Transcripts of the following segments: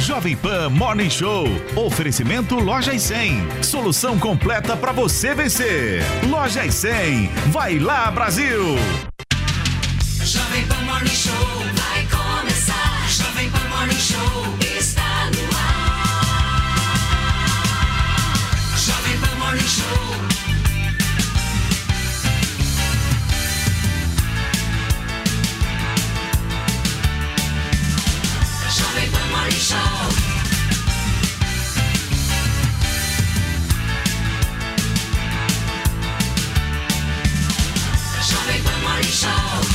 Jovem Pan Morning Show. Oferecimento Lojas 100. Solução completa para você vencer. Lojas 100. Vai lá, Brasil! Jovem Pan Morning Show vai começar. Jovem Pan Morning Show está no ar. Jovem Pan Morning Show. Jovem Pan Morning Show. Jovem Pan Morning Show.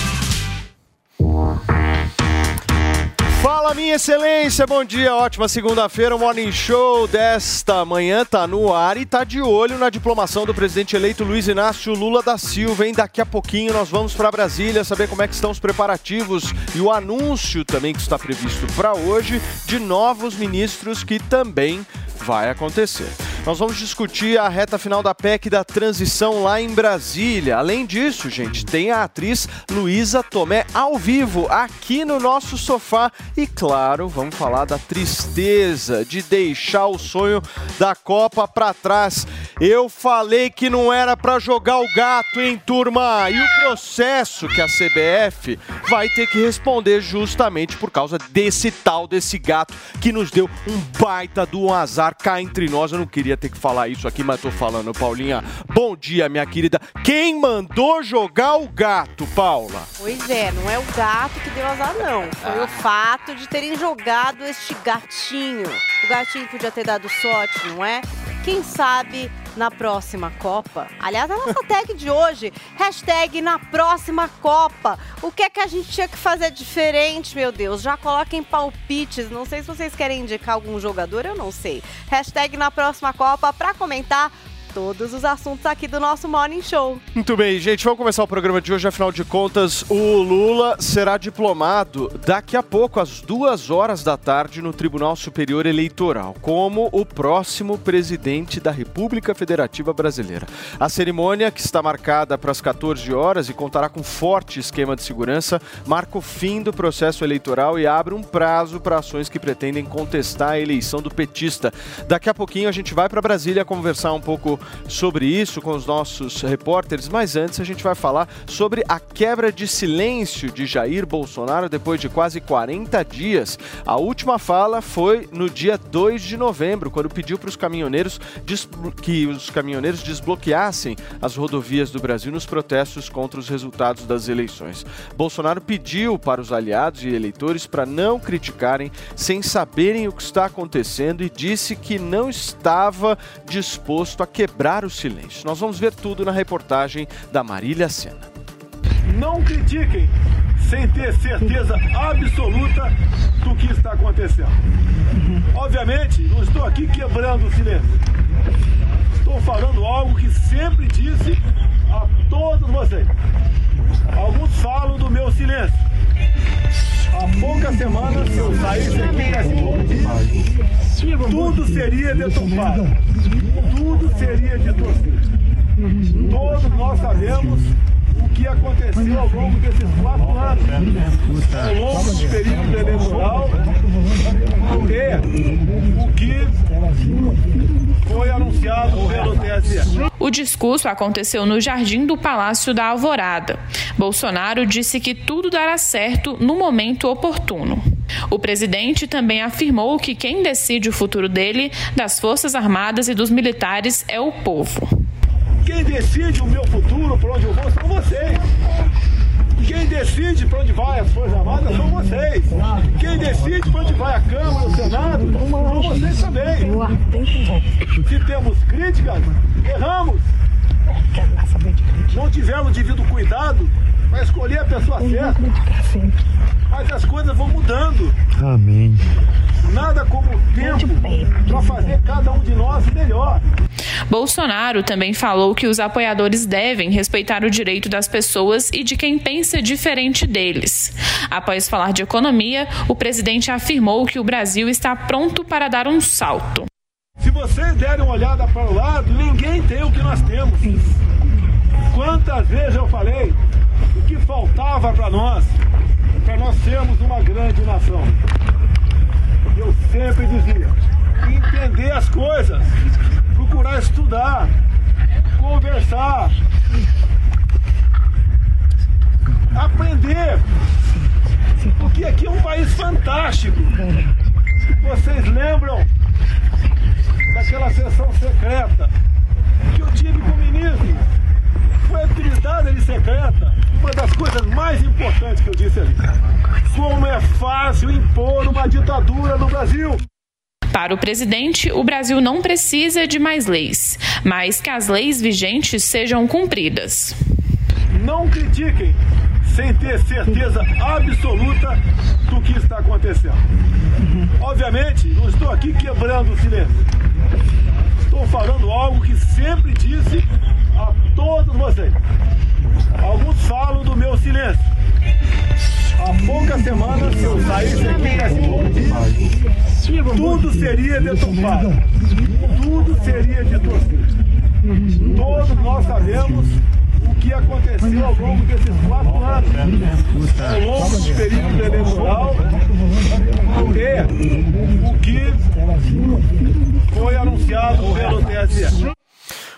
Fala, minha excelência, bom dia, ótima segunda-feira. O Morning Show desta manhã tá no ar e tá de olho na diplomação do presidente eleito Luiz Inácio Lula da Silva. Hein? Daqui a pouquinho nós vamos para Brasília saber como é que estão os preparativos e o anúncio também que está previsto para hoje de novos ministros que também vai acontecer. Nós vamos discutir a reta final da PEC da transição lá em Brasília. Além disso, gente, tem a atriz Luísa Tomé ao vivo aqui no nosso sofá. E claro, vamos falar da tristeza de deixar o sonho da Copa para trás. Eu falei que não era para jogar o gato, hein, turma? E o processo que a CBF vai ter que responder justamente por causa desse tal desse gato que nos deu um baita do azar cá entre nós. Eu não queria ter que falar isso aqui, mas tô falando, Paulinha. Bom dia, minha querida. Quem mandou jogar o gato, Paula? Pois é, não é o gato que deu azar, não. Foi o fato de terem jogado este gatinho. O gatinho podia ter dado sorte, não é? Quem sabe na próxima Copa? Aliás, a nossa tag de hoje, hashtag na próxima Copa. O que é que a gente tinha que fazer diferente, meu Deus? Já coloquem palpites. Não sei se vocês querem indicar algum jogador, eu não sei. Hashtag na próxima Copa para comentar todos os assuntos aqui do nosso Morning Show. Muito bem, gente, vamos começar o programa de hoje. Afinal de contas, o Lula será diplomado daqui a pouco, às duas horas da tarde, no Tribunal Superior Eleitoral, como o próximo presidente da República Federativa Brasileira. A cerimônia, que está marcada para as 14 horas e contará com forte esquema de segurança, marca o fim do processo eleitoral e abre um prazo para ações que pretendem contestar a eleição do petista. Daqui a pouquinho a gente vai para Brasília conversar um pouco sobre isso com os nossos repórteres, mas antes a gente vai falar sobre a quebra de silêncio de Jair Bolsonaro depois de quase 40 dias. A última fala foi no dia 2 de novembro, quando pediu para os caminhoneiros que os caminhoneiros desbloqueassem as rodovias do Brasil nos protestos contra os resultados das eleições. Bolsonaro pediu para os aliados e eleitores para não criticarem sem saberem o que está acontecendo e disse que não estava disposto a quebrar o silêncio. Nós vamos ver tudo na reportagem da Marília Sena. Não critiquem sem ter certeza absoluta do que está acontecendo. Obviamente, não estou aqui quebrando o silêncio. Estou falando algo que sempre disse a todos vocês. Alguns falam do meu silêncio. Poucas semanas, se eu saísse aqui e desse tudo seria deturpado. Tudo seria distorcido. Todos nós sabemos o que aconteceu ao longo desses quatro anos, ao longo do período eleitoral, e o que foi anunciado pelo TSE. O discurso aconteceu no jardim do Palácio da Alvorada. Bolsonaro disse que tudo dará certo no momento oportuno. O presidente também afirmou que quem decide o futuro dele, das Forças Armadas e dos militares, é o povo. Quem decide o meu futuro, para onde eu vou, são vocês. Quem decide para onde vai as Forças Armadas são vocês. Quem decide para onde vai a Câmara, o Senado, são vocês também. Se temos críticas, erramos. Não tivemos devido cuidado para escolher a pessoa certa. Mas as coisas vão mudando. Amém. Nada como o tempo para fazer cada um de nós melhor. Bolsonaro também falou que os apoiadores devem respeitar o direito das pessoas e de quem pensa diferente deles. Após falar de economia, o presidente afirmou que o Brasil está pronto para dar um salto. Se vocês derem uma olhada para o lado, ninguém tem o que nós temos. Quantas vezes eu falei que faltava para nós, para nós sermos uma grande nação? Eu sempre dizia, entender as coisas, procurar estudar, conversar, aprender. Porque aqui é um país fantástico. Vocês lembram daquela sessão secreta que eu tive com o ministro? Foi a atividade ali secreta, uma das coisas mais importantes que eu disse ali. Como é fácil impor uma ditadura no Brasil. Para o presidente, o Brasil não precisa de mais leis, mas que as leis vigentes sejam cumpridas. Não critiquem sem ter certeza absoluta do que está acontecendo. Obviamente, não estou aqui quebrando o silêncio. Estou falando algo que sempre disse a todos vocês. Alguns falam do meu silêncio. Há poucas semanas, se eu saísse aqui tudo seria deturpado. Tudo seria distorcido. Todos nós sabemos o que aconteceu ao longo desses quatro anos, ao longo do período eleitoral, e o que foi anunciado pelo TSE.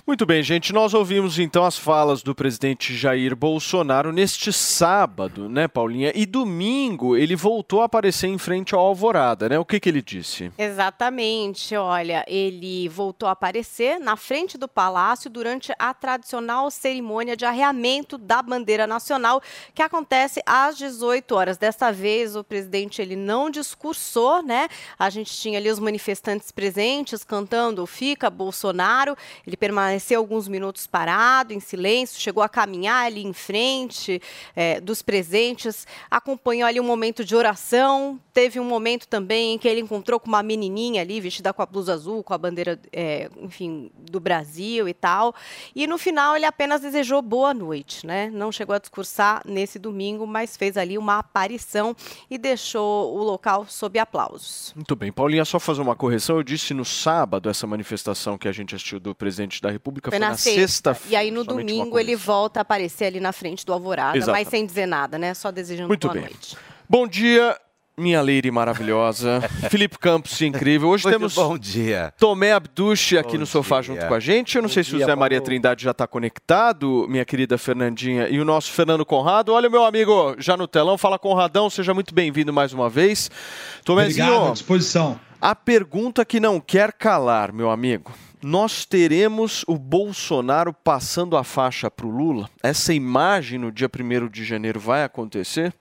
Muito bem, gente. Nós ouvimos então as falas do presidente Jair Bolsonaro neste sábado, né, Paulinha? E domingo ele voltou a aparecer em frente ao Alvorada, né? O que, que ele disse? Exatamente. Olha, ele voltou a aparecer na frente do palácio durante a tradicional cerimônia de arreamento da bandeira nacional, que acontece às 18 horas. Desta vez, o presidente ele não discursou, né? A gente tinha ali os manifestantes presentes cantando Fica Bolsonaro. Ele permaneceu alguns minutos parado, em silêncio, chegou a caminhar ali em frente eh, dos presentes, acompanhou ali um momento de oração. Teve um momento também em que ele encontrou com uma menininha ali, vestida com a blusa azul, com a bandeira, eh, enfim, do Brasil e tal. E no final ele apenas desejou boa noite, né? Não chegou a discursar nesse domingo, mas fez ali uma aparição e deixou o local sob aplausos. Muito bem, Paulinha, só fazer uma correção. Eu disse no sábado essa manifestação que a gente assistiu do presidente da República foi, Foi na, sexta. E aí no domingo ele volta a aparecer ali na frente do Alvorada, Exatamente. mas sem dizer nada, né? Só desejando Muito boa bem. noite. Bom dia, minha lady maravilhosa. Felipe Campos, incrível. Hoje Muito temos bom dia. Tomé Abduche aqui Bom no sofá dia. junto com a gente. Eu não Bom sei se o dia, Zé Maria Paulo. Trindade já está conectado, minha querida Fernandinha, e o nosso Fernando Conrado. Olha, meu amigo, já no telão. Fala, Conradão. Seja muito bem-vindo mais uma vez. Tomézinho, Obrigado, à disposição. a pergunta que não quer calar, meu amigo. Nós teremos o Bolsonaro passando a faixa para o Lula? Essa imagem no dia 1 de janeiro vai acontecer?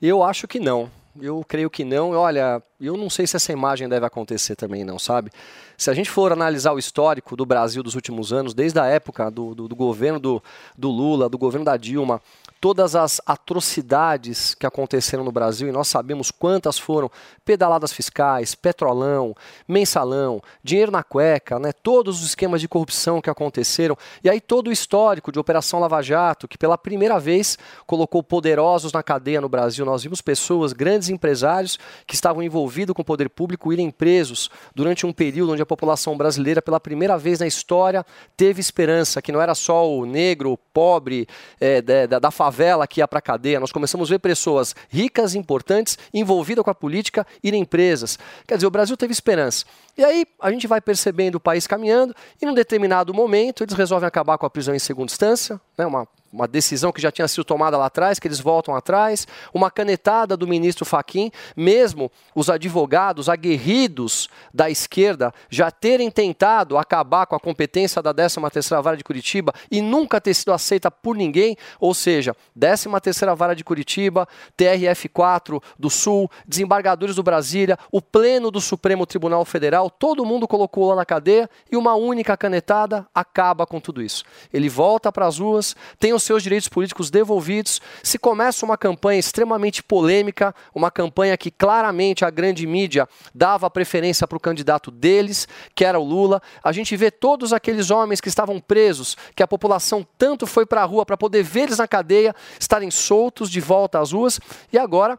Eu acho que não. Eu creio que não. Olha, eu não sei se essa imagem deve acontecer também, não, sabe? Se a gente for analisar o histórico do Brasil dos últimos anos, desde a época do, do, do governo do, do Lula, do governo da Dilma, todas as atrocidades que aconteceram no Brasil, e nós sabemos quantas foram pedaladas fiscais, petrolão, mensalão, dinheiro na cueca, né, todos os esquemas de corrupção que aconteceram, e aí todo o histórico de Operação Lava Jato, que pela primeira vez colocou poderosos na cadeia no Brasil. Nós vimos pessoas, grandes empresários que estavam envolvidos com o poder público irem presos durante um período onde a população brasileira, pela primeira vez na história, teve esperança, que não era só o negro, o pobre, eh, da, da- da favela que ia para a cadeia. Nós começamos a ver pessoas ricas, importantes, envolvidas com a política, irem presas. Quer dizer, o Brasil teve esperança. E aí a gente vai percebendo o país caminhando e num determinado momento eles resolvem acabar com a prisão em segunda instância, né, uma, uma decisão que já tinha sido tomada lá atrás, que eles voltam atrás, uma canetada do ministro Faquim, mesmo os advogados aguerridos da esquerda já terem tentado acabar com a competência da 13ª Vara de Curitiba e nunca ter sido aceita por ninguém, ou seja, 13ª Vara de Curitiba, TRF4 do Sul, desembargadores do Brasília, o pleno do Supremo Tribunal Federal, todo mundo colocou lá na cadeia e uma única canetada acaba com tudo isso. Ele volta para as ruas, tem o os seus direitos políticos devolvidos, se começa uma campanha extremamente polêmica, uma campanha que claramente a grande mídia dava preferência para o candidato deles, que era o Lula. A gente vê todos aqueles homens que estavam presos, que a população tanto foi para a rua para poder ver eles na cadeia, estarem soltos de volta às ruas, e agora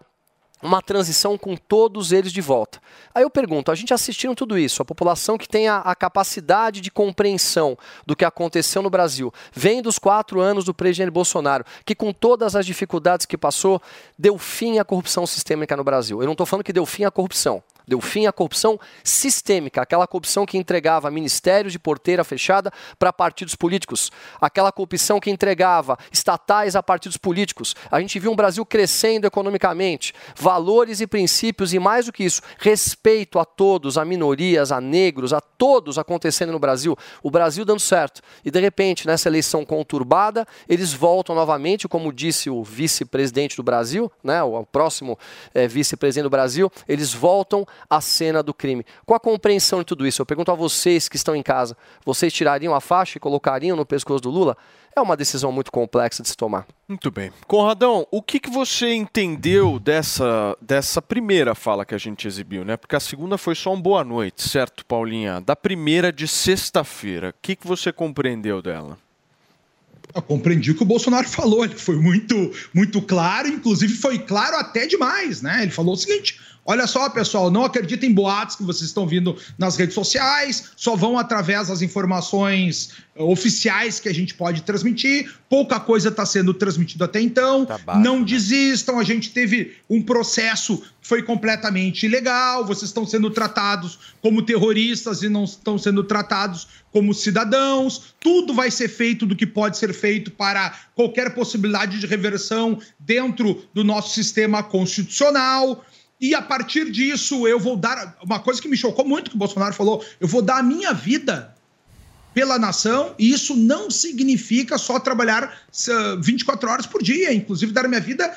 uma transição com todos eles de volta. Aí eu pergunto, a gente assistindo tudo isso, a população que tem a, a, capacidade de compreensão do que aconteceu no Brasil, vem dos quatro anos do presidente Bolsonaro, que com todas as dificuldades que passou, deu fim à corrupção sistêmica no Brasil. Eu não estou falando que deu fim à corrupção, deu fim à corrupção sistêmica, aquela corrupção que entregava ministérios de porteira fechada para partidos políticos, aquela corrupção que entregava estatais a partidos políticos. A gente viu um Brasil crescendo economicamente, valores e princípios e mais do que isso, respeito a todos, a minorias, a negros, a todos acontecendo no Brasil. O Brasil dando certo. E de repente, nessa eleição conturbada, eles voltam novamente, como disse o vice-presidente do Brasil, né, o próximo é, vice-presidente do Brasil, eles voltam a cena do crime. Com a compreensão de tudo isso, eu pergunto a vocês que estão em casa: vocês tirariam a faixa e colocariam no pescoço do Lula? É uma decisão muito complexa de se tomar. Muito bem. Conradão, o que, que você entendeu dessa, dessa primeira fala que a gente exibiu, né? Porque a segunda foi só um boa noite, certo, Paulinha? Da primeira de sexta-feira, o que, que você compreendeu dela? Eu compreendi o que o Bolsonaro falou, ele foi muito, muito claro, inclusive foi claro até demais, né? Ele falou o seguinte: Olha só, pessoal, não acreditem em boatos que vocês estão vindo nas redes sociais, só vão através das informações eh, oficiais que a gente pode transmitir. Pouca coisa está sendo transmitida até então. Tá baixo, não né? desistam, a gente teve um processo que foi completamente ilegal, vocês estão sendo tratados como terroristas e não estão sendo tratados como cidadãos. Tudo vai ser feito do que pode ser feito para qualquer possibilidade de reversão dentro do nosso sistema constitucional. E a partir disso, eu vou dar. Uma coisa que me chocou muito que o Bolsonaro falou: eu vou dar a minha vida pela nação, e isso não significa só trabalhar 24 horas por dia, inclusive dar a minha vida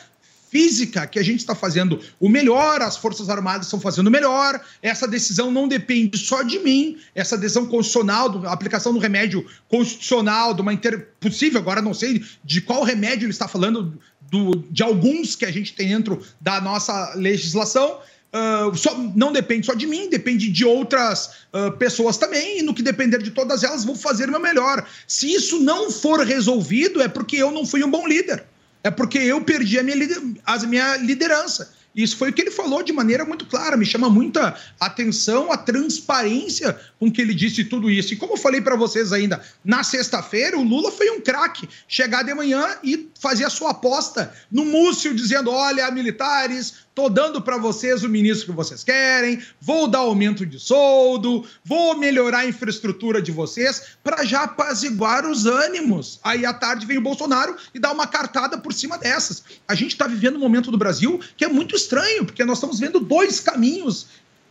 física, que a gente está fazendo o melhor, as Forças Armadas estão fazendo o melhor. Essa decisão não depende só de mim, essa decisão constitucional, a aplicação do remédio constitucional, de uma inter... possível, agora não sei de qual remédio ele está falando, do, de alguns que a gente tem dentro da nossa legislação. Uh, só, não depende só de mim, depende de outras uh, pessoas também, e no que depender de todas elas, vou fazer o meu melhor. Se isso não for resolvido, é porque eu não fui um bom líder. É porque eu perdi a minha, a minha liderança. Isso foi o que ele falou de maneira muito clara. Me chama muita atenção a transparência com que ele disse tudo isso. E como eu falei para vocês ainda, na sexta-feira, o Lula foi um craque. Chegar de manhã e fazer a sua aposta no Múcio, dizendo: olha, militares, Tô dando para vocês o ministro que vocês querem, vou dar aumento de soldo, vou melhorar a infraestrutura de vocês para já apaziguar os ânimos. Aí à tarde vem o Bolsonaro e dá uma cartada por cima dessas. A gente está vivendo um momento do Brasil que é muito estranho, porque nós estamos vendo dois caminhos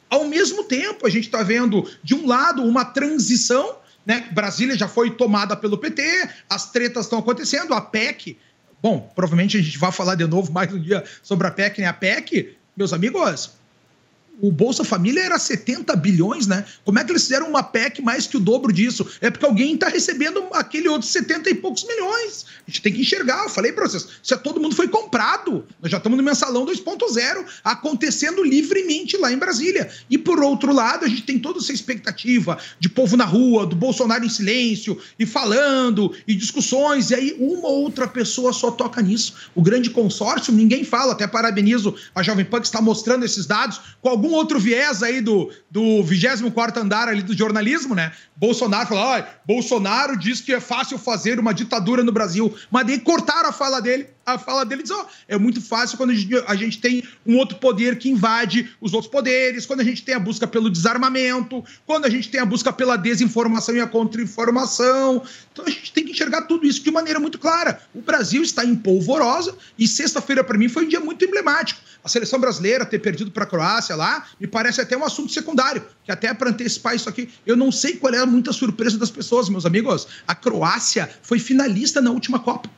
ao mesmo tempo. A gente está vendo, de um lado, uma transição né? Brasília já foi tomada pelo PT, as tretas estão acontecendo, a PEC Bom, provavelmente a gente vai falar de novo mais um dia sobre a PEC, né? A PEC, meus amigos, o Bolsa Família era 70 bilhões, né? Como é que eles fizeram uma PEC mais que o dobro disso? É porque alguém está recebendo aquele outro 70 e poucos milhões. A gente tem que enxergar. Eu falei para vocês, se todo mundo foi comprado. Nós já estamos no mensalão 2.0 acontecendo livremente lá em Brasília. E por outro lado, a gente tem toda essa expectativa de povo na rua, do Bolsonaro em silêncio e falando e discussões. E aí uma outra pessoa só toca nisso. O grande consórcio, ninguém fala. Até parabenizo a Jovem Pan que está mostrando esses dados com algum outro viés aí do, do 24 andar ali do jornalismo, né? Bolsonaro falou, ah, Bolsonaro diz que é fácil fazer uma ditadura no Brasil, mas daí cortaram a fala dele, a fala dele diz, ó, oh, é muito fácil quando a gente, a gente, tem um outro poder que invade os outros poderes, quando a gente tem a busca pelo desarmamento, quando a gente tem a busca pela desinformação e a contra-informação. Então a gente tem que enxergar tudo isso de maneira muito clara. O Brasil está em polvorosa e sexta-feira para mim foi um dia muito emblemático a seleção brasileira ter perdido para a Croácia lá, me parece até um assunto secundário, que até para antecipar isso aqui, eu não sei qual é a muita surpresa das pessoas, meus amigos. A Croácia foi finalista na última Copa.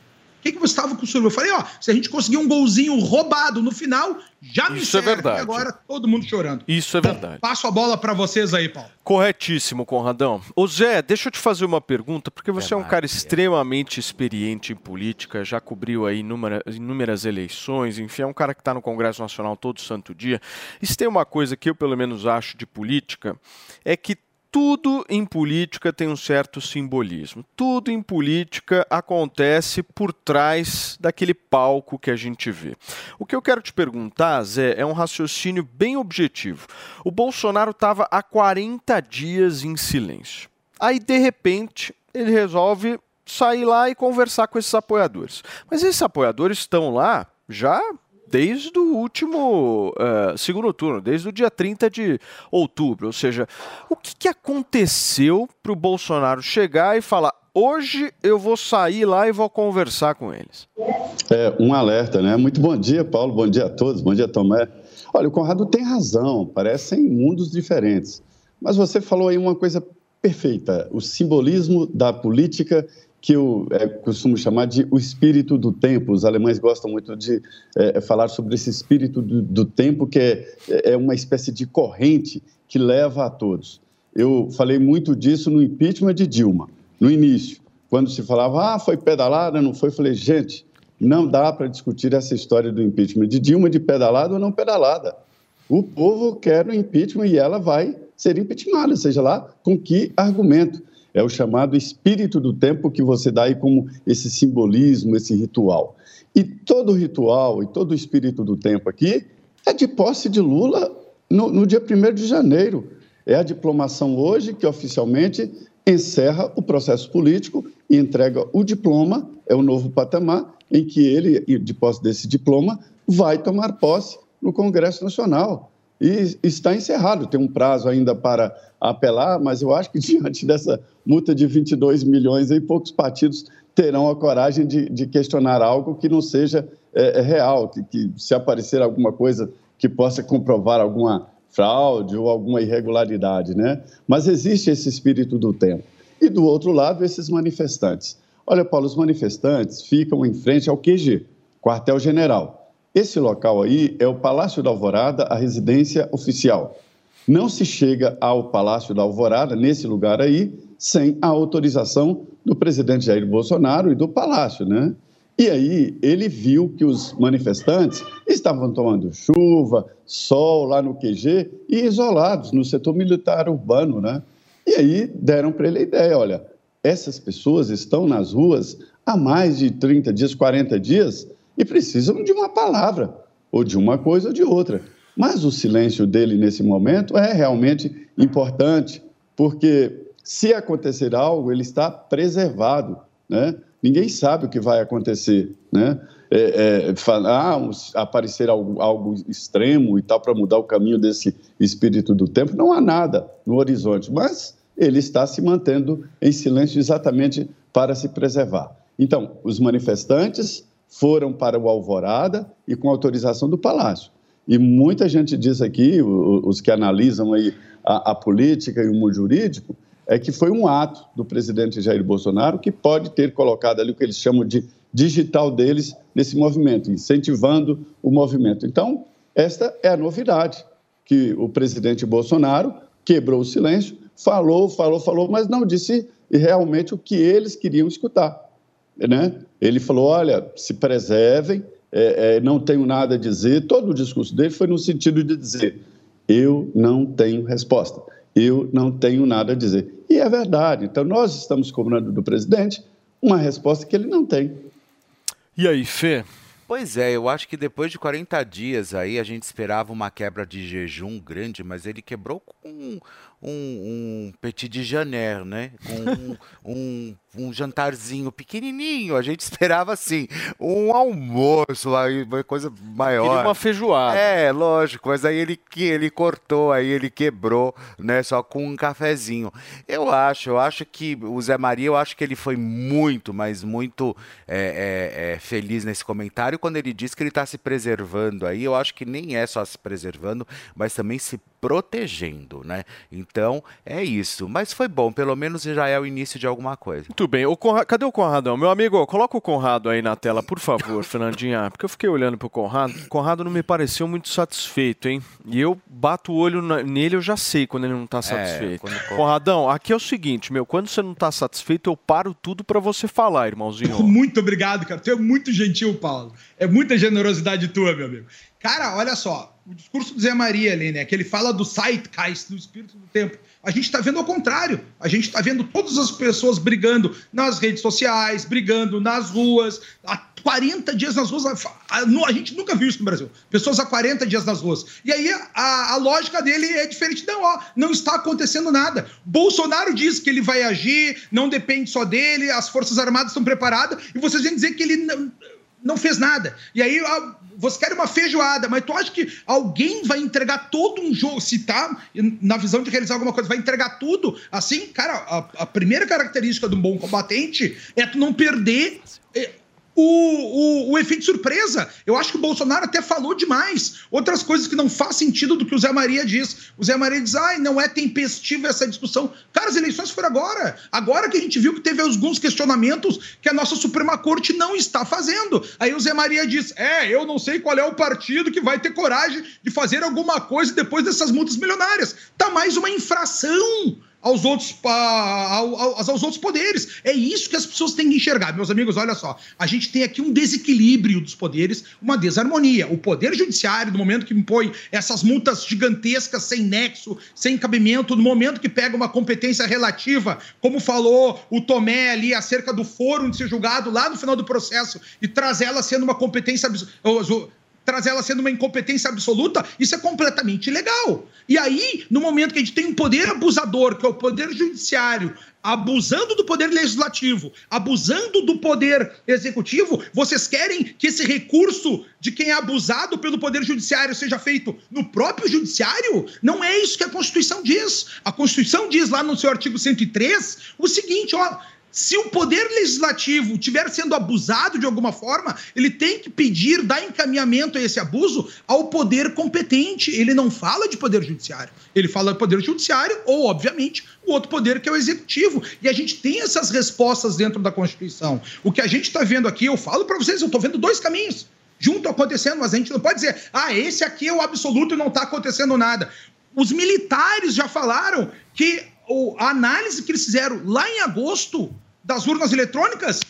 Que, que você estava com o celular? Eu falei, ó, se a gente conseguir um golzinho roubado no final, já me Isso é serve. verdade. E agora todo mundo chorando. Isso é verdade. Passo a bola para vocês aí, Paulo. Corretíssimo, Conradão. Ô Zé, deixa eu te fazer uma pergunta, porque você é um cara extremamente experiente em política, já cobriu aí inúmera- inúmeras eleições, enfim, é um cara que está no Congresso Nacional todo santo dia. E se tem uma coisa que eu pelo menos acho de política, é que tudo em política tem um certo simbolismo. Tudo em política acontece por trás daquele palco que a gente vê. O que eu quero te perguntar, Zé, é um raciocínio bem objetivo. O Bolsonaro estava há 40 dias em silêncio. Aí, de repente, ele resolve sair lá e conversar com esses apoiadores. Mas esses apoiadores estão lá já desde o último eh, segundo turno, desde o dia 30 de outubro. Ou seja, o que, que aconteceu para o Bolsonaro chegar e falar: hoje eu vou sair lá e vou conversar com eles? É, um alerta, né? Muito bom dia, Paulo. Bom dia a todos. Bom dia, Tomé. Olha, o Conrado tem razão. Parecem mundos diferentes. Mas você falou aí uma coisa perfeita: o simbolismo da política que eu é, costumo chamar de o espírito do tempo. Os alemães gostam muito de é, falar sobre esse espírito do, do tempo, que é, é uma espécie de corrente que leva a todos. Eu falei muito disso no impeachment de Dilma, no início, quando se falava, ah, foi pedalada, não foi. Eu falei, gente, não dá para discutir essa história do impeachment de Dilma de pedalada ou não pedalada. O povo quer o impeachment e ela vai ser impeachmentada, seja lá com que argumento. É o chamado espírito do tempo que você dá aí como esse simbolismo, esse ritual. E todo ritual e todo espírito do tempo aqui é de posse de Lula no, no dia 1 de janeiro. É a diplomação hoje que oficialmente encerra o processo político e entrega o diploma, é o novo patamar, em que ele, de posse desse diploma, vai tomar posse no Congresso Nacional. E está encerrado, tem um prazo ainda para apelar, mas eu acho que diante dessa multa de 22 milhões, aí poucos partidos terão a coragem de, de questionar algo que não seja é, é real, que, que se aparecer alguma coisa que possa comprovar alguma fraude ou alguma irregularidade, né? Mas existe esse espírito do tempo. E do outro lado, esses manifestantes. Olha, Paulo, os manifestantes ficam em frente ao QG, quartel-general. Esse local aí é o Palácio da Alvorada, a residência oficial. Não se chega ao Palácio da Alvorada, nesse lugar aí, sem a autorização do presidente Jair Bolsonaro e do Palácio, né? E aí ele viu que os manifestantes estavam tomando chuva, sol lá no QG e isolados no setor militar urbano, né? E aí deram para ele a ideia, olha, essas pessoas estão nas ruas há mais de 30 dias, 40 dias e precisam de uma palavra, ou de uma coisa ou de outra. Mas o silêncio dele nesse momento é realmente importante, porque se acontecer algo, ele está preservado, né? Ninguém sabe o que vai acontecer, né? É, é, falar, ah, aparecer algo, algo extremo e tal para mudar o caminho desse espírito do tempo, não há nada no horizonte, mas ele está se mantendo em silêncio exatamente para se preservar. Então, os manifestantes foram para o Alvorada e com autorização do Palácio. E muita gente diz aqui, os que analisam aí a, a política e o mundo jurídico, é que foi um ato do presidente Jair Bolsonaro que pode ter colocado ali o que eles chamam de digital deles nesse movimento, incentivando o movimento. Então, esta é a novidade, que o presidente Bolsonaro quebrou o silêncio, falou, falou, falou, mas não disse realmente o que eles queriam escutar. Né? Ele falou: olha, se preservem, é, é, não tenho nada a dizer. Todo o discurso dele foi no sentido de dizer: eu não tenho resposta, eu não tenho nada a dizer. E é verdade. Então, nós estamos cobrando do presidente uma resposta que ele não tem. E aí, Fê? Pois é, eu acho que depois de 40 dias aí a gente esperava uma quebra de jejum grande, mas ele quebrou com um, um, petit de janeiro, né? Com um, um, um jantarzinho pequenininho. A gente esperava assim, um almoço, aí, uma coisa maior. Queria uma feijoada. É, lógico, mas aí ele, ele cortou, aí ele quebrou, né, só com um cafezinho. Eu acho, eu acho que o Zé Maria, eu acho que ele foi muito, mas muito é, é, é, feliz nesse comentário, quando ele diz que ele está se preservando aí, eu acho que nem é só se preservando, mas também se protegendo, né? Então, é isso. Mas foi bom, pelo menos já é o início de alguma coisa. Muito bem. O Conra- Cadê o Conradão? Meu amigo, coloca o Conrado aí na tela, por favor, Fernandinha. Porque eu fiquei olhando pro Conrado. O Conrado não me pareceu muito satisfeito, hein? E eu bato o olho na- nele, eu já sei quando ele não tá satisfeito. quando- Conradão, aqui é o seguinte, meu. Quando você não tá satisfeito, eu paro tudo pra você falar, irmãozinho. Muito obrigado, cara. Tu é muito gentil, Paulo. É muita generosidade tua, meu amigo. Cara, olha só. O discurso do Zé Maria ali, né? Que ele fala do Zeitgeist, do espírito do tempo. A gente tá vendo ao contrário. A gente tá vendo todas as pessoas brigando nas redes sociais, brigando nas ruas. Há 40 dias nas ruas. A, a- a gente nunca viu isso no Brasil. Pessoas há 40 dias nas ruas. E aí a, a lógica dele é diferente. Não, ó, não está acontecendo nada. Bolsonaro diz que ele vai agir, não depende só dele, as Forças Armadas estão preparadas, e vocês vêm dizer que ele não, não fez nada. E aí ah, você quer uma feijoada, mas tu acha que alguém vai entregar todo um jogo, se tá na visão de realizar alguma coisa, vai entregar tudo assim? Cara, a, a primeira característica de um bom combatente é tu não perder. O, o, o efeito surpresa. Eu acho que o Bolsonaro até falou demais. Outras coisas que não faz sentido do que o Zé Maria diz. O Zé Maria diz, ai, não é tempestiva essa discussão. Cara, as eleições foram agora. Agora que a gente viu que teve alguns questionamentos que a nossa Suprema Corte não está fazendo. Aí o Zé Maria diz, é, eu não sei qual é o partido que vai ter coragem de fazer alguma coisa depois dessas multas milionárias. Tá mais uma infração aos outros, pa- ao- ao- aos outros poderes. É isso que as pessoas têm que enxergar. Meus amigos, olha só. A gente tem aqui um desequilíbrio dos poderes, uma desarmonia. O poder judiciário, no momento que impõe essas multas gigantescas, sem nexo, sem cabimento, no momento que pega uma competência relativa, como falou o Tomé ali acerca do foro de ser julgado lá no final do processo, e traz ela sendo uma competência trazer ela sendo uma incompetência absoluta, isso é completamente ilegal. E aí, no momento que a gente tem um poder abusador, que é o poder judiciário, abusando do poder legislativo, abusando do poder executivo, vocês querem que esse recurso de quem é abusado pelo poder judiciário seja feito no próprio judiciário? Não é isso que a Constituição diz. A Constituição diz lá no seu artigo 103 o seguinte, ó, se o poder legislativo estiver sendo abusado de alguma forma, ele tem que pedir, dar encaminhamento a esse abuso ao poder competente. Ele não fala de poder judiciário. Ele fala de poder judiciário ou, obviamente, o outro poder que é o executivo. E a gente tem essas respostas dentro da Constituição. O que a gente está vendo aqui, eu falo para vocês, eu estou vendo dois caminhos junto acontecendo, mas a gente não pode dizer, ah, esse aqui é o absoluto e não está acontecendo nada. Os militares já falaram que a análise que eles fizeram lá em agosto das urnas eletrônicas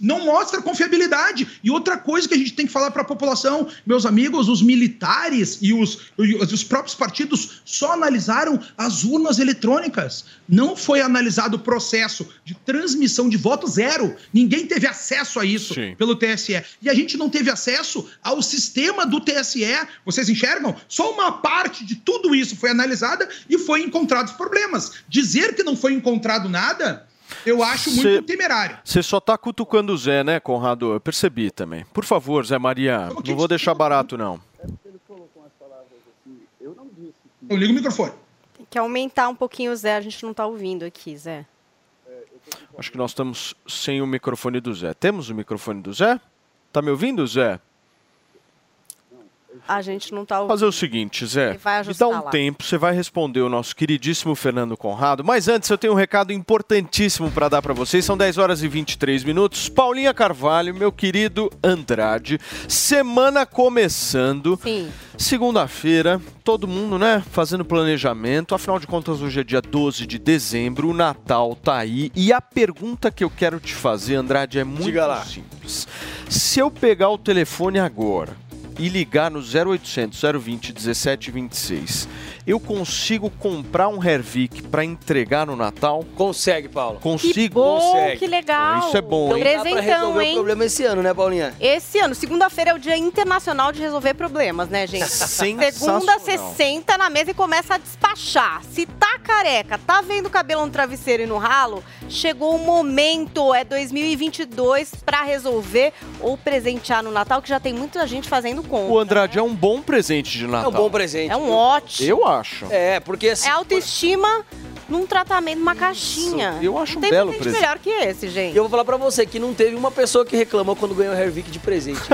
não mostra confiabilidade. E outra coisa que a gente tem que falar para a população, meus amigos, os militares e os, e os próprios partidos só analisaram as urnas eletrônicas. Não foi analisado o processo de transmissão de voto zero. Ninguém teve acesso a isso pelo TSE. E a gente não teve acesso ao sistema do TSE. Vocês enxergam? Só uma parte de tudo isso foi analisada e foi encontrados problemas. Dizer que não foi encontrado nada, eu acho muito Cê- temerário. Você só tá cutucando o Zé, né, Conrado? Eu percebi também. Por favor, Zé Maria, não vou deixar barato, não. Eu ligo o microfone. Tem que aumentar um pouquinho o Zé, a gente não tá ouvindo aqui, Zé. Acho que nós estamos sem o microfone do Zé. Temos o microfone do Zé? Tá me ouvindo, Zé? A gente não tá ouvindo. Fazer o seguinte, Zé. Me dá um lá. tempo, você vai responder o nosso queridíssimo Fernando Conrado. Mas antes, eu tenho um recado importantíssimo para dar para vocês. São 10 horas e 23 minutos. Paulinha Carvalho, meu querido Andrade. Semana começando. Sim. Segunda-feira, todo mundo, né, fazendo planejamento. Afinal de contas, hoje é dia 12 de dezembro, o Natal tá aí. E a pergunta que eu quero te fazer, Andrade, é muito simples. Se eu pegar o telefone agora e ligar no 0800 020 1726, eu consigo comprar um Hervik para entregar no Natal? Consegue, Paulo. Consigo? Que bom, Consegue. que legal. Isso é bom, hein? Dá pra Presentão, resolver hein? o problema esse ano, né, Paulinha? Esse ano, segunda-feira é o Dia Internacional de Resolver Problemas, né, gente? Segunda, você senta na mesa e começa a despachar. Se tá careca, tá vendo o cabelo no travesseiro e no ralo, chegou o momento, é 2022 pra resolver ou presentear no Natal, que já tem muita gente fazendo conta. O Andrade é um bom presente de Natal. É um bom presente. É um ótimo. Eu acho. É, porque assim, É autoestima num tratamento, numa caixinha. eu acho não um tem belo presente melhor que esse, gente. E eu vou falar pra você que não teve uma pessoa que reclamou quando ganhou o Hervik de presente.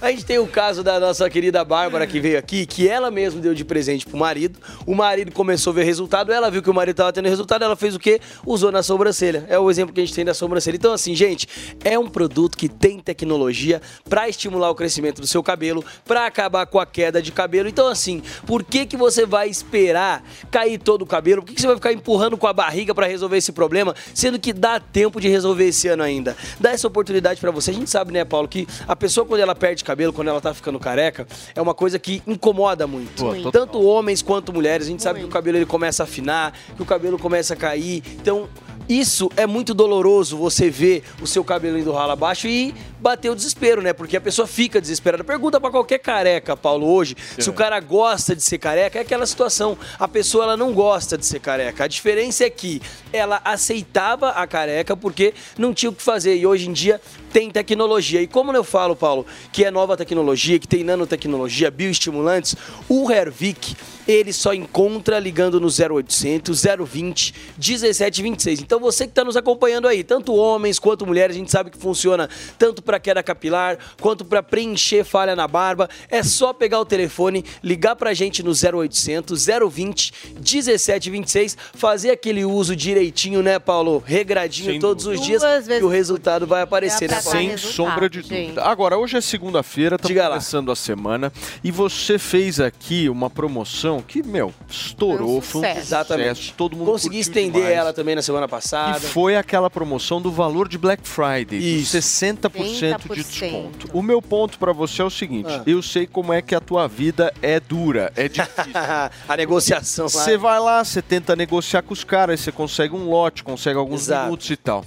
A gente tem o caso da nossa querida Bárbara que veio aqui, que ela mesma deu de presente pro marido. O marido começou a ver resultado, ela viu que o marido tava tendo resultado, ela fez o quê? Usou na sobrancelha. É o exemplo que a gente tem da sobrancelha. Então, assim, gente, é um produto que tem tecnologia pra estimular o crescimento do seu cabelo, pra acabar com a queda de cabelo. Então, assim, por que que você vai esperar cair todo o cabelo? Por que, que você vai ficar empurrando com a barriga pra resolver esse problema, sendo que dá tempo de resolver esse ano ainda? Dá essa oportunidade pra você. A gente sabe, né, Paulo, que a pessoa quando ela perde cabelo, quando ela tá ficando careca, é uma coisa que incomoda muito. Pô. Tanto homens quanto mulheres. A gente sabe que o cabelo ele começa a afinar, que o cabelo começa a cair. Então, isso é muito doloroso você ver o seu cabelo indo ralo abaixo e bater o desespero, né? Porque a pessoa fica desesperada. Pergunta pra qualquer careca, Paulo, hoje, se o cara gosta de ser careca, é aquela situação. A pessoa ela não gosta de ser careca. A diferença é que ela aceitava a careca porque não tinha o que fazer e hoje em dia tem tecnologia. E como eu falo, Paulo, que é nova tecnologia, que tem nanotecnologia, bioestimulantes, o Hervik, ele só encontra ligando no 0800 020 1726. Então você que está nos acompanhando aí, tanto homens quanto mulheres, a gente sabe que funciona tanto para queda capilar quanto para preencher falha na barba. É só pegar o telefone, ligar pra gente no 0800 020 1726, fazer aquele uso direitinho, né, Paulo? Regradinho Sem todos os dias Duas vezes e o resultado vai aparecer, né? Sem resultado, sombra de gente. dúvida. Agora, hoje é segunda-feira, estamos Diga lá. começando a semana e você fez aqui uma promoção que, meu, estourou, Foi um foi um sucesso. Exatamente. todo mundo Consegui estender demais. ela também na semana passada. E foi aquela promoção do valor de Black Friday, de Isso. 60% de 30%. desconto. O meu ponto pra você é o seguinte, Ah. eu sei como é que a tua vida é dura, é difícil. a negociação. Você vai lá, você tenta negociar com os caras, você consegue um lote, consegue alguns Exato. minutos e tal.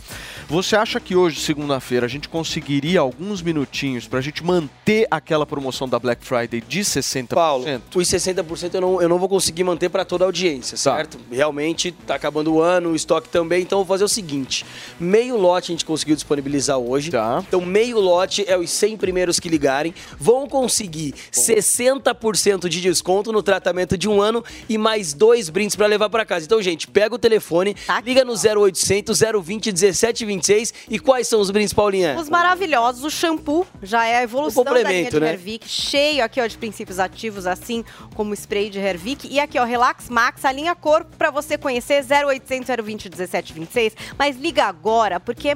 Você acha que hoje, segunda-feira, a gente conseguiria alguns minutinhos pra gente manter aquela promoção da Black Friday de 60%? Paulo, os 60% eu não, eu não vou conseguir manter para toda a audiência, Tá. certo? Realmente tá acabando o ano, o estoque também, então eu vou fazer o seguinte: meio lote a gente conseguiu disponibilizar hoje. Tá. Então, meio lote é os 100 primeiros que ligarem. Vão conseguir 60% de desconto no tratamento de um ano e mais dois brindes para levar para casa. Então, gente, pega o telefone, Tá liga no 0800 020 1726 e quais são os brindes, Paulinha? Os maravilhosos, o shampoo já é a evolução da linha de né? Hervik, cheio aqui ó de princípios ativos, assim como o spray de Hervik. E aqui ó, Relax Max, a linha corpo para você conhecer 0800 020 1726. Mas liga agora, porque é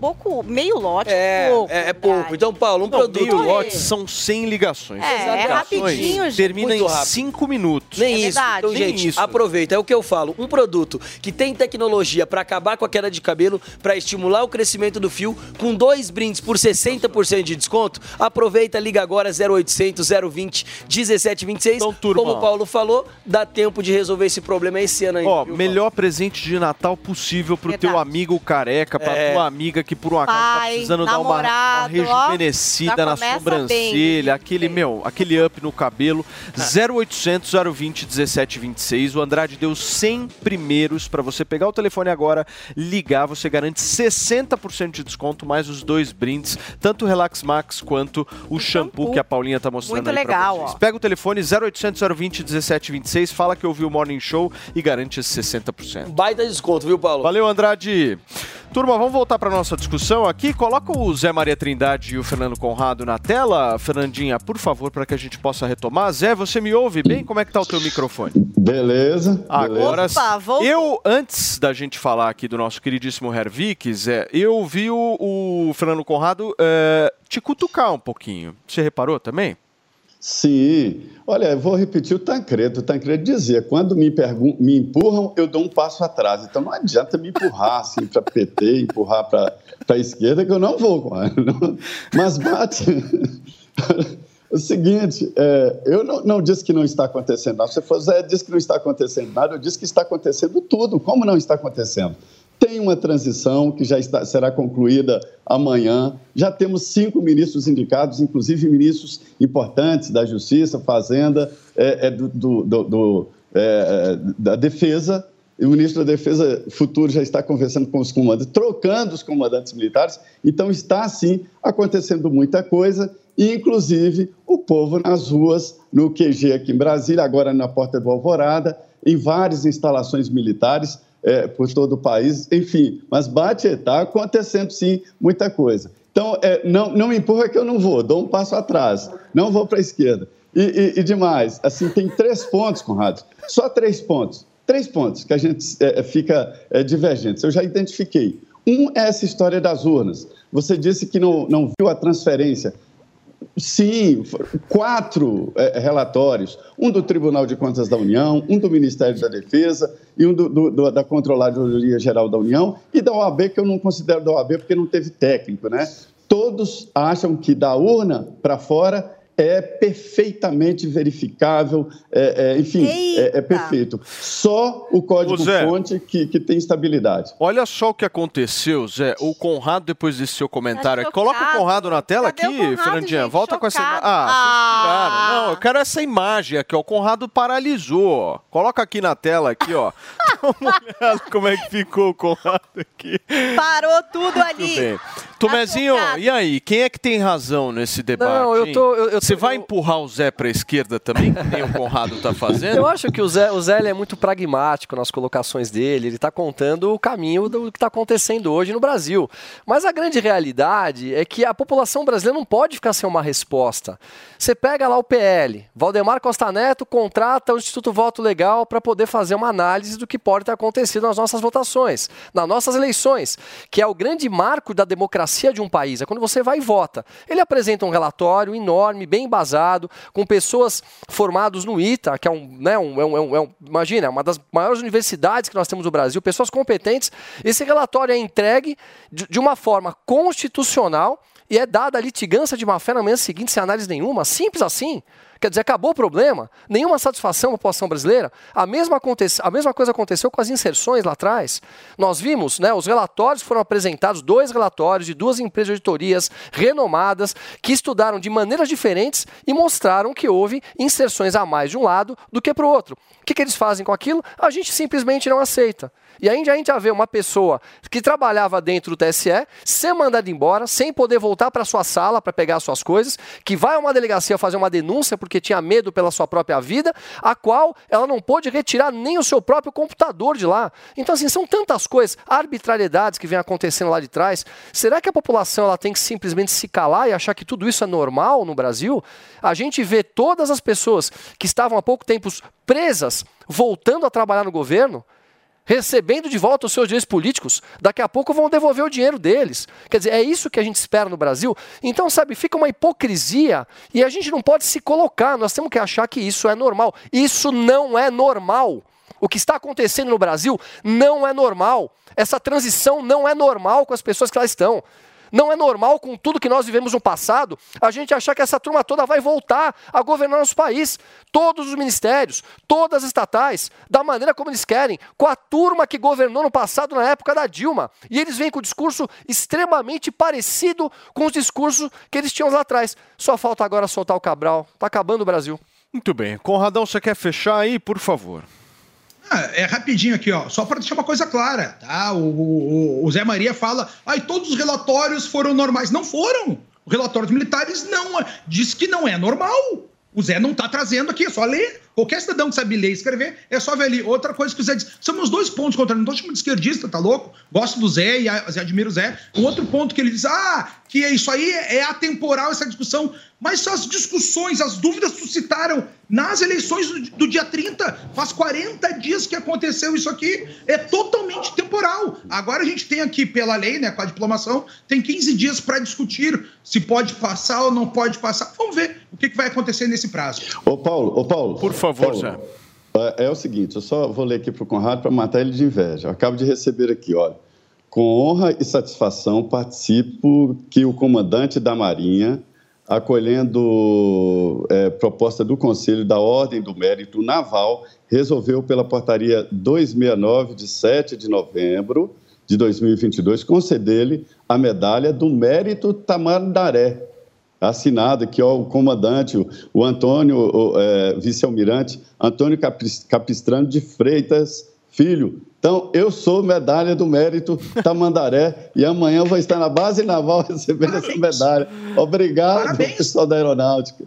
pouco, meio lote, É, pouco. é, é pouco. Então, Paulo, um Não, produto. meio lote são 100 ligações. É, é rapidinho, gente. Termina Muito em rápido. 5 minutos. Nem É isso. verdade. Então, Nem gente, isso. aproveita. É o que eu falo. Um produto que tem tecnologia para acabar com a queda de cabelo, para estimular o crescimento do fio, com dois brindes por 60% de desconto. Aproveita, liga agora 0800 020 1726. Então, turma, Como o Paulo falou, dá tempo de resolver esse problema esse ano ainda. Ó, viu, melhor presente de Natal possível pro Verdade. teu amigo careca, pra É. tua amiga que por um acaso tá Pai, precisando dar uma, uma namorado, ó, rejuvenescida já na sobrancelha, bem, aquele, bem. meu, aquele up no cabelo. 0800 020 1726. O Andrade deu 100 primeiros pra você pegar o telefone agora, ligar, você garante 60% de desconto mais os dois brindes, tanto o Relax Max quanto o, shampoo, shampoo. que a Paulinha tá mostrando Muito aí legal, pra vocês. ó. Pega o telefone 0800 020 1726, fala que ouviu o Morning Show e garante esse 60%. Baita desconto, viu, Paulo? Valeu, Andrade. Turma, vamos voltar para nossa discussão aqui. Coloca o Zé Maria Trindade e o Fernando Conrado na tela, Fernandinha, por favor, para que a gente possa retomar. Zé, você me ouve bem? Como é que tá o teu microfone? Beleza. Agora, Opa, voltou. eu, antes da gente falar aqui do nosso queridíssimo Hervik, Zé, eu vi o, o Fernando Conrado eh, te cutucar um pouquinho. Você reparou também? Sim. Olha, eu vou repetir o Tancredo. O Tancredo dizia, quando me, me empurram, eu dou um passo atrás. Então não adianta me empurrar assim para PT, empurrar para a esquerda, que eu não vou. Mas bate. O seguinte, é, eu não, não disse que não está acontecendo nada. Você falou, Zé, disse que não está acontecendo nada. Eu disse que está acontecendo tudo. Como não está acontecendo? Tem uma transição que já está- será concluída amanhã. Já temos cinco ministros indicados, inclusive ministros importantes da Justiça, Fazenda, é, é, do, do- do- do, é, da Defesa. E o ministro da Defesa futuro já está conversando com os comandantes, trocando os comandantes militares. Então está, sim, acontecendo muita coisa, e inclusive o povo nas ruas, no QG aqui em Brasília, agora na Porta do Alvorada, em várias instalações militares é, por todo o país, enfim. Mas bate, está acontecendo sim muita coisa. Então, é, não, não me empurra que eu não vou, dou um passo atrás, não vou para a esquerda. E, e, e, demais, assim, tem três pontos, Conrado, só três pontos, três pontos que a gente é, fica é, divergente. Eu já identifiquei. Um é essa história das urnas. Você disse que não, não viu a transferência. Sim, quatro é, relatórios: um do Tribunal de Contas da União, um do Ministério da Defesa e um do, do, do, da Controladoria Geral da União e da OAB, que eu não considero da OAB porque não teve técnico, né? Todos acham que da urna para fora é perfeitamente verificável, é, é, enfim, é, é, perfeito. Só o código-fonte que, que tem estabilidade. Olha só o que aconteceu, Zé. O Conrado, depois desse seu comentário, tá coloca o Conrado na tela Cadê aqui, Conrado, Fernandinha. gente? Volta com essa imagem. Chocado. Ah. Ah. Não, eu quero essa imagem aqui, ó. O Conrado paralisou. ó. Coloca aqui na tela, aqui, ó. Dá uma olhada como é que ficou o Conrado aqui. Parou tudo ali. Tudo bem. Tomezinho, e aí? Quem é que tem razão nesse debate? Não, eu tô- eu- eu Você tô- vai empurrar o Zé para a esquerda também, que nem o Conrado está fazendo? Eu acho que o Zé, o Zé é muito pragmático nas colocações dele, ele está contando o caminho do que está acontecendo hoje no Brasil. Mas a grande realidade é que a população brasileira não pode ficar sem uma resposta. Você pega lá o PL, Valdemar Costa Neto contrata o Instituto Voto Legal para poder fazer uma análise do que pode ter acontecido nas nossas votações, nas nossas eleições, que é o grande marco da democracia de um país, é quando você vai e vota. Ele apresenta um relatório enorme, bem embasado, com pessoas formadas no ITA, que é um, né, é um- é um- é um- imagina, uma das maiores universidades que nós temos no Brasil, pessoas competentes. Esse relatório é entregue de, de uma forma constitucional e é dada a litigância de má fé na manhã seguinte sem análise nenhuma, simples assim. Quer dizer, acabou o problema, nenhuma satisfação para a população brasileira. A mesma, aconte- a mesma coisa aconteceu com as inserções lá atrás. Nós vimos, né, os relatórios foram apresentados, dois relatórios de duas empresas de auditorias renomadas, que estudaram de maneiras diferentes e mostraram que houve inserções a mais de um lado do que para o outro. O que, que eles fazem com aquilo? A gente simplesmente não aceita. E aí a gente já vê uma pessoa que trabalhava dentro do TSE ser mandada embora, sem poder voltar para sua sala para pegar suas coisas, que vai a uma delegacia fazer uma denúncia porque tinha medo pela sua própria vida, a qual ela não pôde retirar nem o seu próprio computador de lá. Então, assim, são tantas coisas, arbitrariedades que vêm acontecendo lá de trás. Será que a população ela tem que simplesmente se calar e achar que tudo isso é normal no Brasil? A gente vê todas as pessoas que estavam há pouco tempo presas voltando a trabalhar no governo recebendo de volta os seus direitos políticos, daqui a pouco vão devolver o dinheiro deles. Quer dizer, é isso que a gente espera no Brasil. Então, sabe, fica uma hipocrisia e a gente não pode se colocar, nós temos que achar que isso é normal. Isso não é normal. O que está acontecendo no Brasil não é normal. Essa transição não é normal com as pessoas que lá estão. Não é normal, com tudo que nós vivemos no passado, a gente achar que essa turma toda vai voltar a governar nosso país. Todos os ministérios, todas as estatais, da maneira como eles querem, com a turma que governou no passado, na época da Dilma. E eles vêm com o discurso extremamente parecido com os discursos que eles tinham lá atrás. Só falta agora soltar o Cabral. Está acabando o Brasil. Muito bem. Conradão, você quer fechar aí, por favor? Ah, é rapidinho aqui, ó. Só para deixar uma coisa clara, tá? O, o- o Zé Maria fala, ai, todos os relatórios foram normais. Não foram. Os relatórios militares não. Diz que não é normal. O Zé não tá trazendo aqui, é só ler. Qualquer cidadão que sabe ler e escrever, é só ver ali. Outra coisa que o Zé diz. São meus dois pontos contra Não tô chamando de esquerdista, tá louco? Gosto do Zé e e admiro o Zé. O outro ponto que ele diz, ah, que é isso aí é atemporal, essa discussão. Mas as discussões, as dúvidas suscitaram nas eleições do, dia 30. Faz 40 dias que aconteceu isso aqui. É totalmente temporal. Agora a gente tem aqui, pela lei, né, com a diplomação, tem 15 dias para discutir se pode passar ou não pode passar. Vamos ver o que, vai acontecer nesse prazo. Ô Paulo, ô Paulo. Por favor, Paulo, Zé. É, é o seguinte, eu só vou ler aqui para o Conrado para matar ele de inveja. Eu acabo de receber aqui, olha. Com honra e satisfação participo que o comandante da Marinha, acolhendo é, proposta do Conselho da Ordem do Mérito Naval, resolveu pela portaria 269 de 7 de novembro de 2022 conceder-lhe a medalha do Mérito Tamandaré, assinado aqui, ó, o comandante, o, Antônio, é, vice-almirante Antônio Capis- Capistrano de Freitas Filho. Então, eu sou medalha do mérito Tamandaré e amanhã eu vou estar na base naval recebendo essa medalha. Obrigado, pessoal da aeronáutica.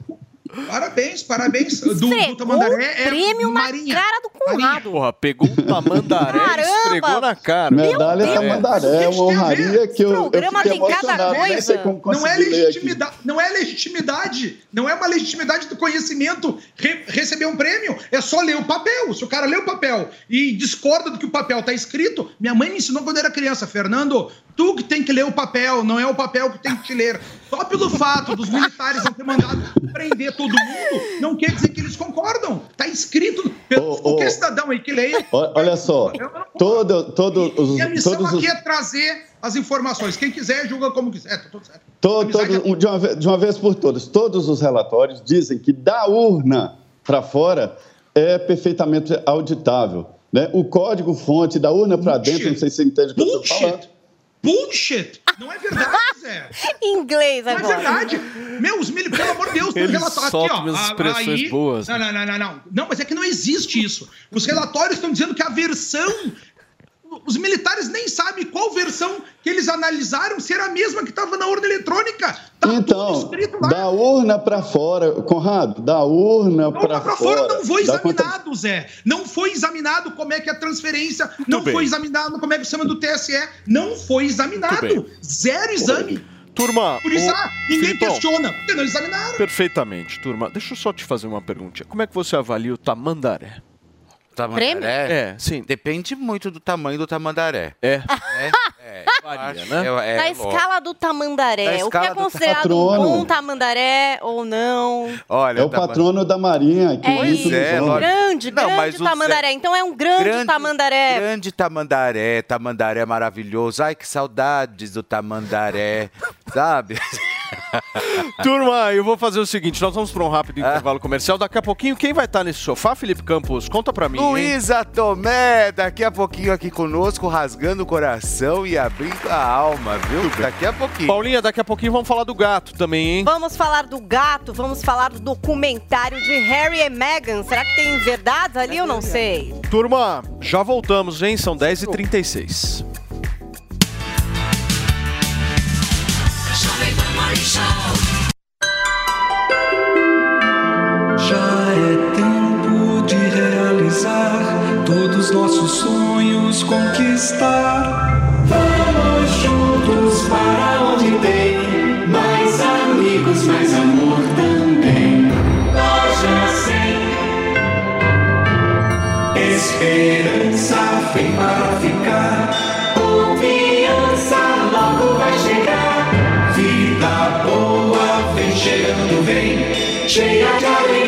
Parabéns, parabéns. Do, do Tamandaré é prêmio na Marinha. cara do Conrado. Porra, pegou um tamandaré e esfregou na cara. Medalha. Tamandaré, é uma honraria que eu, eu programa fiquei tem cada coisa. Não é, aqui. legitimidade, não é legitimidade, não é uma legitimidade do conhecimento re- receber um prêmio. É só ler o papel. Se o cara lê o papel e discorda do que o papel está escrito, minha mãe me ensinou quando eu era criança, Fernando, tu que tem que ler o papel, não é o papel que tem que te ler. Só pelo fato dos militares não ter mandado prender todo mundo, não quer dizer que eles concordam. Tá escrito. Pelo, qualquer cidadão aí que leia. Olha só, todo, todo, os, E a missão todos os, aqui é trazer as informações. Quem quiser, julga como quiser. Tá tudo certo. to- todo- de, uma vez, de uma vez por todas, todos os relatórios dizem que da urna para fora é perfeitamente auditável. Né? O código-fonte da urna para dentro, não sei se você entende o que eu estou falando. Bullshit! Não é verdade, Zé. Inglês Não é agora. verdade. Meu, os mil, pelo amor de Deus, tem relatório. Aqui, ó. umas expressões aí- boas. Não, não, não, não, não. Não, mas é que não existe isso. Os relatórios estão dizendo que a versão. Os militares nem sabem qual versão que eles analisaram se era a mesma que estava na urna eletrônica. Tá Então, da urna para fora, Conrado, da urna para Pra fora. fora não foi dá conta- examinado, Zé. Não foi examinado como é que é a transferência, não bem. foi examinado como é que chama do TSE. Não foi examinado. Zero exame. Turma, Por isso, o- ah, ninguém Filipão, questiona, porque não examinaram. Perfeitamente, turma. Deixa eu só te fazer uma perguntinha. Como é que você avalia o tamandaré? Tamandaré? Prêmio? É, sim. Depende muito do tamanho do tamandaré. É. É, é. Varia, acho- né? é- é Na escala do tamandaré, Na o que é do considerado um patrono. bom tamandaré ou não? Olha, É o tama- patrono da Marinha, que É isso, é, lógico. grande, Não, grande Zé- tamandaré. Então é um grande, tamandaré. Grande tamandaré, tamandaré maravilhoso. Ai, que saudades do tamandaré, sabe? Turma, eu vou fazer o seguinte: nós vamos para um rápido intervalo comercial. Daqui a pouquinho, quem vai estar nesse sofá, Felipe Campos? Conta pra mim. hein? Luísa Tomé, daqui a pouquinho aqui conosco, rasgando o coração e abrindo a alma, viu? Daqui a pouquinho. Paulinha, daqui a pouquinho vamos falar do gato também, hein? Vamos falar do gato, vamos falar do documentário de Harry e Meghan. Será que tem verdades ali? Eu não sei. Turma, já voltamos, hein? São 10h36. Já é tempo de realizar todos nossos sonhos conquistar. Vamos juntos para onde tem mais amigos, mais amor também. Loja 100. Esperança vem para ficar. Vem.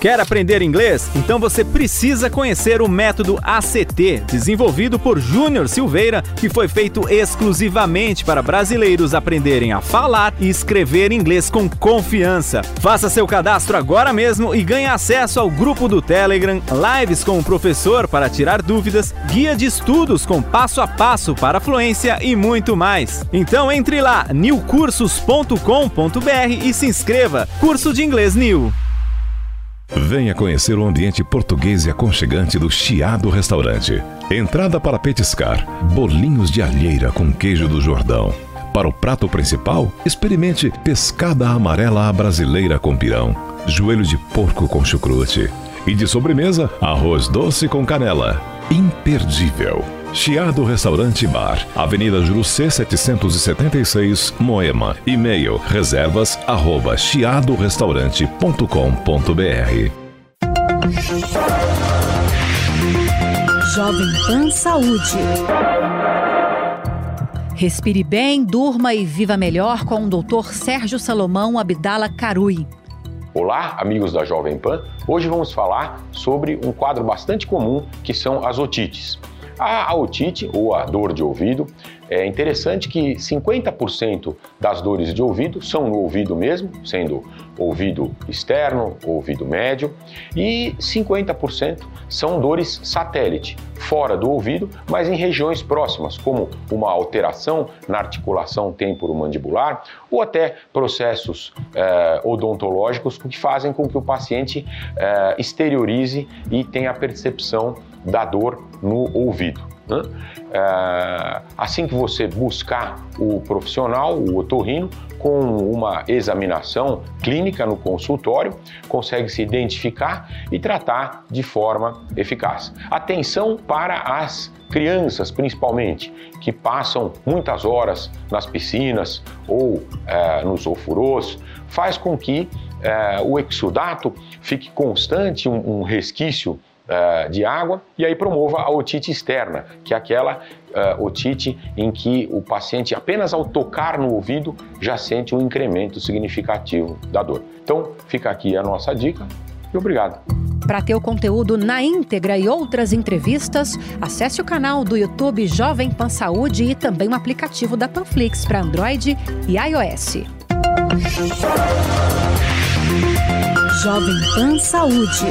Quer aprender inglês? Então você precisa conhecer o método ACT, desenvolvido por Júnior Silveira, que foi feito exclusivamente para brasileiros aprenderem a falar e escrever inglês com confiança. Faça seu cadastro agora mesmo e ganhe acesso ao grupo do Telegram, lives com o professor para tirar dúvidas, guia de estudos com passo a passo para fluência e muito mais. Então entre lá, newcursos.com.br e se inscreva. Curso de Inglês New. Venha conhecer o ambiente português e aconchegante do Chiado Restaurante. Entrada para petiscar, bolinhos de alheira com queijo do Jordão. Para o prato principal, experimente pescada amarela à brasileira com pirão, joelho de porco com chucrute. E de sobremesa, arroz doce com canela. Imperdível. Chiado Restaurante e Bar, Avenida Jurucê 776, Moema. E-mail reservas arroba chiadorestaurante.com.br Jovem Pan Saúde. Respire bem, durma e viva melhor com o Dr. Sérgio Salomão Abdala Carui. Olá, amigos da Jovem Pan. Hoje vamos falar sobre um quadro bastante comum que são as otites. A, otite, ou a dor de ouvido, é interessante que 50% das dores de ouvido são no ouvido mesmo, sendo ouvido externo, ouvido médio, e 50% são dores satélite, fora do ouvido, mas em regiões próximas, como uma alteração na articulação temporomandibular ou até processos eh, odontológicos que fazem com que o paciente eh, exteriorize e tenha a percepção da dor no ouvido. né? É, assim que você buscar o profissional, o otorrino, com uma examinação clínica no consultório, consegue se identificar e tratar de forma eficaz. Atenção para as crianças, principalmente, que passam muitas horas nas piscinas ou é, nos ofurôs, faz com que é, o exudato fique constante, um, um resquício eh, de água e aí promova a otite externa, que é aquela eh, otite em que o paciente apenas ao tocar no ouvido já sente um incremento significativo da dor. Então fica aqui a nossa dica e obrigado. Para ter o conteúdo na íntegra e outras entrevistas, acesse o canal do YouTube Jovem Pan Saúde e também o aplicativo da Panflix para Android e iOS. Jovem Pan Saúde.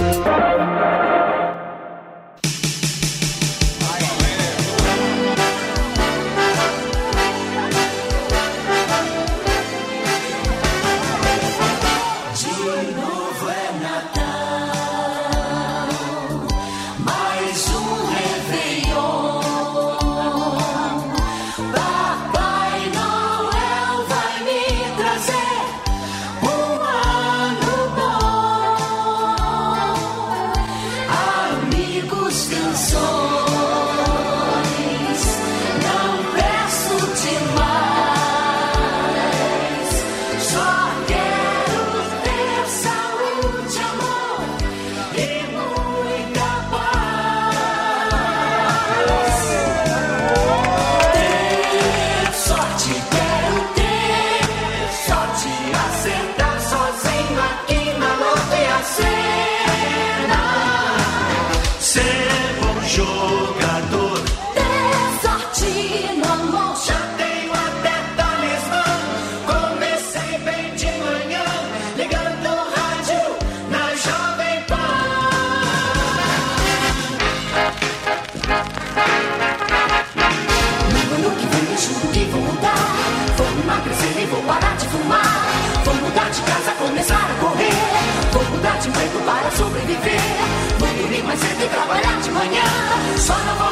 Trabalhar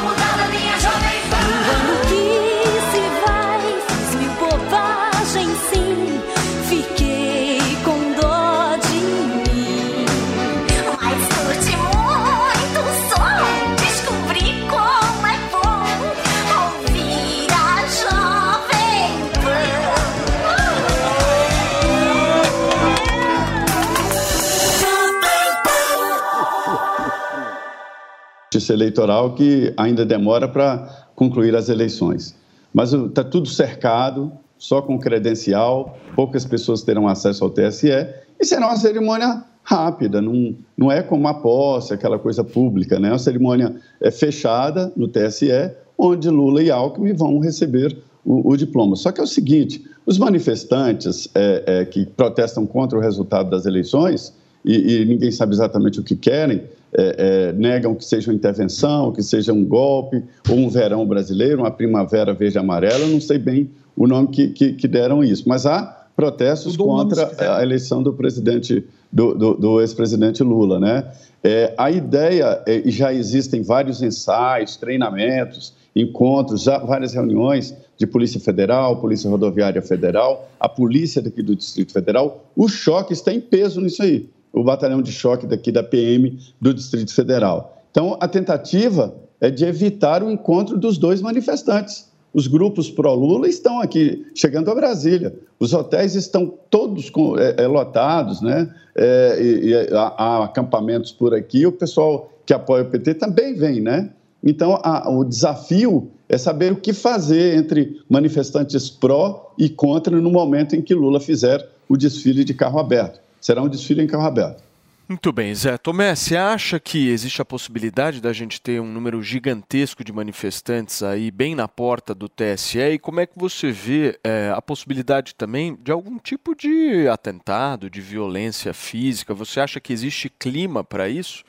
Justiça Eleitoral que ainda demora para concluir as eleições. Mas está tudo cercado, só com credencial, poucas pessoas terão acesso ao TSE e será uma cerimônia rápida, não, não é como a posse, aquela coisa pública, né? É uma cerimônia é, fechada no TSE, onde Lula e Alckmin vão receber o, o diploma. Só que é o seguinte, os manifestantes é, é, que protestam contra o resultado das eleições, e, e ninguém sabe exatamente o que querem, é, é, negam que seja uma intervenção, que seja um golpe, ou um verão brasileiro, uma primavera verde amarela, eu não sei bem o nome que, que, que deram isso, mas há protestos contra a eleição do presidente, do, do, do ex-presidente Lula, né? É, a ideia, é, e já existem vários ensaios, treinamentos, encontros, já várias reuniões de Polícia Federal, Polícia Rodoviária Federal, a polícia daqui do Distrito Federal, o choque está em peso nisso aí o batalhão de choque daqui da PM do Distrito Federal. Então, a tentativa é de evitar o encontro dos dois manifestantes. Os grupos pró-Lula estão aqui, chegando a Brasília. Os hotéis estão todos com, é, é, lotados, né? É, e, e há, há, acampamentos por aqui. O pessoal que apoia o PT também vem, né? Então, a, o desafio é saber o que fazer entre manifestantes pró e contra no momento em que Lula fizer o desfile de carro aberto será um desfile em carro aberto. Muito bem, Zé. Tomé, você acha que existe a possibilidade da gente ter um número gigantesco de manifestantes aí bem na porta do TSE? E como é que você vê é, a possibilidade também de algum tipo de atentado, de violência física? Você acha que existe clima para isso?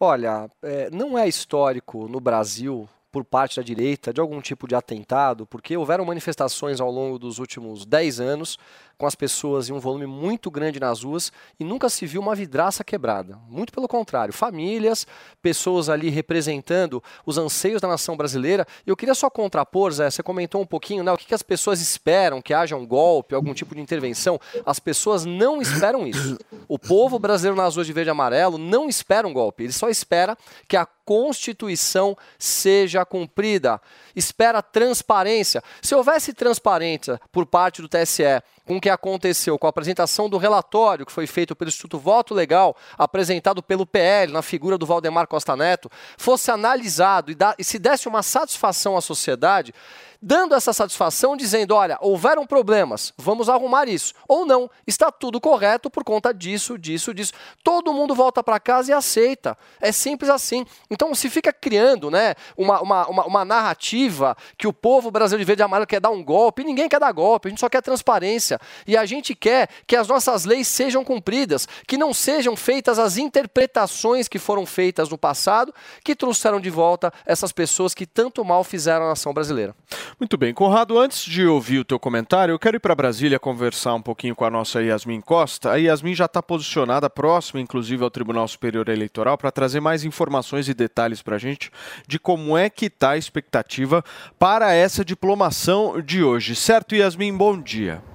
Olha, é, não é histórico no Brasil por parte da direita de algum tipo de atentado, porque houveram manifestações ao longo dos últimos 10 anos com as pessoas em um volume muito grande nas ruas e nunca se viu uma vidraça quebrada. Muito pelo contrário, famílias, pessoas ali representando os anseios da nação brasileira. E eu queria só contrapor, Zé, você comentou um pouquinho, né, o que, que as pessoas esperam, que haja um golpe, algum tipo de intervenção. As pessoas não esperam isso. O povo brasileiro nas ruas de verde e amarelo não espera um golpe, ele só espera que a Constituição seja cumprida. Espera transparência. Se houvesse transparência por parte do TSE com o que aconteceu com a apresentação do relatório que foi feito pelo Instituto Voto Legal, apresentado pelo PL na figura do Valdemar Costa Neto, fosse analisado e, da, e se desse uma satisfação à sociedade, dando essa satisfação, dizendo: olha, houveram problemas, vamos arrumar isso. Ou não, está tudo correto por conta disso, disso, disso. Todo mundo volta para casa e aceita. É simples assim. Então, se fica criando né, uma, uma, uma, uma narrativa que o povo brasileiro de verde e amarelo quer dar um golpe, ninguém quer dar golpe, a gente só quer transparência. E a gente quer que as nossas leis sejam cumpridas, que não sejam feitas as interpretações que foram feitas no passado, que trouxeram de volta essas pessoas que tanto mal fizeram à nação brasileira. Muito bem, Conrado, antes de ouvir o teu comentário, eu quero ir para Brasília conversar um pouquinho com a nossa Yasmin Costa. A Yasmin já está posicionada próxima, inclusive, ao Tribunal Superior Eleitoral, para trazer mais informações e detalhes para a gente de como é que está a expectativa para essa diplomação de hoje. Certo, Yasmin? Bom dia.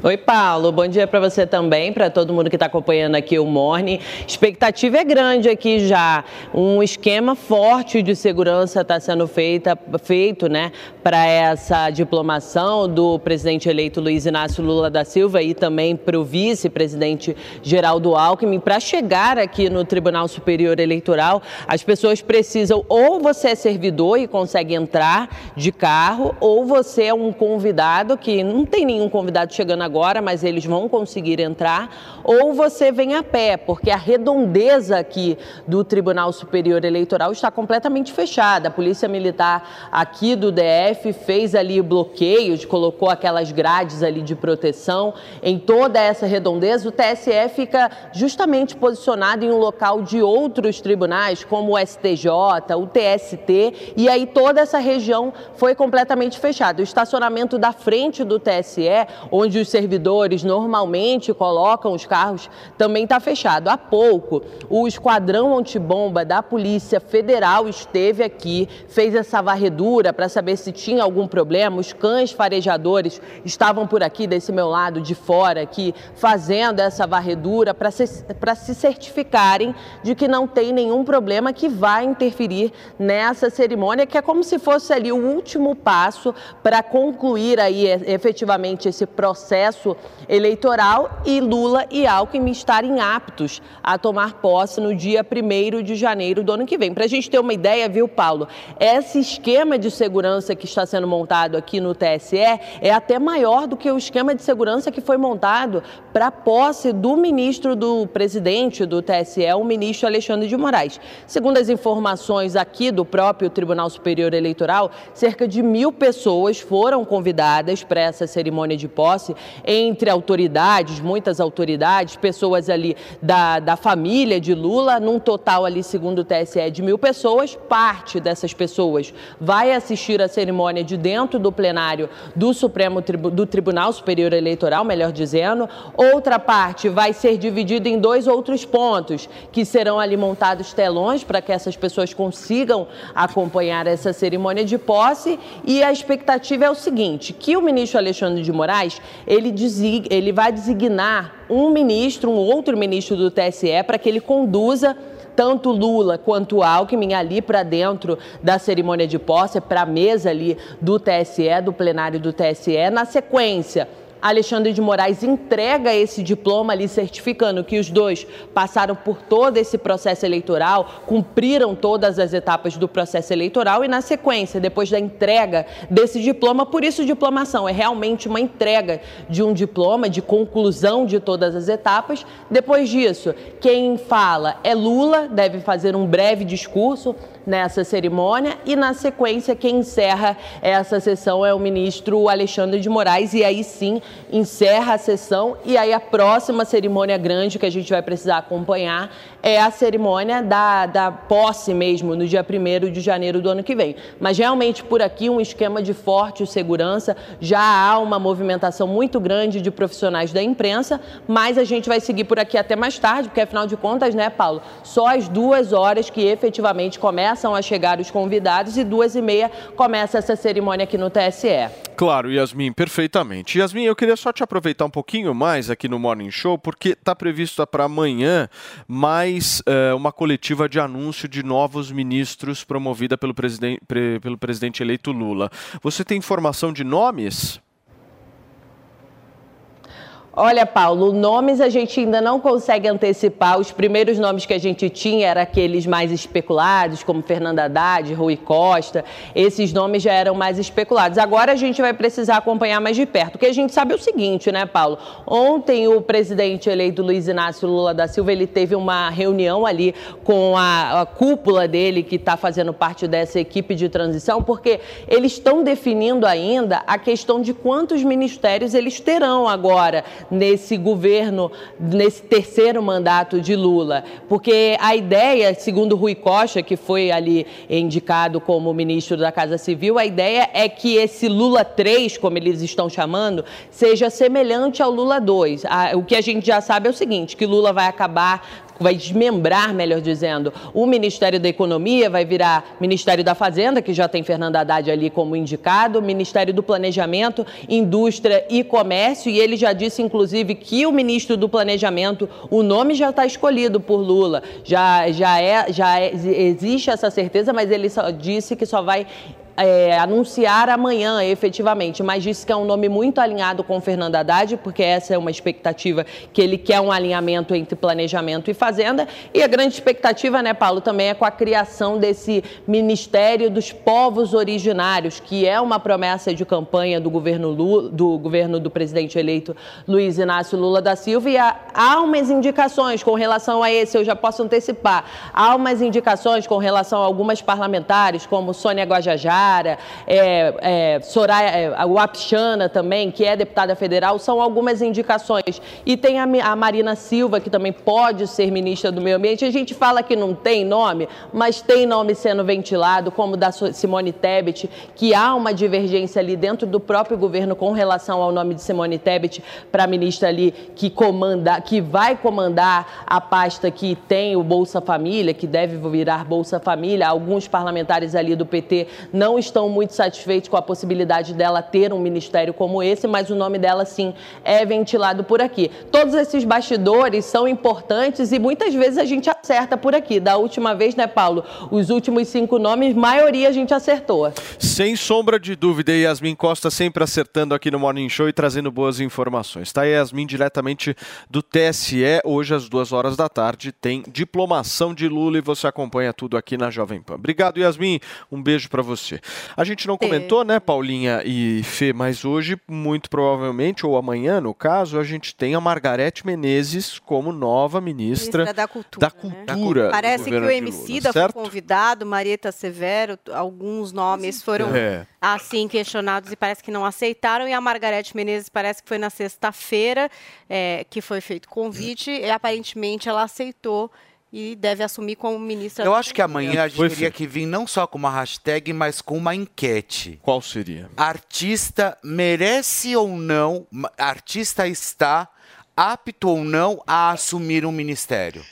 Oi, Paulo. Bom dia para você também, para todo mundo que está acompanhando aqui o Morning. Expectativa é grande aqui já. Um esquema forte de segurança está sendo feita, feito, né, para essa diplomação do presidente eleito Luiz Inácio Lula da Silva e também para o vice-presidente Geraldo Alckmin. Para chegar aqui no Tribunal Superior Eleitoral, as pessoas precisam ou você é servidor e consegue entrar de carro, ou você é um convidado que não tem nenhum convidado chegando agora, mas eles vão conseguir entrar, ou você vem a pé, porque a redondeza aqui do Tribunal Superior Eleitoral está completamente fechada. A Polícia Militar aqui do DF fez ali bloqueios, colocou aquelas grades ali de proteção em toda essa redondeza. O TSE fica justamente posicionado em um local de outros tribunais, como o STJ, o TST, e aí toda essa região foi completamente fechada. O estacionamento da frente do TSE, onde os servidores normalmente colocam os carros, também está fechado. Há pouco, o esquadrão antibomba da Polícia Federal esteve aqui, fez essa varredura para saber se tinha algum problema. Os cães farejadores estavam por aqui, desse meu lado de fora, aqui, fazendo essa varredura para se, se certificarem de que não tem nenhum problema que vai interferir nessa cerimônia, que é como se fosse ali o último passo para concluir aí efetivamente esse processo processo eleitoral e Lula e Alckmin estarem aptos a tomar posse no dia 1 de janeiro do ano que vem. Para a gente ter uma ideia, viu, Paulo? Esse esquema de segurança que está sendo montado aqui no TSE é até maior do que o esquema de segurança que foi montado para a posse do ministro do presidente do TSE, o ministro Alexandre de Moraes. Segundo as informações aqui do próprio Tribunal Superior Eleitoral, cerca de mil pessoas foram convidadas para essa cerimônia de posse entre autoridades, muitas autoridades, pessoas ali da, da família de Lula, num total ali, segundo o TSE, de mil pessoas. Parte dessas pessoas vai assistir a cerimônia de dentro do plenário do Supremo do Tribunal Superior Eleitoral, melhor dizendo. Outra parte vai ser dividida em dois outros pontos, que serão ali montados telões para que essas pessoas consigam acompanhar essa cerimônia de posse. E a expectativa é o seguinte, que o ministro Alexandre de Moraes, ele ele vai designar um ministro, um outro ministro do TSE, para que ele conduza tanto Lula quanto Alckmin ali para dentro da cerimônia de posse, para a mesa ali do TSE, do plenário do TSE. Na sequência, Alexandre de Moraes entrega esse diploma ali certificando que os dois passaram por todo esse processo eleitoral, cumpriram todas as etapas do processo eleitoral e na sequência, depois da entrega desse diploma, por isso diplomação é realmente uma entrega de um diploma de conclusão de todas as etapas. Depois disso, quem fala é Lula, deve fazer um breve discurso nessa cerimônia. E na sequência quem encerra essa sessão é o ministro Alexandre de Moraes. E aí sim encerra a sessão. E aí a próxima cerimônia grande que a gente vai precisar acompanhar é a cerimônia da, da posse mesmo, no dia 1 de janeiro do ano que vem. Mas realmente por aqui um esquema de forte segurança, já há uma movimentação muito grande de profissionais da imprensa, mas a gente vai seguir por aqui até mais tarde, porque afinal de contas, né, Paulo, só às duas horas que efetivamente começam a chegar os convidados e duas e meia começa essa cerimônia aqui no TSE. Claro, Yasmin, perfeitamente. Yasmin, eu queria só te aproveitar um pouquinho mais aqui no Morning Show, porque está previsto para amanhã mais eh, uma coletiva de anúncio de novos ministros promovida pelo, presiden pre- pelo presidente eleito Lula. Você tem informação de nomes? Olha, Paulo, nomes a gente ainda não consegue antecipar. Os primeiros nomes que a gente tinha eram aqueles mais especulados, como Fernanda Haddad, Rui Costa. Esses nomes já eram mais especulados. Agora a gente vai precisar acompanhar mais de perto. Porque a gente sabe o seguinte, né, Paulo? Ontem o presidente eleito Luiz Inácio Lula da Silva, ele teve uma reunião ali com a, a cúpula dele, que está fazendo parte dessa equipe de transição, porque eles estão definindo ainda a questão de quantos ministérios eles terão agora nesse governo, nesse terceiro mandato de Lula. Porque a ideia, segundo Rui Costa, que foi ali indicado como ministro da Casa Civil, a ideia é que esse Lula 3, como eles estão chamando, seja semelhante ao Lula 2. Ah, O que a gente já sabe é o seguinte, que Lula vai acabar vai desmembrar, melhor dizendo, o Ministério da Economia, vai virar Ministério da Fazenda, que já tem Fernanda Haddad ali como indicado, Ministério do Planejamento, Indústria e Comércio, e ele já disse, inclusive, que o ministro do Planejamento, o nome já está escolhido por Lula, já, já, é, já é- existe essa certeza, mas ele só disse que só vai é, anunciar amanhã, efetivamente, mas disse que é um nome muito alinhado com Fernando Haddad, porque essa é uma expectativa que ele quer um alinhamento entre planejamento e fazenda. E a grande expectativa, né, Paulo, também é com a criação desse Ministério dos Povos Originários, que é uma promessa de campanha do governo Lula, do governo do presidente eleito Luiz Inácio Lula da Silva. E há, umas indicações com relação a esse, eu já posso antecipar. Há umas indicações com relação a algumas parlamentares, como Sônia Guajajara, é, é, Soraya é, também, que é deputada federal, são algumas indicações. E tem a, a Marina Silva, que também pode ser ministra do Meio Ambiente. A gente fala que não tem nome, mas tem nome sendo ventilado, como da Simone Tebet, que há uma divergência ali dentro do próprio governo com relação ao nome de Simone Tebet para a ministra ali que comanda, que vai comandar a pasta que tem o Bolsa Família, que deve virar Bolsa Família. Alguns parlamentares ali do PT não estão muito satisfeitos com a possibilidade dela ter um ministério como esse, mas o nome dela sim é ventilado por aqui. Todos esses bastidores são importantes e muitas vezes a gente acerta por aqui. Da última vez, né, Paulo? Os últimos cinco nomes, maioria a gente acertou. Sem sombra de dúvida, Yasmin Costa sempre acertando aqui no Morning Show e trazendo boas informações. Tá, Yasmin, diretamente do TSE, hoje às duas horas da tarde, tem diplomação de Lula e você acompanha tudo aqui na Jovem Pan. Obrigado, Yasmin. Um beijo pra você. A gente não comentou, né, Paulinha e Fê, mas hoje, muito provavelmente, ou amanhã, no caso, a gente tem a Margarete Menezes como nova ministra, Ministra da Cultura. da Cultura do Parece que o Emicida foi convidado, Marieta Severo, alguns nomes foram É. assim questionados e parece que não aceitaram. E a Margarete Menezes parece que foi na sexta-feira é, que foi feito o convite e aparentemente ela aceitou e deve assumir como ministra. Eu acho que amanhã a gente Foi, teria que vir não só com uma hashtag, mas com uma enquete. Qual seria? Artista merece ou não, artista está apto ou não a assumir um ministério?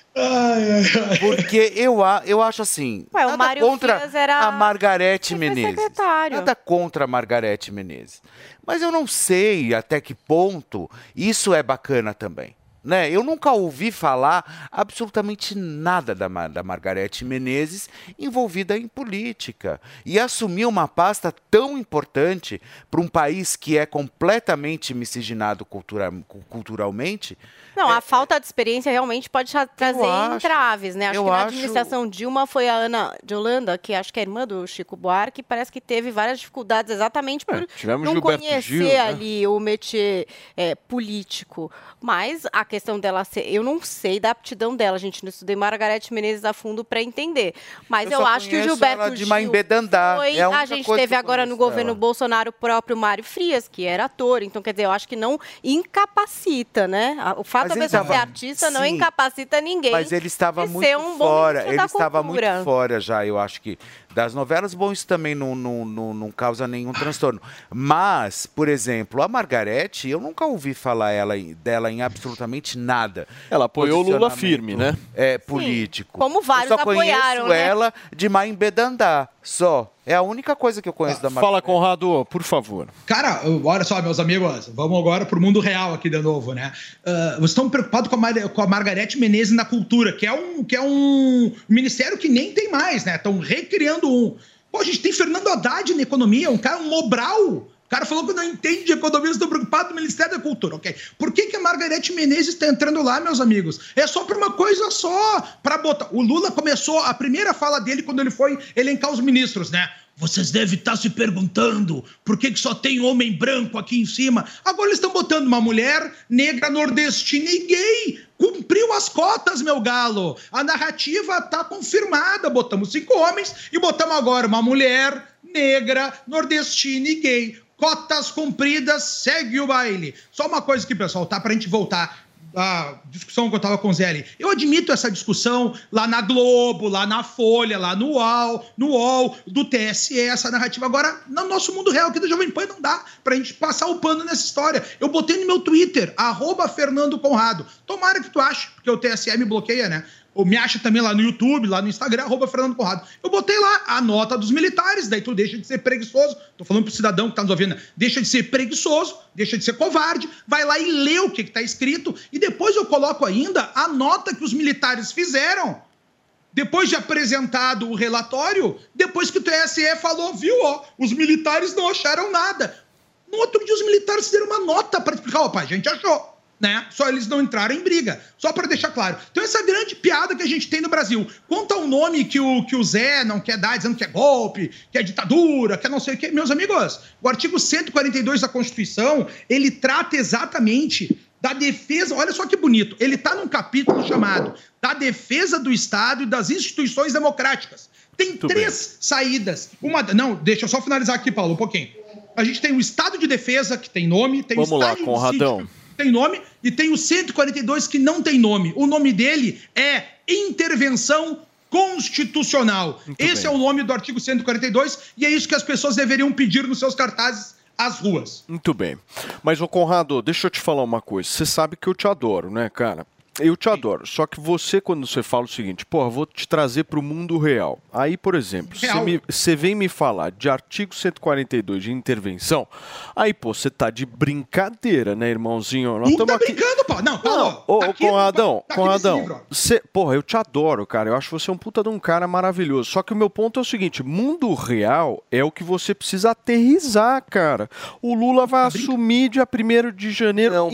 Porque eu, a- eu acho assim, Ué, o nada Mário contra era- a Margarete Menezes. secretário. Nada contra a Margarete Menezes. Mas eu não sei até que ponto isso é bacana também. Né? Eu nunca ouvi falar absolutamente nada da, da Margarete Menezes envolvida em política. E assumir uma pasta tão importante para um país que é completamente miscigenado cultura culturalmente. Não, a falta de experiência realmente pode tra- trazer acho. entraves, né? Acho que na acho- administração Dilma foi a Ana de Holanda, que acho que é irmã do Chico Buarque, parece que teve várias dificuldades exatamente por É, não Gilberto conhecer Gil, né? ali o métier é, político. Mas a questão dela ser. Eu não sei da aptidão dela, gente. Não estudei Margarete Menezes a fundo para entender. Mas Eu eu, acho que o Gilberto ela de Gil Maimbedandá, foi. é a a, gente teve agora no governo dela. Bolsonaro o próprio Mário Frias, que era ator. Então, quer dizer, eu acho que não incapacita, né? O fato Mas pessoa tava- ser artista não Sim. incapacita ninguém. Mas ele estava muito um fora. Ele estava muito cultura. fora já, eu acho que. Das novelas, bom, isso também não, não, não, não causa nenhum transtorno. Mas, por exemplo, a Margarete, eu nunca ouvi falar ela, dela em absolutamente nada. Ela apoiou o Lula firme, né? É, político. Como vários eu só conheço apoiaram, né? ela de Maimbedandá, só. É a única coisa que eu conheço da Margarete. Fala, Conrado, por favor. Cara, olha só, meus amigos, vamos agora pro mundo real aqui de novo, né? Ah, vocês estão preocupados com a, Mar com a Margarete Menezes na cultura, que é, um, que é um ministério que nem tem mais, né? Estão recriando um. Pô, a gente tem Fernando Haddad na economia, um cara, um Mobral. O cara falou que não entende de economia, estão preocupados com o Ministério da Cultura, ok? Por que, que a Margarete Menezes está entrando lá, meus amigos? É só para uma coisa só, para botar. O Lula começou a primeira fala dele quando ele foi elencar os ministros, né? Vocês devem estar se perguntando por que, que só tem homem branco aqui em cima. Agora eles estão botando uma mulher negra, nordestina e gay. Cumpriu as cotas, meu galo. A narrativa está confirmada. Botamos cinco homens e botamos agora uma mulher negra, nordestina e gay. Cotas cumpridas, segue o baile. Só uma coisa aqui, pessoal, tá? Pra gente voltar a discussão que eu tava com o Zé. Eu admito essa discussão lá na Globo, lá na Folha, lá no UOL, no UOL, do TSE, essa narrativa. Agora, no nosso mundo real aqui do Jovem Pan, não dá pra gente passar o pano nessa história. Eu botei no meu Twitter, arroba Fernando Conrado. Tomara que tu ache, porque o TSE me bloqueia, né? Ou me acha também lá no YouTube, lá no Instagram, arroba Fernando Conrado. Eu botei lá a nota dos militares, daí tu deixa de ser preguiçoso. Tô falando pro cidadão que tá nos ouvindo, né? deixa de ser preguiçoso, deixa de ser covarde, vai lá e lê o que, que tá escrito, e depois eu coloco ainda a nota que os militares fizeram. Depois de apresentado o relatório, depois que o TSE falou, viu, ó, os militares não acharam nada. No outro dia, os militares fizeram uma nota para explicar, opa, a gente achou né? Só eles não entraram em briga. Só para deixar claro. Então, essa grande piada que a gente tem no Brasil. Quanto ao nome que o, que o Zé não quer dar, dizendo que é golpe, que é ditadura, que é não sei o quê. Meus amigos, o artigo 142 da Constituição, ele trata exatamente da defesa. Olha só que bonito. Ele está num capítulo chamado da defesa do Estado e das instituições democráticas. Tem três saídas. Uma, não, deixa eu só finalizar aqui, Paulo, um pouquinho. A gente tem o Estado de Defesa, que tem nome, tem Vamos o lá, Estado de Conradão. Sítio, tem nome, e tem o 142 que não tem nome. O nome dele é Intervenção Constitucional. Esse bem. é o nome do artigo 142 e é isso que as pessoas deveriam pedir nos seus cartazes às ruas. Muito bem. Mas, ô Conrado, deixa eu te falar uma coisa. Você sabe que eu te adoro, né, cara? Eu te adoro. Só que você, quando você fala o seguinte, porra, vou te trazer pro mundo real. Aí, por exemplo, você vem me falar de artigo 142 de intervenção, aí, pô, você tá de brincadeira, né, irmãozinho? Nós Não tá aqui... brincando, pô. Não, Paulo. Não, ô, tá aqui- Conradão, tá Conradão, cê, porra, eu te adoro, cara. Eu acho você um puta de um cara maravilhoso. Só que o meu ponto é o seguinte: mundo real é o que você precisa aterrizar, cara. O Lula vai assumir dia 1 de janeiro. Paulo,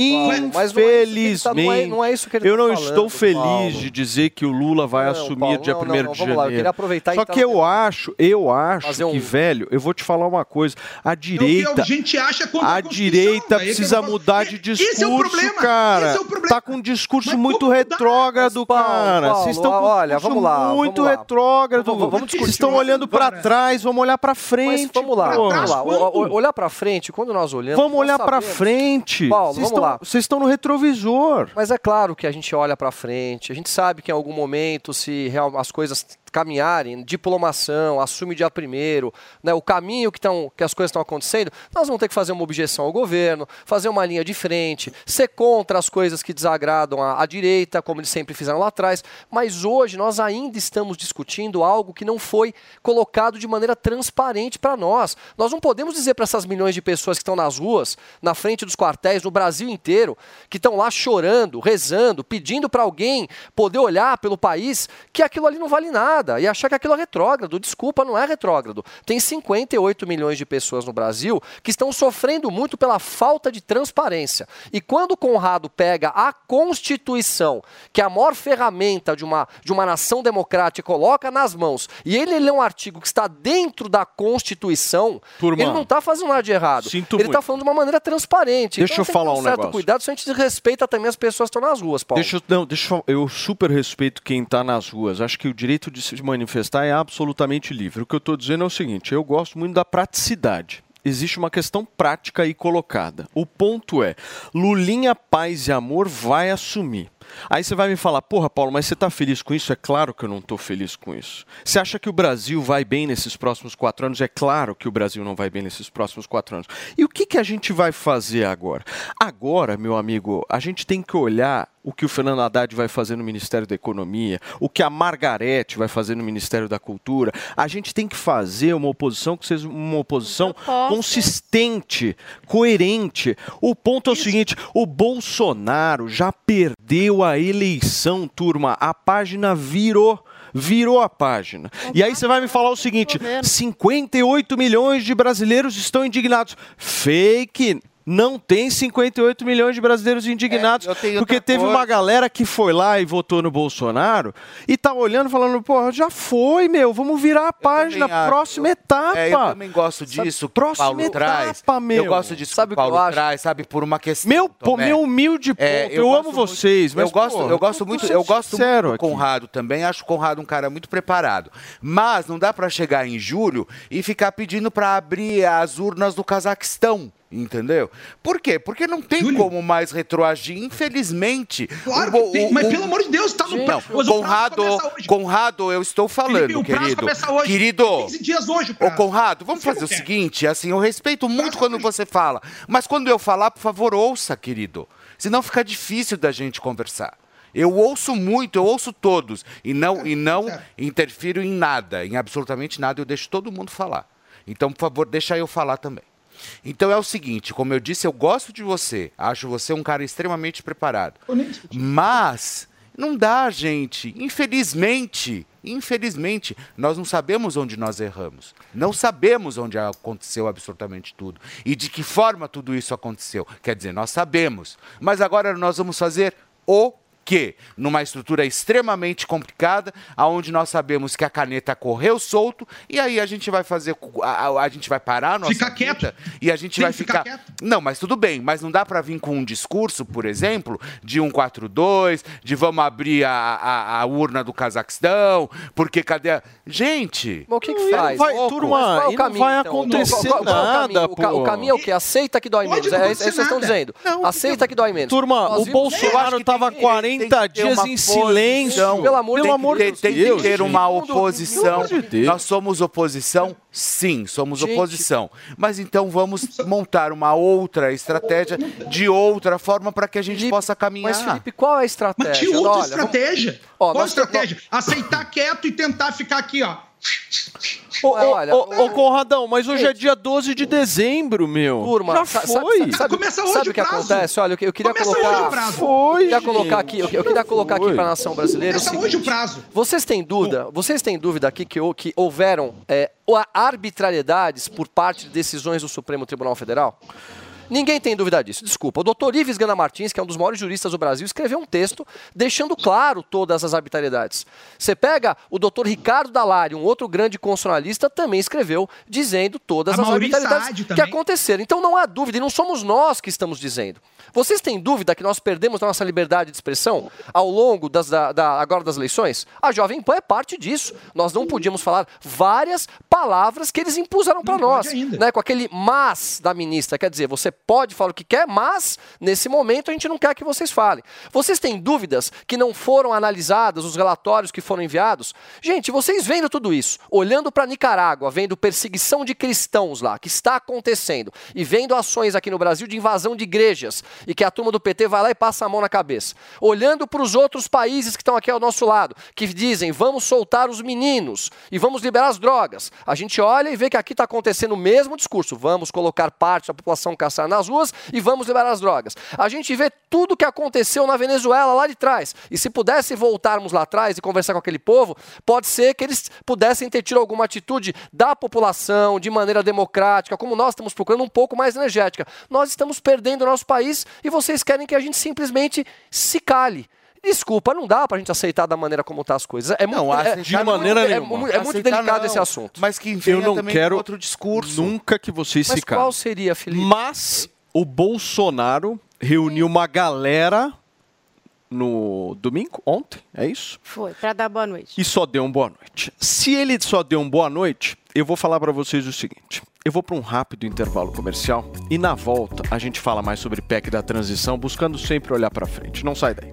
mas não é isso que ele tá- é- é eu não falando, estou feliz Paulo. de dizer que o Lula vai Não, assumir Paulo, dia não, 1 não, de janeiro. lá, eu queria aproveitar, Só então, que eu acho, eu acho um- que, velho, eu vou te falar uma coisa. A É direita. a gente acha a A direita precisa eu mudar de discurso, Esse é o problema, cara. esse é o problema. Tá com um discurso muito retrógrado, cara. Paulo, Vocês estão com um olha, discurso vamos lá, muito vamos lá. retrógrado. Vamos- vamos Vocês discutir. estão olhando pra trás, vamos olhar pra frente. Mas vamos lá, vamos lá. O- olhar pra frente, quando nós olhamos. Vamos olhar pra sabemos- frente. Paulo, Vocês vamos lá. Vocês estão no retrovisor. Mas é claro que a gente olha pra frente, a gente sabe que em algum momento, se as coisas caminharem, diplomação, assume dia primeiro, né, o caminho que, tão, que as coisas estão acontecendo, nós vamos ter que fazer uma objeção ao governo, fazer uma linha de frente, ser contra as coisas que desagradam a, a direita, como eles sempre fizeram lá atrás. Mas hoje nós ainda estamos discutindo algo que não foi colocado de maneira transparente para nós. Nós não podemos dizer para essas milhões de pessoas que estão nas ruas, na frente dos quartéis, no Brasil inteiro, que estão lá chorando, rezando, pedindo para alguém poder olhar pelo país, que aquilo ali não vale nada e achar que aquilo é retrógrado. Desculpa, não é retrógrado. Tem 58 milhões de pessoas no Brasil que estão sofrendo muito pela falta de transparência. E quando o Conrado pega a Constituição, que é a maior ferramenta de uma, de uma nação democrática, e coloca nas mãos, e ele lê um artigo que está dentro da Constituição, Turma, ele não está fazendo nada de errado. ele está falando de uma maneira transparente. Deixa Então eu falar um certo negócio. cuidado se a gente respeita também as pessoas que estão nas ruas, Paulo. Deixa eu, não, deixa eu, eu super respeito quem está nas ruas. Acho que o direito de se manifestar é absolutamente livre. O que eu estou dizendo é o seguinte: eu gosto muito da praticidade. Existe uma questão prática aí colocada. O ponto é: Lulinha, paz e amor vai assumir. Aí você vai me falar, porra, Paulo, mas você está feliz com isso? É claro que eu não estou feliz com isso. Você acha que o Brasil vai bem nesses próximos quatro anos? É claro que o Brasil não vai bem nesses próximos quatro anos. E o que, que a gente vai fazer agora? Agora, meu amigo, a gente tem que olhar o que o Fernando Haddad vai fazer no Ministério da Economia, o que a Margarete vai fazer no Ministério da Cultura. A gente tem que fazer uma oposição que seja uma oposição consistente, coerente. O ponto é o seguinte: o Bolsonaro já perdeu a eleição, turma. A página virou. Virou a página. E aí você vai me falar o seguinte: 58 milhões de brasileiros estão indignados. Fake. Não tem 58 milhões de brasileiros indignados. eu tenho porque teve coisa. uma galera que foi lá e votou no Bolsonaro e tá olhando falando, pô, já foi, meu, vamos virar a página, também próxima etapa. É, eu também gosto disso o próxima Paulo traz. etapa, meu. Eu gosto disso Sabe o que o que eu Paulo acho? traz, sabe, por uma questão. Meu, pô, meu humilde ponto. É, eu gosto amo muito- vocês, mas eu gosto, pô, eu gosto muito, eu gosto muito do aqui. Conrado também. Acho o Conrado um cara muito preparado. Mas não dá pra chegar em julho e ficar pedindo pra abrir as urnas do Cazaquistão. Entendeu? Por quê? Porque não tem como mais retroagir, infelizmente. Claro O que tem, o- mas o- pelo amor de Deus, tá no Não, prazo. Mas o prazo Conrado, hoje. Conrado, eu estou falando, Felipe, querido. hoje. Querido, 15 dias hoje o Ô. Conrado, vamos fazer não o quer. seguinte, assim, eu respeito muito quando você fala, mas quando eu falar, por favor, ouça, querido. Senão fica difícil da gente conversar. Eu ouço muito, eu ouço todos. E não, e não interfiro em nada, em absolutamente nada, eu deixo todo mundo falar. Então, por favor, deixa eu falar também. Então é o seguinte, como eu disse, eu gosto de você, acho você um cara extremamente preparado. Mas não dá, gente. Infelizmente, infelizmente, nós não sabemos onde nós erramos. Não sabemos onde aconteceu absolutamente tudo. E de que forma tudo isso aconteceu. Quer dizer, nós sabemos. Mas agora nós vamos fazer o quê? Numa estrutura extremamente complicada, aonde nós sabemos que a caneta correu solto, e aí a gente vai fazer. A, a- a gente vai parar a nossa Fica vida, e a gente Tem vai que ficar ficar. Não, mas tudo bem, mas não dá para vir com um discurso, por exemplo, de 142, de vamos abrir a, a, a urna do Cazaquistão, porque cadê a... Gente! Mas o que, que Não faz? vai, Louco. turma, é o e não caminho, vai então? acontecer qual é o nada, caminho? O, caminho é o quê? Aceita que dói menos. É, é isso que vocês estão dizendo. Aceita que dói menos. Turma, Nós o Bolsonaro estava 40 dias em silêncio. Pelo amor tem de que Deus. tem que ter uma Pelo amor oposição. de Deus. Nós somos oposição? Sim, somos Gente. oposição. Mas então vamos montar uma outra estratégia de outra forma para que a gente possa caminhar. Mas, Felipe, qual é a estratégia? Mas tinha outra Olha, vamos- estratégia. Ó, Qual a nós- estratégia? Aceitar quieto e tentar ficar aqui, ó. Ô, ô, Olha, ô, ô, Conradão, mas hoje é dia 12 de dezembro, meu. Turma, Já sa- foi. Sabe, sabe, Começa hoje sabe o o que prazo. acontece? Olha, eu, que- eu queria Começa colocar. hoje o prazo. Foi, Eu queria colocar aqui, eu, eu queria colocar aqui Foi. para a nação brasileira. o Começa seguinte. hoje o prazo. Vocês têm dúvida? Vocês têm dúvida aqui que, hou- que houveram é, arbitrariedades por parte de decisões do Supremo Tribunal Federal? Ninguém tem dúvida disso. Desculpa. O doutor Ives Gana Martins, que é um dos maiores juristas do Brasil, escreveu um texto deixando claro todas as arbitrariedades. Você pega o doutor Ricardo Dallari, um outro grande constitucionalista, também escreveu dizendo todas A as Mauri arbitrariedades que aconteceram. Então não há dúvida, e não somos nós que estamos dizendo. Vocês têm dúvida que nós perdemos a nossa liberdade de expressão ao longo das, da, da- agora das eleições? A Jovem Pan é parte disso. Nós não podíamos falar várias palavras que eles impuseram para nós. Né? Com aquele mas da ministra. Quer dizer, você pode falar o que quer, mas nesse momento a gente não quer que vocês falem. Vocês têm dúvidas que não foram analisadas os relatórios que foram enviados? Gente, vocês vendo tudo isso, olhando para Nicarágua, vendo perseguição de cristãos lá, que está acontecendo, e vendo ações aqui no Brasil de invasão de igrejas, e que a turma do PT vai lá e passa a mão na cabeça. Olhando para os outros países que estão aqui ao nosso lado, que dizem vamos soltar os meninos e vamos liberar as drogas. A gente olha e vê que aqui está acontecendo o mesmo discurso. Vamos colocar parte da população caçar nas ruas e vamos liberar as drogas. A gente vê tudo o que aconteceu na Venezuela lá de trás. E se pudesse voltarmos lá atrás e conversar com aquele povo, pode ser que eles pudessem ter tido alguma atitude da população de maneira democrática, como nós estamos procurando um pouco mais energética. Nós estamos perdendo o nosso país e vocês querem que a gente simplesmente se cale. Desculpa, não dá pra gente aceitar da maneira como tá as coisas. É Não, muito, é, aceitar é, não. muito- é, nenhuma. muito- é muito Aceitar delicado não. esse assunto. Mas que Eu não também quero outro discurso. nunca que vocês Mas se calem. qual seria, Felipe? Mas o Bolsonaro reuniu uma galera no domingo, ontem, é isso? Foi, pra dar boa noite. E só deu um boa noite. Se ele só deu um boa noite, eu vou falar pra vocês o seguinte. Eu vou para um rápido intervalo comercial e na volta a gente fala mais sobre PEC da transição, buscando sempre olhar pra frente. Não sai daí.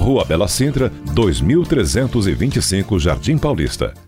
Rua Bela Sintra, 2325 Jardim Paulista.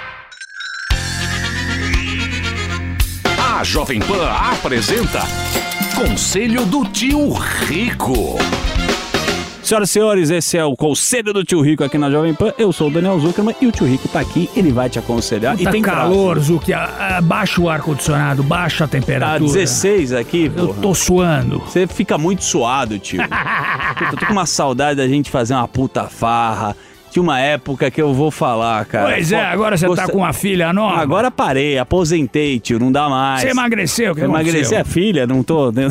A Jovem Pan apresenta Conselho do Tio Rico. Senhoras e senhores, esse é o Conselho do Tio Rico aqui na Jovem Pan. Eu sou o Daniel Zuckerman e o Tio Rico tá aqui, ele vai te aconselhar. Puta e tem calor, prazo. Ah, Baixa o ar-condicionado, baixa a Tá temperatura. 16 aqui, Eu tô suando. Você fica muito suado, tio. Puta, eu tô com uma saudade da gente fazer uma puta farra. Tinha uma época que eu vou falar, cara. Pois é, agora você tá gosta- com uma filha nova. Agora parei, aposentei, tio, não dá mais. Você emagreceu, que Emagreci aconteceu? é filha, não tô.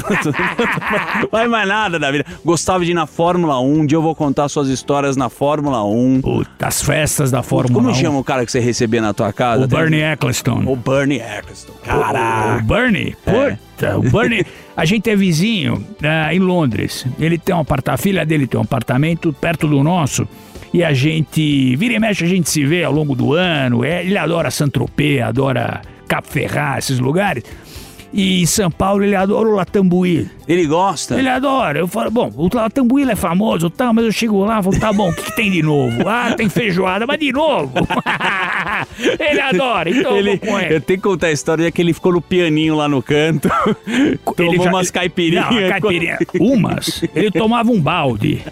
Não faz mais nada da vida. Gostava de ir na Fórmula 1, um dia eu vou contar suas histórias na Fórmula 1. Puta, as festas da Fórmula Como 1. chama o cara que você recebia na tua casa? O Bernie Eccleston. O Bernie Eccleston. Caraca. o Bernie? É. Puta, o Bernie. A gente é vizinho ah, em Londres. Ele tem um apartamento, a filha dele tem um apartamento perto do nosso. E a gente, vira e mexe, a gente se vê ao longo do ano. É, ele adora Saint-Tropez, adora Cap Ferrat, esses lugares. E em São Paulo ele adora o Latambuí. Ele gosta? Ele adora. Eu falo, bom, o Latambuí é famoso, tá, mas eu chego lá e falo, tá bom, o que, que tem de novo? Ah, tem feijoada, mas de novo. ele adora, então ele, eu vou com ele. eu tenho que contar a história que ele ficou no pianinho lá no canto. tomou Ele já- umas caipirinhas. Não, caipirinha. Umas. Ele tomava um balde.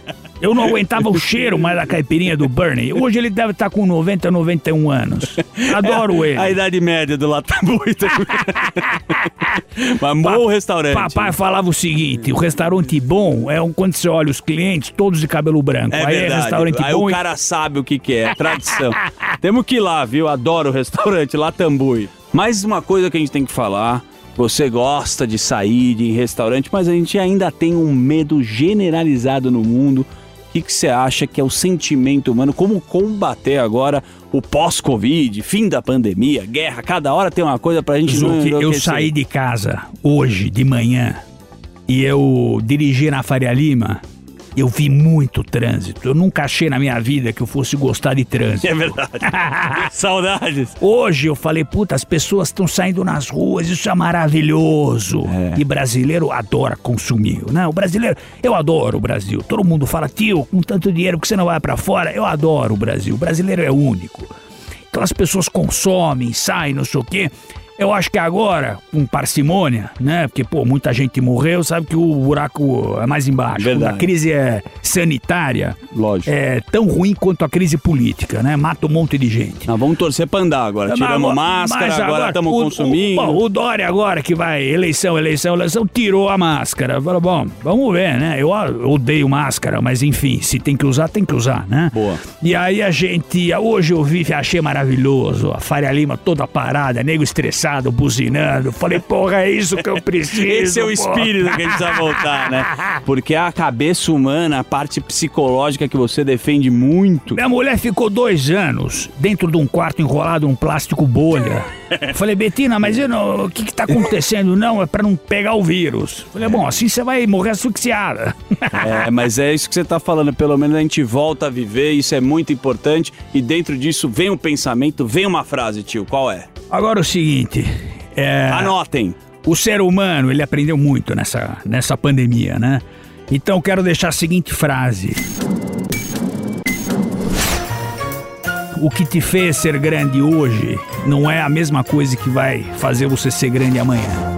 Eu não aguentava o cheiro mais da caipirinha do Bernie. Hoje ele deve estar com 90, 91 anos. Adoro ele. A idade média do Latambuí também. Mas bom restaurante. Papai falava o seguinte: o restaurante bom é quando você olha os clientes, todos de cabelo branco. É Aí verdade. é restaurante Aí bom. o e- cara sabe o que, que é, tradição. Temos que ir lá, viu? Adoro o restaurante Latambui. Mais uma coisa que a gente tem que falar. Você gosta de sair de restaurante, mas a gente ainda tem um medo generalizado no mundo. Que que você acha que é o sentimento humano? Como combater agora o pós-Covid, fim da pandemia, guerra? Cada hora tem uma coisa pra gente Zuki, eu saí de casa hoje de manhã e eu dirigi na Faria Lima. Eu vi muito trânsito. Eu nunca achei na minha vida que eu fosse gostar de trânsito. É verdade. Saudades. Hoje eu falei, puta, as pessoas estão saindo nas ruas, isso é maravilhoso. E brasileiro adora consumir, né? O brasileiro, eu adoro o Brasil. Todo mundo fala, tio, com tanto dinheiro que você não vai pra fora, eu adoro o Brasil. O brasileiro é único. Então as pessoas consomem, saem, não sei o quê. Eu acho que agora, com parcimônia, né? Porque, pô, muita gente morreu, sabe que o buraco é mais embaixo. Verdade. A crise é sanitária. Lógico. É tão ruim quanto a crise política, né? Mata um monte de gente. Nós vamos torcer pra andar agora. Mas Tiramos máscara, mas agora estamos consumindo. O, bom, o Dória agora que vai, eleição, eleição, eleição, tirou a máscara. Falou, bom, vamos ver, né? Eu eu odeio máscara, mas enfim, se tem que usar, tem que usar, né? Boa. E aí a gente, hoje eu vi, achei maravilhoso, a Faria Lima toda parada, nego estressado, buzinando. Falei, porra, é isso que eu preciso. Esse é o espírito que a gente precisa voltar, né? Porque a cabeça humana, a parte psicológica que você defende muito. Minha mulher ficou dois anos dentro de um quarto enrolado num plástico bolha. Falei, Betina, mas não- o que, que tá acontecendo? Não, é pra não pegar o vírus. Falei, bom, assim você vai morrer asfixiada. É, mas é isso que você tá falando. Pelo menos a gente volta a viver, isso é muito importante. E dentro disso vem um pensamento, vem uma frase, tio. Qual é? Agora o seguinte. É, Anotem. O ser humano, ele aprendeu muito nessa, nessa pandemia, né? Então quero deixar a seguinte frase. O que te fez ser grande hoje não é a mesma coisa que vai fazer você ser grande amanhã.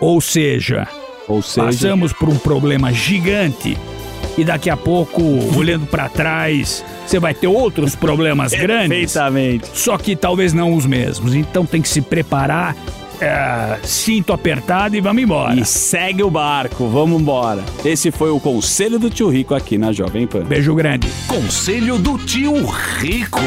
Ou seja, Ou seja- passamos por um problema gigante e daqui a pouco, olhando pra trás, você vai ter outros problemas grandes. Perfeitamente. Só que talvez não os mesmos. Então tem que se preparar, é, cinto apertado e vamos embora. E segue o barco, vamos embora. Esse foi o conselho do tio Rico aqui na Jovem Pan. Beijo grande. Conselho do tio Rico.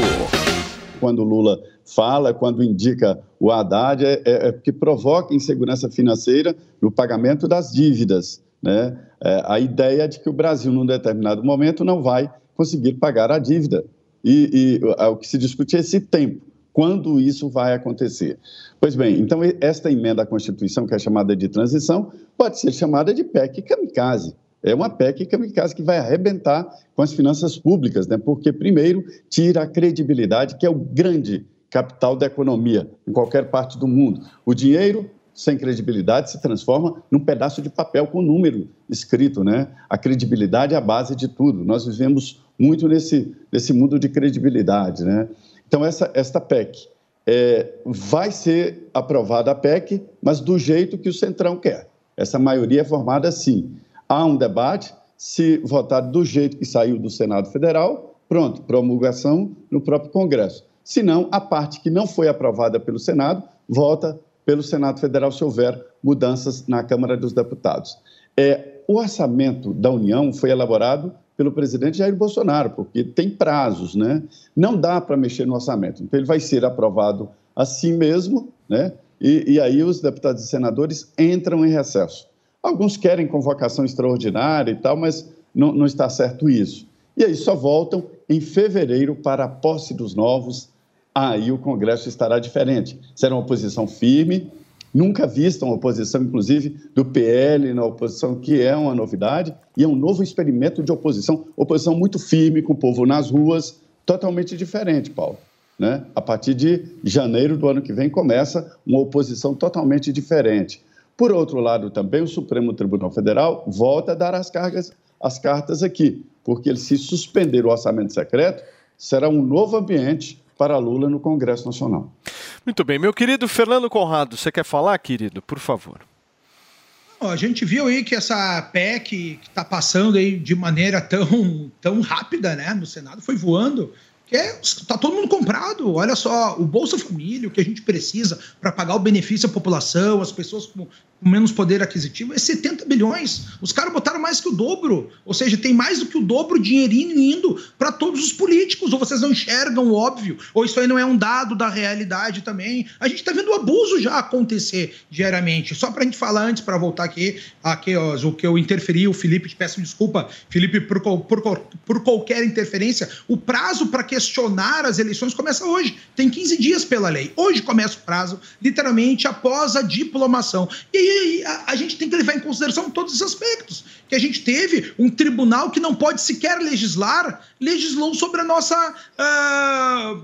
quando o Lula fala, quando indica o Haddad, é, é, é porque provoca insegurança financeira no pagamento das dívidas. Né? É, a ideia de que o Brasil, num determinado momento, não vai conseguir pagar a dívida. E, e o que se discute é esse tempo. Quando isso vai acontecer? Pois bem, então esta emenda à Constituição, que é chamada de transição, pode ser chamada de PEC kamikaze. É uma PEC kamikaze que vai arrebentar com as finanças públicas, né? porque, primeiro, tira a credibilidade, que é o grande capital da economia em qualquer parte do mundo. O dinheiro, sem credibilidade, se transforma num pedaço de papel com número escrito. Né? A credibilidade é a base de tudo. Nós vivemos muito nesse, nesse mundo de credibilidade. Né? Então, essa, esta PEC é, vai ser aprovada a PEC, mas do jeito que o Centrão quer. Essa maioria é formada assim. Há um debate, se votar do jeito que saiu do Senado Federal, pronto, promulgação no próprio Congresso. Se não, a parte que não foi aprovada pelo Senado, vota pelo Senado Federal se houver mudanças na Câmara dos Deputados. É, o orçamento da União foi elaborado pelo presidente Jair Bolsonaro, porque tem prazos, né? Não dá para mexer no orçamento. Então, ele vai ser aprovado assim mesmo, né? E, e aí os deputados e senadores entram em recesso. Alguns querem convocação extraordinária e tal, mas não, não está certo isso. E aí só voltam em fevereiro para a posse dos novos. Aí o Congresso estará diferente. Será uma oposição firme, nunca vista uma oposição, inclusive, do PL na oposição, que é uma novidade, e é um novo experimento de oposição, oposição muito firme, com o povo nas ruas, totalmente diferente, Paulo. Né? A partir de janeiro do ano que vem começa uma oposição totalmente diferente. Por outro lado, também o Supremo Tribunal Federal volta a dar as, cargas, as cartas aqui, porque ele, se suspender o orçamento secreto, será um novo ambiente para Lula no Congresso Nacional. Muito bem, meu querido Fernando Conrado, você quer falar, querido? Por favor. A gente viu aí que essa PEC que está passando aí de maneira tão, tão rápida, né, no Senado, foi voando. Que é, tá todo mundo comprado. Olha só, o Bolsa Família, o que a gente precisa para pagar o benefício à população, as pessoas com, com menos poder aquisitivo, é 70 bilhões. Os caras botaram mais que o dobro. Ou seja, tem mais do que o dobro dinheirinho indo para todos os políticos. Ou vocês não enxergam o óbvio, ou isso aí não é um dado da realidade também. A gente está vendo o abuso já acontecer diariamente. Só para a gente falar antes, para voltar aqui, aqui ó, o que eu interferi, o Felipe, te peço desculpa, Felipe, por, por, por qualquer interferência. O prazo para questionar as eleições começa hoje. Tem 15 dias pela lei. Hoje começa o prazo, literalmente após a diplomação. E aí a, a gente tem que levar em consideração todos os aspectos. Que a gente teve um tribunal que não pode sequer legislar, legislou sobre a nossa. ah,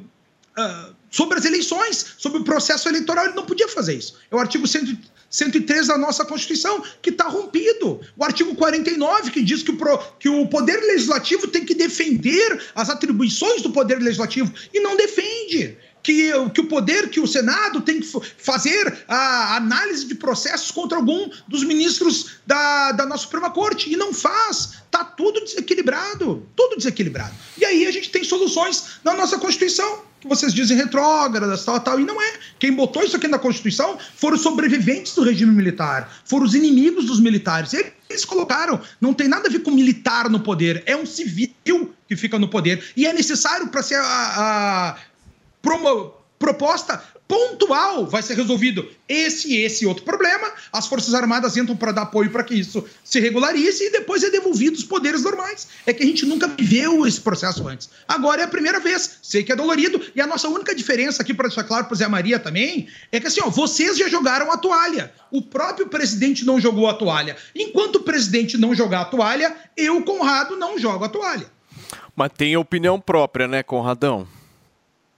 ah, sobre as eleições, sobre o processo eleitoral, ele não podia fazer isso. É o artigo 100 103 da nossa Constituição, que está rompido. O artigo 49, que diz que o, pro- que o Poder Legislativo tem que defender as atribuições do Poder Legislativo, e não defende. Que, que o poder, que o Senado tem que fazer a análise de processos contra algum dos ministros da, da nossa Suprema Corte. E não faz. Tá tudo desequilibrado. Tudo desequilibrado. E aí a gente tem soluções na nossa Constituição, que vocês dizem retrógradas, tal, tal. E não é. Quem botou isso aqui na Constituição foram os sobreviventes do regime militar, foram os inimigos dos militares. Eles colocaram. Não tem nada a ver com militar no poder. É um civil que fica no poder. E é necessário para ser a, a proposta pontual vai ser resolvido esse e esse outro problema. As Forças Armadas entram para dar apoio para que isso se regularize e depois é devolvido os poderes normais. É que a gente nunca viveu esse processo antes. Agora é a primeira vez. Sei que é dolorido. E a nossa única diferença aqui, para deixar claro para Zé Maria também, é que assim, ó, vocês já jogaram a toalha. O próprio presidente não jogou a toalha. Enquanto o presidente não jogar a toalha, eu, Conrado, não jogo a toalha. Mas tem opinião própria, né, Conradão?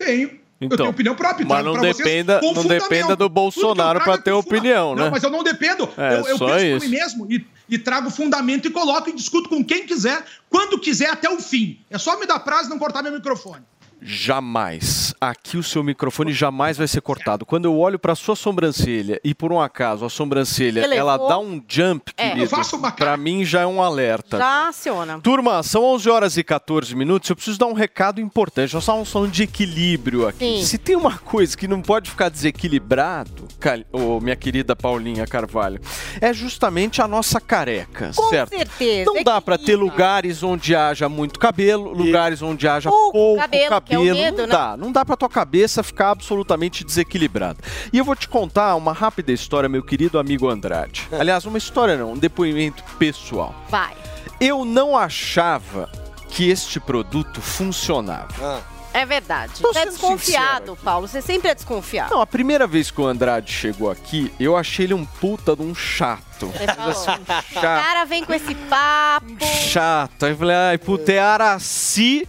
Tenho. eu Então, tenho opinião própria. mas trago não vocês dependa- com não dependa do eu Bolsonaro é ter opinião, né? Não, mas eu não dependo. É, eu eu penso isso. por mim mesmo e, e trago fundamento e coloco e discuto com quem quiser, quando quiser, até o fim. É só me dar prazo e não cortar meu microfone. Jamais. Aqui o seu microfone jamais vai ser cortado. Quando eu olho para sua sobrancelha e por um acaso a sobrancelha Elevou. ela dá um jump, É. querido, Eu faço pra mim já é um alerta. Já aciona. Turma, são 11 horas e 14 minutos. Eu preciso dar um recado importante. Nós estávamos falando de equilíbrio aqui. Sim. Se tem uma coisa que não pode ficar desequilibrado, Cal- ô, minha querida Paulinha Carvalho, é justamente a nossa careca, Com certo? certeza. Não dá pra ter lugares onde haja muito cabelo, lugares onde haja Pouco pouco cabelo, cabelo. É o medo, não né? dá, não dá pra tua cabeça ficar absolutamente desequilibrada. E eu vou te contar uma rápida história, meu querido amigo Andrade. Aliás, uma história não, um depoimento pessoal. Vai. Eu não achava que este produto funcionava. É verdade. Tô Você é desconfiado, Paulo. Você sempre é desconfiado. Não, a primeira vez que o Andrade chegou aqui, eu achei ele um puta de um chato. Você falou. Assim, um O chato. cara vem com esse papo. chato. Aí eu falei, ai, puta, é Araci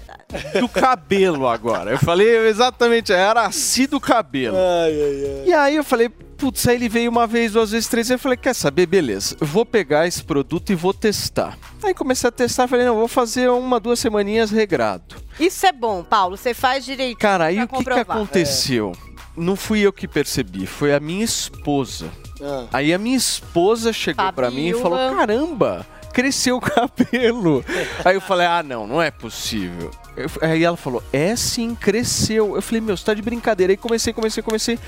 do cabelo agora. Eu falei exatamente, é Araci do cabelo. E aí eu falei, putz, aí ele veio uma vez, duas vezes, três vezes. Eu falei, quer saber, beleza, vou pegar esse produto e vou testar. Aí comecei a testar, falei, não, vou fazer uma, duas semaninhas regrado. Isso é bom, Paulo. Você faz direito. Cara, aí o que, que aconteceu? Não fui eu que percebi, foi a minha esposa. Ah. Aí a minha esposa chegou pra mim e falou: caramba, cresceu o cabelo. Aí eu falei: ah, não, não é possível. Eu- aí ela falou: é sim, cresceu. Eu falei: meu, você tá de brincadeira. Aí comecei, comecei, comecei.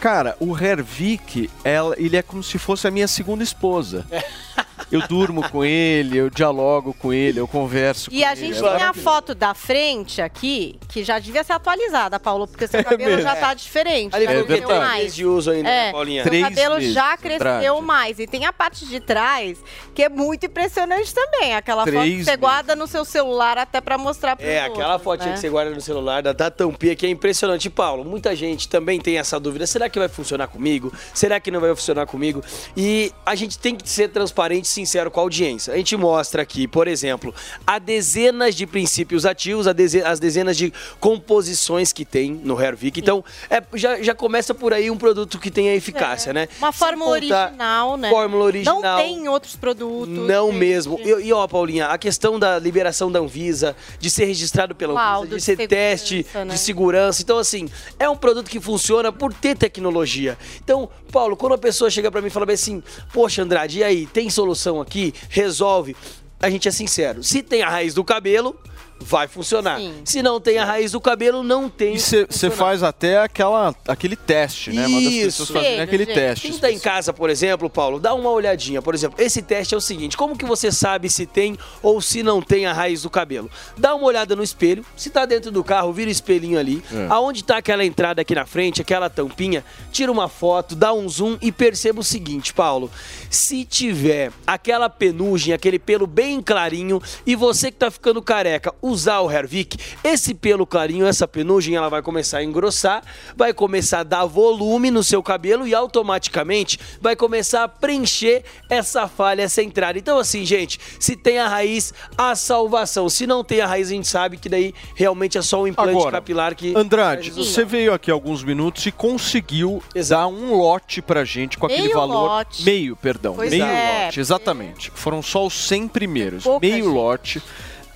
Cara, o Hervik, ela, ele é como se fosse a minha segunda esposa. Eu durmo com ele, eu dialogo com ele, eu converso E com a ele. gente é tem a foto da frente aqui, que já devia ser atualizada, Paulo, porque seu cabelo mesmo. já tá diferente. Ali cresceu tem mais. de uso ainda, né, É, Paulinha? seu Três cabelo meses, já cresceu mais. E tem a parte de trás, que é muito impressionante também. Aquela foto que Três você guarda no seu celular até pra mostrar pro É, aquela fotinha né? que você guarda no celular da, da tampinha que é impressionante. Paulo, muita gente também tem essa dúvida. Será que vai funcionar comigo? Será que não vai funcionar comigo? E a gente tem que ser transparente e sincero com a audiência. A gente mostra aqui, por exemplo, há dezenas de princípios ativos, as dezenas de composições que tem no Hervik. Então, é, já, já começa por aí um produto que tem a eficácia, né? Uma fórmula original, né? Fórmula original. Não tem em outros produtos. Não gente. mesmo. E, e, ó, Paulinha, a questão da liberação da Anvisa, de ser registrado pela Anvisa, Laudo de ser segurança, teste né? de segurança. Então, assim, é um produto que funciona por ter tecnologia. Então, Paulo, quando a pessoa chega pra mim e fala assim, poxa, Andrade, e aí, tem solução aqui? Resolve. A gente é sincero. Se tem a raiz do cabelo, vai funcionar. Se não tem a raiz do cabelo, não tem. E você faz até aquela, aquele teste, né? Manda as Isso. pessoas fazerem aquele teste. Quem tá em casa, por exemplo, Paulo, dá uma olhadinha. Por exemplo, esse teste é o seguinte: como que você sabe se tem ou se não tem a raiz do cabelo? Dá uma olhada no espelho. Se tá dentro do carro, vira o espelhinho ali. É. Aonde tá aquela entrada aqui na frente, aquela tampinha, tira uma foto, dá um zoom e perceba o seguinte, Paulo. Se tiver aquela penugem, aquele pelo bem clarinho, e você que tá ficando careca usar o Hervik, esse pelo clarinho, essa penugem, ela vai começar a engrossar, vai começar a dar volume no seu cabelo e automaticamente vai começar a preencher essa falha, essa entrada. Então, assim, gente, se tem a raiz, a salvação. Se não tem a raiz, a gente sabe que daí realmente é só um implante Agora, capilar que. Andrade, você veio aqui alguns minutos e conseguiu dar um lote pra gente com aquele Meio valor. lote. Meio, perdão. Pois meio é, lote, exatamente. Foram só os 100 primeiros. Pouca meio gente. lote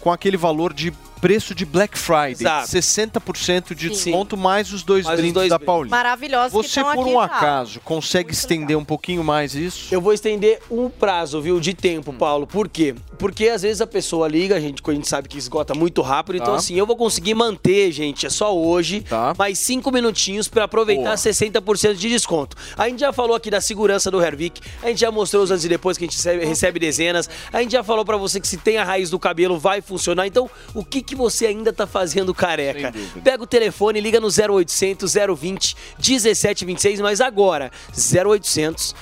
com aquele valor de preço de Black Friday. Exato. 60% de Sim. desconto mais os dois Mais os brindes dois da brindes. Paulista. Maravilhosos Você, por aqui um acaso, consegue estender um pouquinho mais isso? Eu vou estender um prazo, viu, de tempo, Paulo. Por quê? Porque às vezes a pessoa liga, a gente, a gente sabe que esgota muito rápido. Então, Tá. assim, eu vou conseguir manter, gente, é só hoje, mais cinco minutinhos pra aproveitar Boa. 60% de desconto. A gente já falou aqui da segurança do Hervik, a gente já mostrou os antes e depois que a gente recebe, recebe dezenas, a gente já falou pra você que se tem a raiz do cabelo vai funcionar. Então, o que, que você ainda tá fazendo careca? Pega o telefone e liga no 0800 020 1726, mas agora, 0800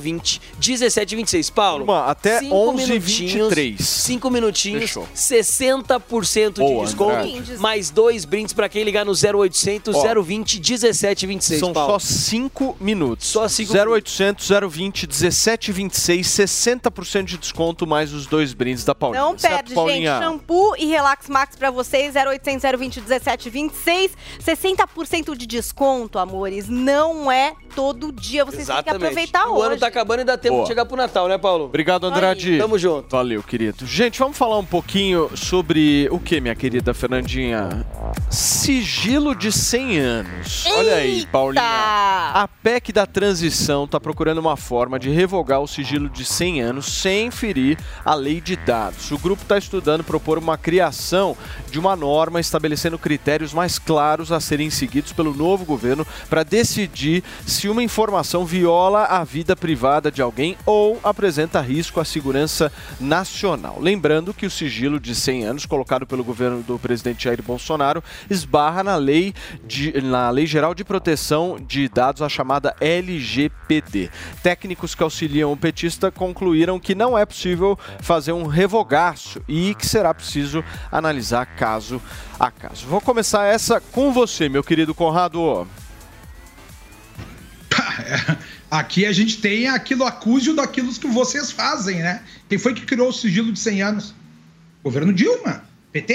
020 1726. Paulo, Uma, até cinco 11h23. 5 minutinhos, Fechou. 60% de Boa, desconto, Andrade. mais dois brindes pra quem ligar no 0800 Ó, 020 1726, São Paulo. só 5 minutos. Só cinco 0800 020 1726, 60% de desconto mais os dois brindes da Paulinha. Não Certo, perde, gente. Paulinha? Shampoo e Relax Max pra vocês, 0800 020 1726. 60% de desconto, amores. Não é todo dia. Vocês têm que aproveitar o hoje. ano tá acabando e dá tempo Boa. de chegar pro Natal, né, Paulo? Obrigado, Andrade. Tamo junto. Valeu, querido. Gente, vamos falar um pouquinho sobre o que, minha querida Fernandinha? Sigilo de 100 anos. Olha aí, Paulinha. A PEC da transição está procurando uma forma de revogar o sigilo de 100 anos sem ferir a lei de dados. O grupo está estudando propor uma criação de uma norma estabelecendo critérios mais claros a serem seguidos pelo novo governo para decidir se uma informação viola a vida privada de alguém ou apresenta risco à segurança nacional. Lembrando que o sigilo de 100 anos colocado pelo governo do presidente Jair Bolsonaro esbarra na lei, de, na lei Geral de Proteção de Dados, a chamada LGPD. Técnicos que auxiliam o petista concluíram que não é possível fazer um revogaço e que será preciso analisar caso a caso. Vou começar essa com você, meu querido Conrado. Aqui a gente tem aquilo acúsio daquilo que vocês fazem, né? Quem foi que criou o sigilo de 100 anos? Governo Dilma, PT.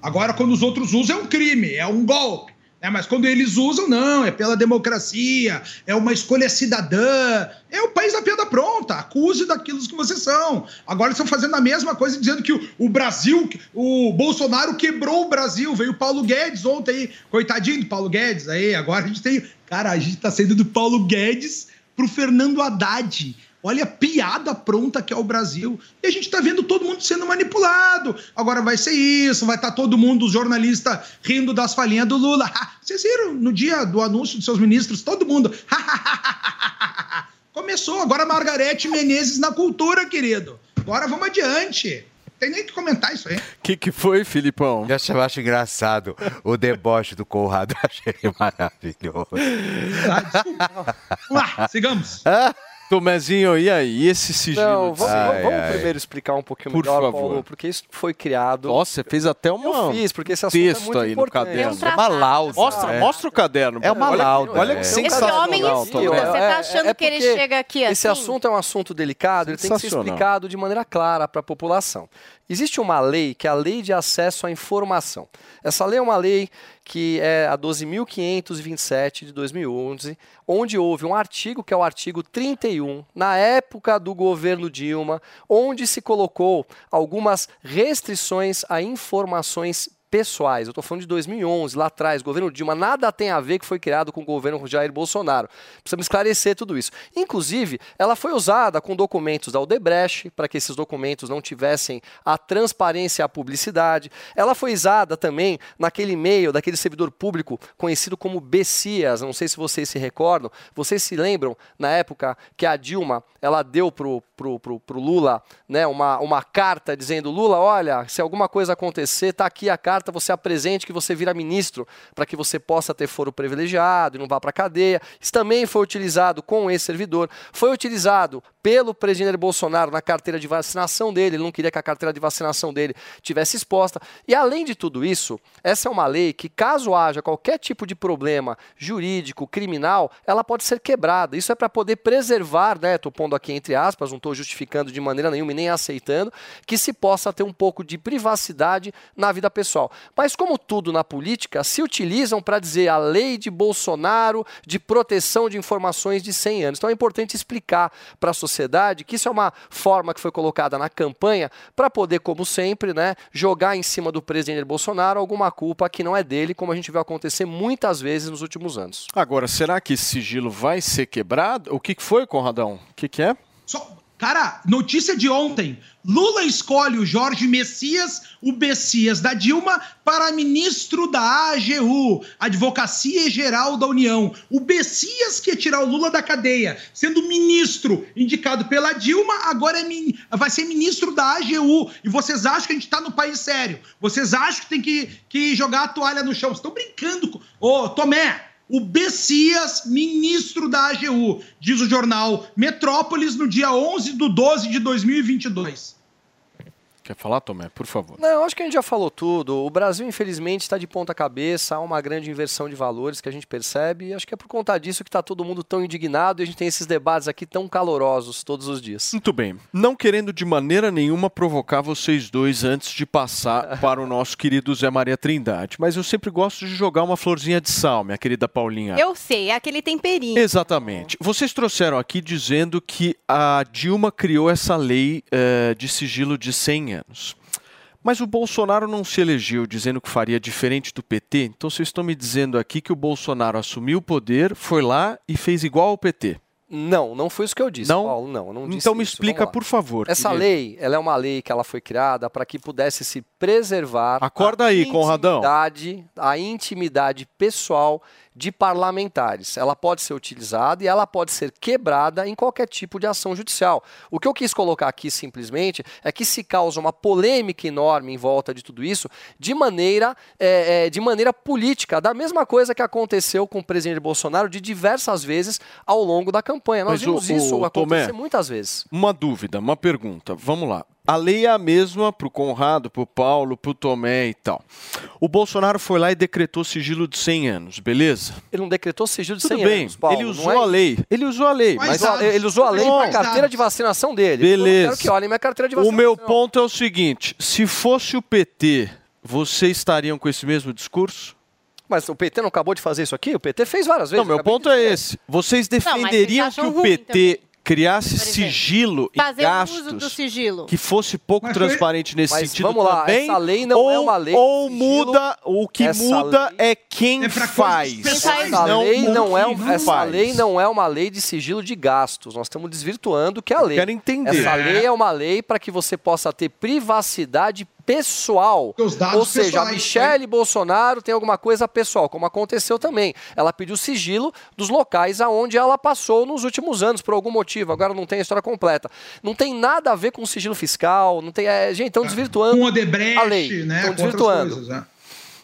Agora, quando os outros usam, é um crime, é um golpe. Né? Mas quando eles usam, não, é pela democracia, é uma escolha cidadã, é o país da piada pronta, acuse daquilo que vocês são. Agora estão fazendo a mesma coisa, dizendo que o, o Brasil, o Bolsonaro quebrou o Brasil. Veio o Paulo Guedes ontem coitadinho do Paulo Guedes aí. Agora a gente tem. Cara, a gente tá saindo do Paulo Guedes pro Fernando Haddad. Olha a piada pronta que é o Brasil. E a gente tá vendo todo mundo sendo manipulado. Agora vai ser isso, vai estar todo mundo, os jornalistas, rindo das falinhas do Lula. Vocês viram no dia do anúncio dos seus ministros, todo mundo. Começou, agora Margarete Menezes na cultura, querido. Agora vamos adiante. Tem nem que comentar isso aí. O que, que foi, Filipão? Eu acho, eu acho engraçado o deboche do Conrado. Eu achei maravilhoso. Vamos lá, sigamos. Tomezinho, e aí? Esse sigilo? Não, vamos, Ai, vamos ai. primeiro explicar um pouquinho Por melhor, favor. Paulo, porque isso foi criado. Nossa, você fez até uma, Eu fiz, porque esse assunto texto é muito aí importante. no caderno. É um. É uma lauda, Mostra, é. mostra o caderno. É uma olha, lauda, Olha é. que Esse sensacional. homem Tomé. estuda, você tá achando que ele chega aqui Esse assim? assunto é um assunto delicado, ele tem que ser explicado de maneira clara para a população. Existe uma lei que é a Lei de Acesso à Informação. Essa lei é uma lei que é a 12.527 de 2011, onde houve um artigo, que é o artigo 31, na época do governo Dilma, onde se colocou algumas restrições a informações pessoais. Eu estou falando de 2011, lá atrás, governo Dilma, nada tem a ver que foi criado com o governo Jair Bolsonaro. Precisamos esclarecer tudo isso. Inclusive, ela foi usada com documentos da Odebrecht, para que esses documentos não tivessem a transparência e a publicidade. Ela foi usada também naquele e-mail daquele servidor público conhecido como Bessias, não sei se vocês se recordam, vocês se lembram, na época que a Dilma, ela deu pro, pro, pro, pro Lula né, uma, uma carta dizendo, Lula, olha, se alguma coisa acontecer, tá aqui a carta, você apresente que você vira ministro, para que você possa ter foro privilegiado e não vá para cadeia. Isso também foi utilizado com esse servidor, foi utilizado pelo presidente Bolsonaro na carteira de vacinação dele, ele não queria que a carteira de vacinação dele tivesse exposta. E além de tudo isso, essa é uma lei que, caso haja qualquer tipo de problema jurídico, criminal, ela pode ser quebrada. Isso é para poder preservar, né? Estou pondo aqui entre aspas, não estou justificando de maneira nenhuma e nem aceitando, que se possa ter um pouco de privacidade na vida pessoal. Mas como tudo na política, se utilizam para dizer a lei de Bolsonaro de proteção de informações de 100 anos. Então é importante explicar para a sociedade sociedade que isso é uma forma que foi colocada na campanha para poder, como sempre, né, jogar em cima do presidente Bolsonaro alguma culpa que não é dele, como a gente viu acontecer muitas vezes nos últimos anos. Agora, será que esse sigilo vai ser quebrado? O que foi, Conradão? O que, que é? Cara, notícia de ontem. Lula escolhe o Jorge Messias, o Messias da Dilma, para ministro da AGU, Advocacia Geral da União. O Messias que ia tirar o Lula da cadeia, sendo ministro indicado pela Dilma, agora é vai ser ministro da AGU. E vocês acham que a gente tá no país sério? Vocês acham que tem que, que jogar a toalha no chão? Vocês estão brincando com. Ô, Tomé, o Bessias, ministro da AGU, diz o jornal Metrópolis no dia 11 de 12 de 2022. Quer falar, Tomé? Por favor. Não, eu acho que a gente já falou tudo. O Brasil, infelizmente, está de ponta cabeça, há uma grande inversão de valores que a gente percebe, e acho que é por conta disso que está todo mundo tão indignado e a gente tem esses debates aqui tão calorosos todos os dias. Muito bem. Não querendo de maneira nenhuma provocar vocês dois antes de passar para o nosso querido Zé Maria Trindade, mas eu sempre gosto de jogar uma florzinha de sal, minha querida Paulinha. Eu sei, é aquele temperinho. Exatamente. Vocês trouxeram aqui dizendo que a Dilma criou essa lei eh, de sigilo de 100 anos. Mas o Bolsonaro não se elegeu dizendo que faria diferente do PT, então vocês estão me dizendo aqui que o Bolsonaro assumiu o poder, foi lá e fez igual ao PT. Não, não foi isso que eu disse, Não? Paulo. Não, não disse Então me isso. explica, por favor. Essa querido. lei, ela é uma lei que ela foi criada para que pudesse se preservar Acorda aí, Conradão. intimidade, a intimidade pessoal de parlamentares. Ela pode ser utilizada e ela pode ser quebrada em qualquer tipo de ação judicial. O que eu quis colocar aqui simplesmente é que se causa uma polêmica enorme em volta de tudo isso de maneira, é, é, de maneira política, da mesma coisa que aconteceu com o presidente Bolsonaro de diversas vezes ao longo da campanha. Nós Mas vimos o- isso o acontecer Tomé, muitas vezes. Uma dúvida, uma pergunta. Vamos lá. A lei é a mesma para o Conrado, para o Paulo, para o Tomé e tal. O Bolsonaro foi lá e decretou sigilo de 100 anos, beleza? Ele não decretou sigilo de Tudo 100 bem, anos, Paulo, ele não usou é a lei. Ele usou a lei, mas, Mas a- ele usou a lei para a carteira de vacinação dele. Eu Beleza. quero que olhem minha carteira de O vacinação. meu ponto é o seguinte: se fosse o PT, vocês estariam com esse mesmo discurso? Mas o PT não acabou de fazer isso aqui? O PT fez várias vezes. Não, meu ponto é esse. Vocês Não, defenderiam que acham o PT criasse sigilo em Fazer gastos uso do sigilo. que fosse pouco Mas transparente nesse Mas sentido vamos lá, também? essa lei não ou, é uma lei Ou sigilo. muda, o que Essa muda é quem faz. Essa, não lei, não é, que essa faz. lei não é uma lei de sigilo de gastos. Nós estamos desvirtuando o que é a lei. quero entender. Essa É. lei é uma lei para que você possa ter privacidade pessoal. dados Ou seja, a Michelle Bolsonaro tem alguma coisa pessoal, como aconteceu também. Ela pediu sigilo dos locais aonde ela passou nos últimos anos, por algum motivo. Agora não tem a história completa. Não tem nada a ver com sigilo fiscal. Não tem. é, gente, estão desvirtuando Com Odebrecht, a lei. né? Estão desvirtuando. coisas, né?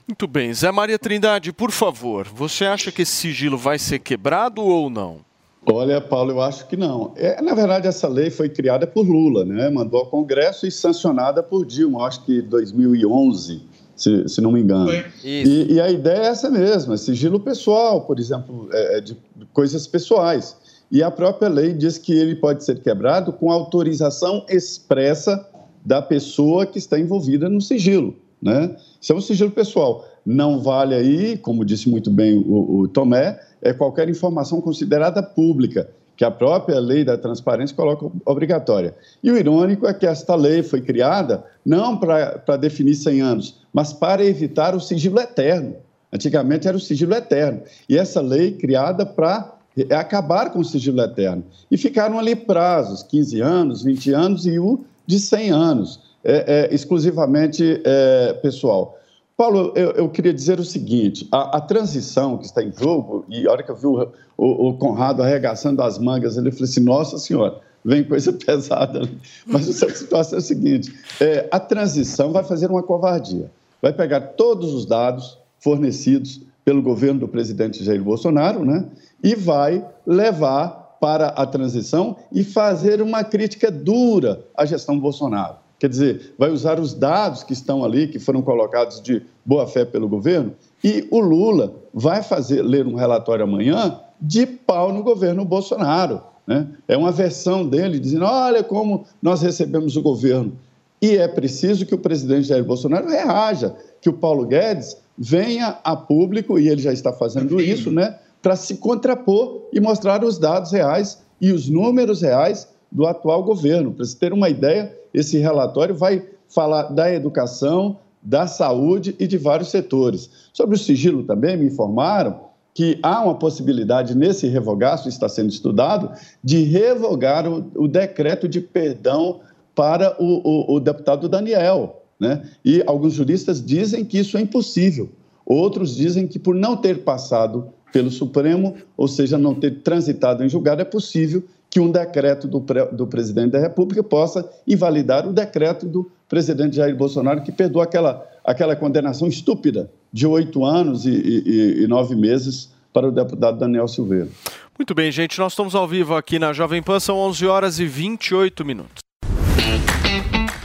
Muito bem. Zé Maria Trindade, por favor, você acha que esse sigilo vai ser quebrado ou não? Olha, Paulo, eu acho que não. É, na verdade, essa lei foi criada por Lula, né? Mandou ao Congresso e sancionada por Dilma, acho que 2011, se, se não me engano. E, e a ideia é essa mesma, sigilo pessoal, por exemplo, é, é de coisas pessoais. E a própria lei diz que ele pode ser quebrado com autorização expressa da pessoa que está envolvida no sigilo, né? Isso é um sigilo pessoal. Não vale aí, como disse muito bem o, o Tomé, é qualquer informação considerada pública, que a própria lei da transparência coloca obrigatória. E o irônico é que esta lei foi criada não para definir 100 anos, mas para evitar o sigilo eterno. Antigamente era o sigilo eterno. E essa lei criada para acabar com o sigilo eterno. E ficaram ali prazos, 15 anos, 20 anos e o de 100 anos, é, é, exclusivamente é, pessoal. Paulo, eu, eu, queria dizer o seguinte: a, a, transição que está em jogo, e a hora que eu vi o, o, o Conrado arregaçando as mangas, ele falou assim: Nossa Senhora, vem coisa pesada. Mas a situação é a seguinte: é, a transição vai fazer uma covardia. Vai pegar todos os dados fornecidos pelo governo do presidente Jair Bolsonaro, né? E vai levar para a transição e fazer uma crítica dura à gestão Bolsonaro. Quer dizer, vai usar os dados que estão ali, que foram colocados de boa fé pelo governo, e o Lula vai fazer ler um relatório amanhã de pau no governo Bolsonaro. Né? É uma versão dele dizendo: olha como nós recebemos o governo. E é preciso que o presidente Jair Bolsonaro reaja, que o Paulo Guedes venha a público, e ele já está fazendo isso, né, para se contrapor e mostrar os dados reais e os números reais do atual governo. Para você ter uma ideia, esse relatório vai falar da educação, da saúde e de vários setores. Sobre o sigilo também, me informaram que há uma possibilidade nesse revogaço, está sendo estudado, de revogar o, o decreto de perdão para o, o, o deputado Daniel. Né? E alguns juristas dizem que isso é impossível. Outros dizem que, por não ter passado pelo Supremo, ou seja, não ter transitado em julgado, é possível que um decreto do, do presidente da República possa invalidar o decreto do presidente Jair Bolsonaro, que perdoou aquela, aquela condenação estúpida de oito anos e, e, e nove meses para o deputado Daniel Silveira. Muito bem, gente, nós estamos ao vivo aqui na Jovem Pan, são 11 horas e 28 minutos.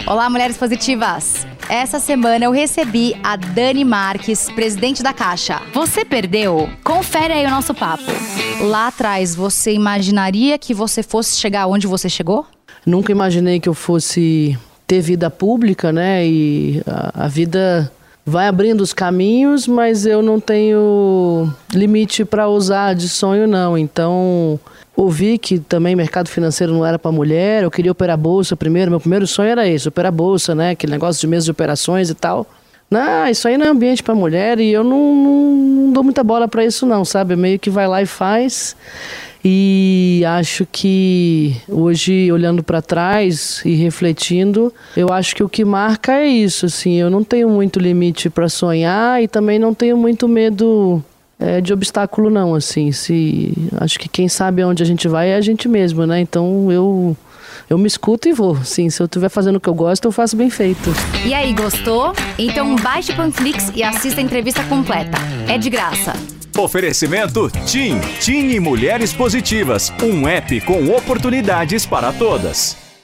Olá, mulheres positivas! Essa semana eu recebi a Dani Marques, presidente da Caixa. Você perdeu? Confere aí o nosso papo. Lá atrás, você imaginaria que você fosse chegar onde você chegou? Nunca imaginei que eu fosse ter vida pública, né? E a, a vida vai abrindo os caminhos, mas eu não tenho limite para usar de sonho, não. Então, ouvi que também mercado financeiro não era para mulher, eu queria operar bolsa primeiro, meu primeiro sonho era esse, operar bolsa, né, aquele negócio de mesa de operações e tal. Não, isso aí não é ambiente para mulher e eu não, não, não dou muita bola para isso não, sabe? Meio que vai lá e faz. E acho que hoje, olhando para trás e refletindo, eu acho que o que marca é isso. Assim, eu não tenho muito limite para sonhar e também não tenho muito medo é, de obstáculo não, assim, se acho que quem sabe aonde a gente vai é a gente mesmo, né? Então eu eu me escuto e vou. Sim, se eu estiver fazendo o que eu gosto, eu faço bem feito. E aí, gostou? Então baixe o Panflix e assista a entrevista completa. É de graça. Oferecimento TIM, TIM e Mulheres Positivas, um app com oportunidades para todas.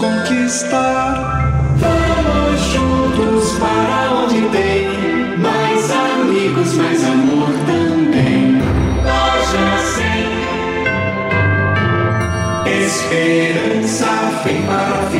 conquistar. Vamos juntos para onde tem mais amigos, mais amor também. Loja 100 Esperança vem para ficar.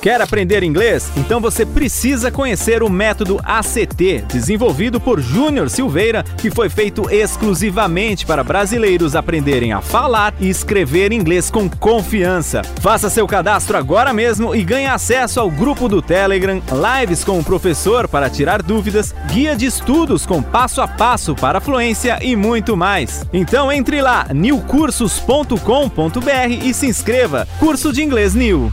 Quer aprender inglês? Então você precisa conhecer o método ACT, desenvolvido por Júnior Silveira, que foi feito exclusivamente para brasileiros aprenderem a falar e escrever inglês com confiança. Faça seu cadastro agora mesmo e ganhe acesso ao grupo do Telegram, lives com o professor para tirar dúvidas, guia de estudos com passo a passo para a fluência e muito mais. Então entre lá, newcursos.com.br e se inscreva. Curso de Inglês New.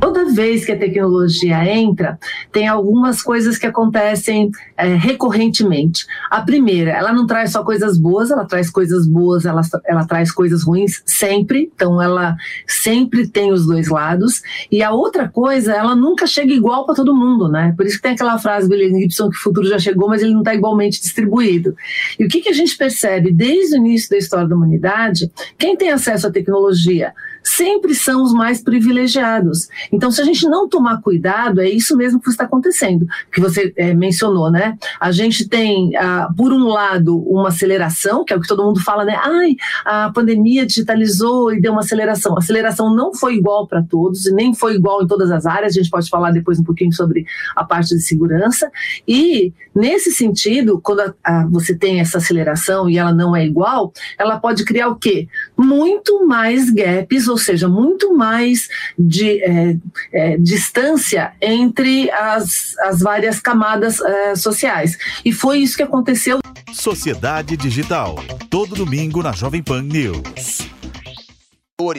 Toda vez que a tecnologia entra, tem algumas coisas que acontecem é, recorrentemente. A primeira, ela não traz só coisas boas, ela traz coisas boas, ela, ela traz coisas ruins sempre, então ela sempre tem os dois lados. E a outra coisa, ela nunca chega igual para todo mundo, né? Por isso que tem aquela frase do William Gibson que o futuro já chegou, mas ele não está igualmente distribuído. E o que, que a gente percebe desde o início da história da humanidade? Quem tem acesso à tecnologia? Sempre são os mais privilegiados. Então, se a gente não tomar cuidado, é isso mesmo que está acontecendo, que você é, mencionou, né? A gente tem, ah, por um lado, uma aceleração, que é o que todo mundo fala, né? Ai, a pandemia digitalizou e deu uma aceleração. A aceleração não foi igual para todos, e nem foi igual em todas as áreas, a gente pode falar depois um pouquinho sobre a parte de segurança. E, nesse sentido, quando a, a, você tem essa aceleração e ela não é igual, ela pode criar o quê? Muito mais gaps, ou seja, muito mais de é, é, distância entre as, as várias camadas é, sociais. E foi isso que aconteceu. Sociedade Digital. Todo domingo na Jovem Pan News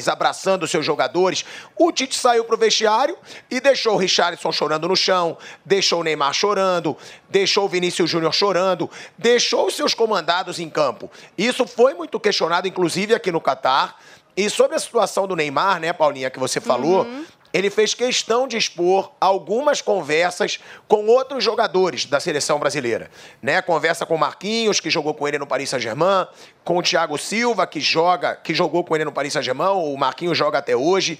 abraçando seus jogadores. O Tite saiu pro vestiário e deixou o Richarlison chorando no chão, deixou o Neymar chorando, deixou o Vinícius Júnior chorando, deixou os seus comandados em campo. Isso foi muito questionado, inclusive aqui no Catar. E sobre a situação do Neymar, né, Paulinha, que você falou, Uhum. ele fez questão de expor algumas conversas com outros jogadores da seleção brasileira. Né? Conversa com o Marquinhos, que jogou com ele no Paris Saint-Germain, com o Thiago Silva, que joga, que jogou com ele no Paris Saint-Germain, o Marquinhos joga até hoje.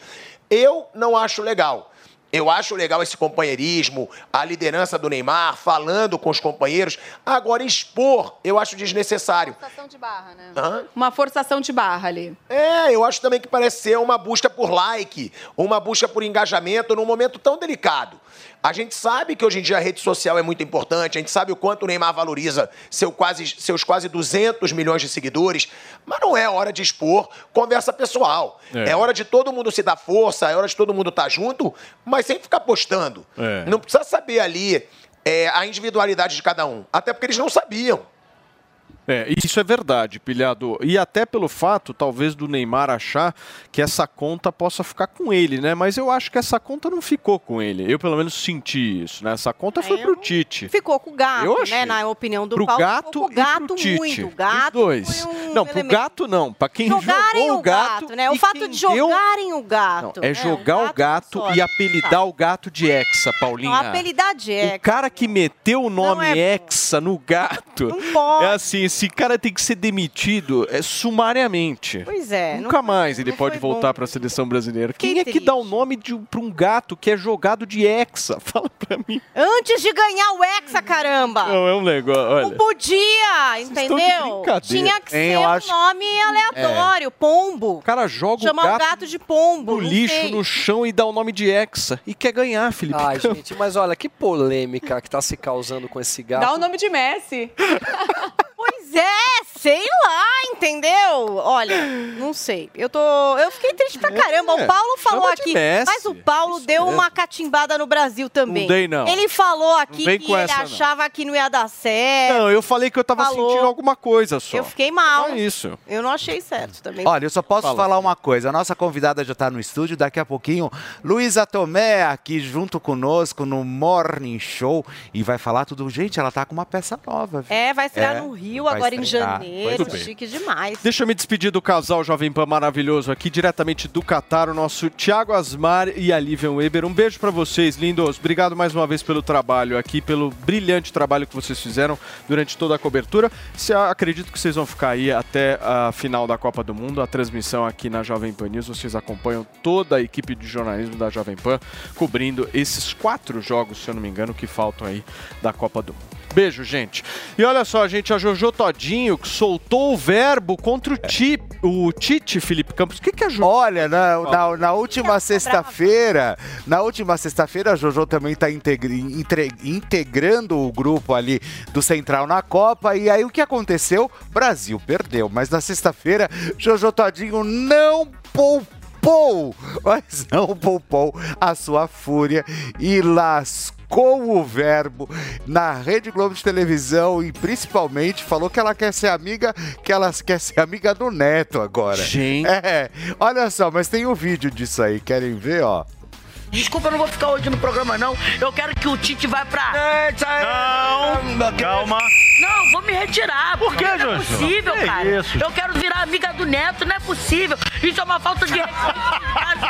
Eu não acho legal. Eu acho legal esse companheirismo, a liderança do Neymar, falando com os companheiros. Agora, expor, eu acho desnecessário. Forçação de barra, né? Hã? Uma forçação de barra ali. É, eu acho também que parece ser uma busca por like, uma busca por engajamento num momento tão delicado. A gente sabe que hoje em dia a rede social é muito importante, a gente sabe o quanto o Neymar valoriza seu quase, seus quase 200 milhões de seguidores, mas não é hora de expor conversa pessoal. É. É, hora de todo mundo se dar força, é hora de todo mundo estar junto, mas sem ficar postando. É. Não precisa saber ali é, a individualidade de cada um, até porque eles não sabiam. É, isso é verdade, pilhado. E até pelo fato, talvez, do Neymar achar que essa conta possa ficar com ele, né? Mas eu acho que essa conta não ficou com ele. Eu, pelo menos, senti isso, né? Essa conta foi pro Tite. Ficou com o gato, né? Na opinião do Pro Paulo. gato ficou com o e gato pro Tite. muito. O Os gato dois. foi um não, pro elemento. gato não. Pra quem Jogarem jogou o gato. né? O e fato de deu- jogarem o gato. É jogar o gato só. e apelidar o gato de Hexa, Paulinha. Não, apelidar de O Hexa. cara que meteu o nome é Hexa no gato. pode. É assim, esse cara tem que ser demitido é, sumariamente. Pois é. Nunca mais ele pode voltar para a seleção brasileira. Quem é que dá o nome de, um- pra um gato que é jogado de Hexa? Fala pra mim. Antes de ganhar o Hexa, caramba! Não, é um negócio. Não Olha. podia, estão de entendeu? Tinha que Hein, ser um acho- nome aleatório, pombo. O cara joga Chamar o o gato, gato de pombo. no não lixo, sei. no chão e dá o nome de Hexa. E quer ganhar, Felipe. Ai, gente, mas olha, que polêmica que tá se causando com esse gato. Dá o nome de Messi. Pois é, sei lá, entendeu? Olha, não sei. Eu tô. Eu fiquei triste pra caramba. O Paulo falou chama de aqui. Messi. Mas o Paulo deu mesmo. uma catimbada no Brasil também. Não dei, não. Ele falou aqui Não que ele essa, não. achava que não ia dar certo. Não, eu falei que eu tava Falou. sentindo alguma coisa só. Eu fiquei mal. Só isso. Eu não achei certo também. Olha, eu só posso Fala. falar uma coisa. A nossa convidada já está no estúdio. Daqui a pouquinho, Luísa Tomé aqui junto conosco no Morning Show e vai falar tudo. Gente, ela tá com uma peça nova. viu? É, vai estrear É, no Rio vai agora em estrear. janeiro. Muito bem. Chique demais. Deixa eu me despedir do casal Jovem Pan maravilhoso aqui, diretamente do Catar, o nosso Thiago Asmar e a Lívia Weber. Um beijo pra vocês, lindos. Obrigado mais uma vez pelo trabalho aqui, pelo brilhante trabalho que vocês fizeram durante toda a cobertura. Se, acredito que vocês vão ficar aí até a final da Copa do Mundo, a transmissão aqui na Jovem Pan News. Vocês acompanham toda a equipe de jornalismo da Jovem Pan cobrindo esses quatro jogos, se eu não me engano, que faltam aí da Copa do Mundo. Beijo, gente. E olha só, gente, a Jojo Todinho que soltou o verbo contra o, Ti, o Tite, Felipe Campos. O que, que a Jojo... Olha, na, na, na última sexta-feira, na última sexta-feira, a Jojo também está integrando o grupo ali do Central na Copa. E aí o que aconteceu? Brasil perdeu. Mas na sexta-feira, Jojo Todinho não poupou, mas não poupou a sua fúria e lascou o verbo na Rede Globo de televisão e principalmente falou que ela quer ser amiga, que ela quer ser amiga do Neto agora. Gente. É, olha só, mas tem um vídeo disso aí, querem ver, ó? Desculpa, eu não vou ficar hoje no programa, não. Eu quero que o Tite vá pra. Não, calma. Não, vou me retirar. Por quê, porque Não é possível, Que cara. isso? Eu quero virar amiga do Neto, não é possível. Isso é uma falta de respeito.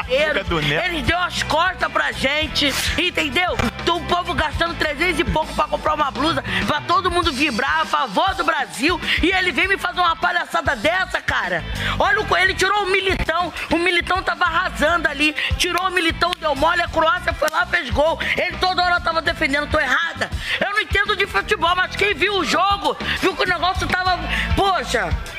Amiga do Neto. Eles deu as costas pra gente, entendeu? Então, o povo gastando 300 e pouco pra comprar uma blusa, pra todo mundo vibrar a favor do Brasil. E ele vem me fazer uma palhaçada dessa, cara. Olha, o- ele tirou o militão. O militão tava arrasando ali. Tirou o militão, deu mole, a Croácia foi lá, fez gol. Ele toda hora tava defendendo, tô errada. Eu não entendo de futebol, mas quem viu o jogo, viu que o negócio tava. Poxa!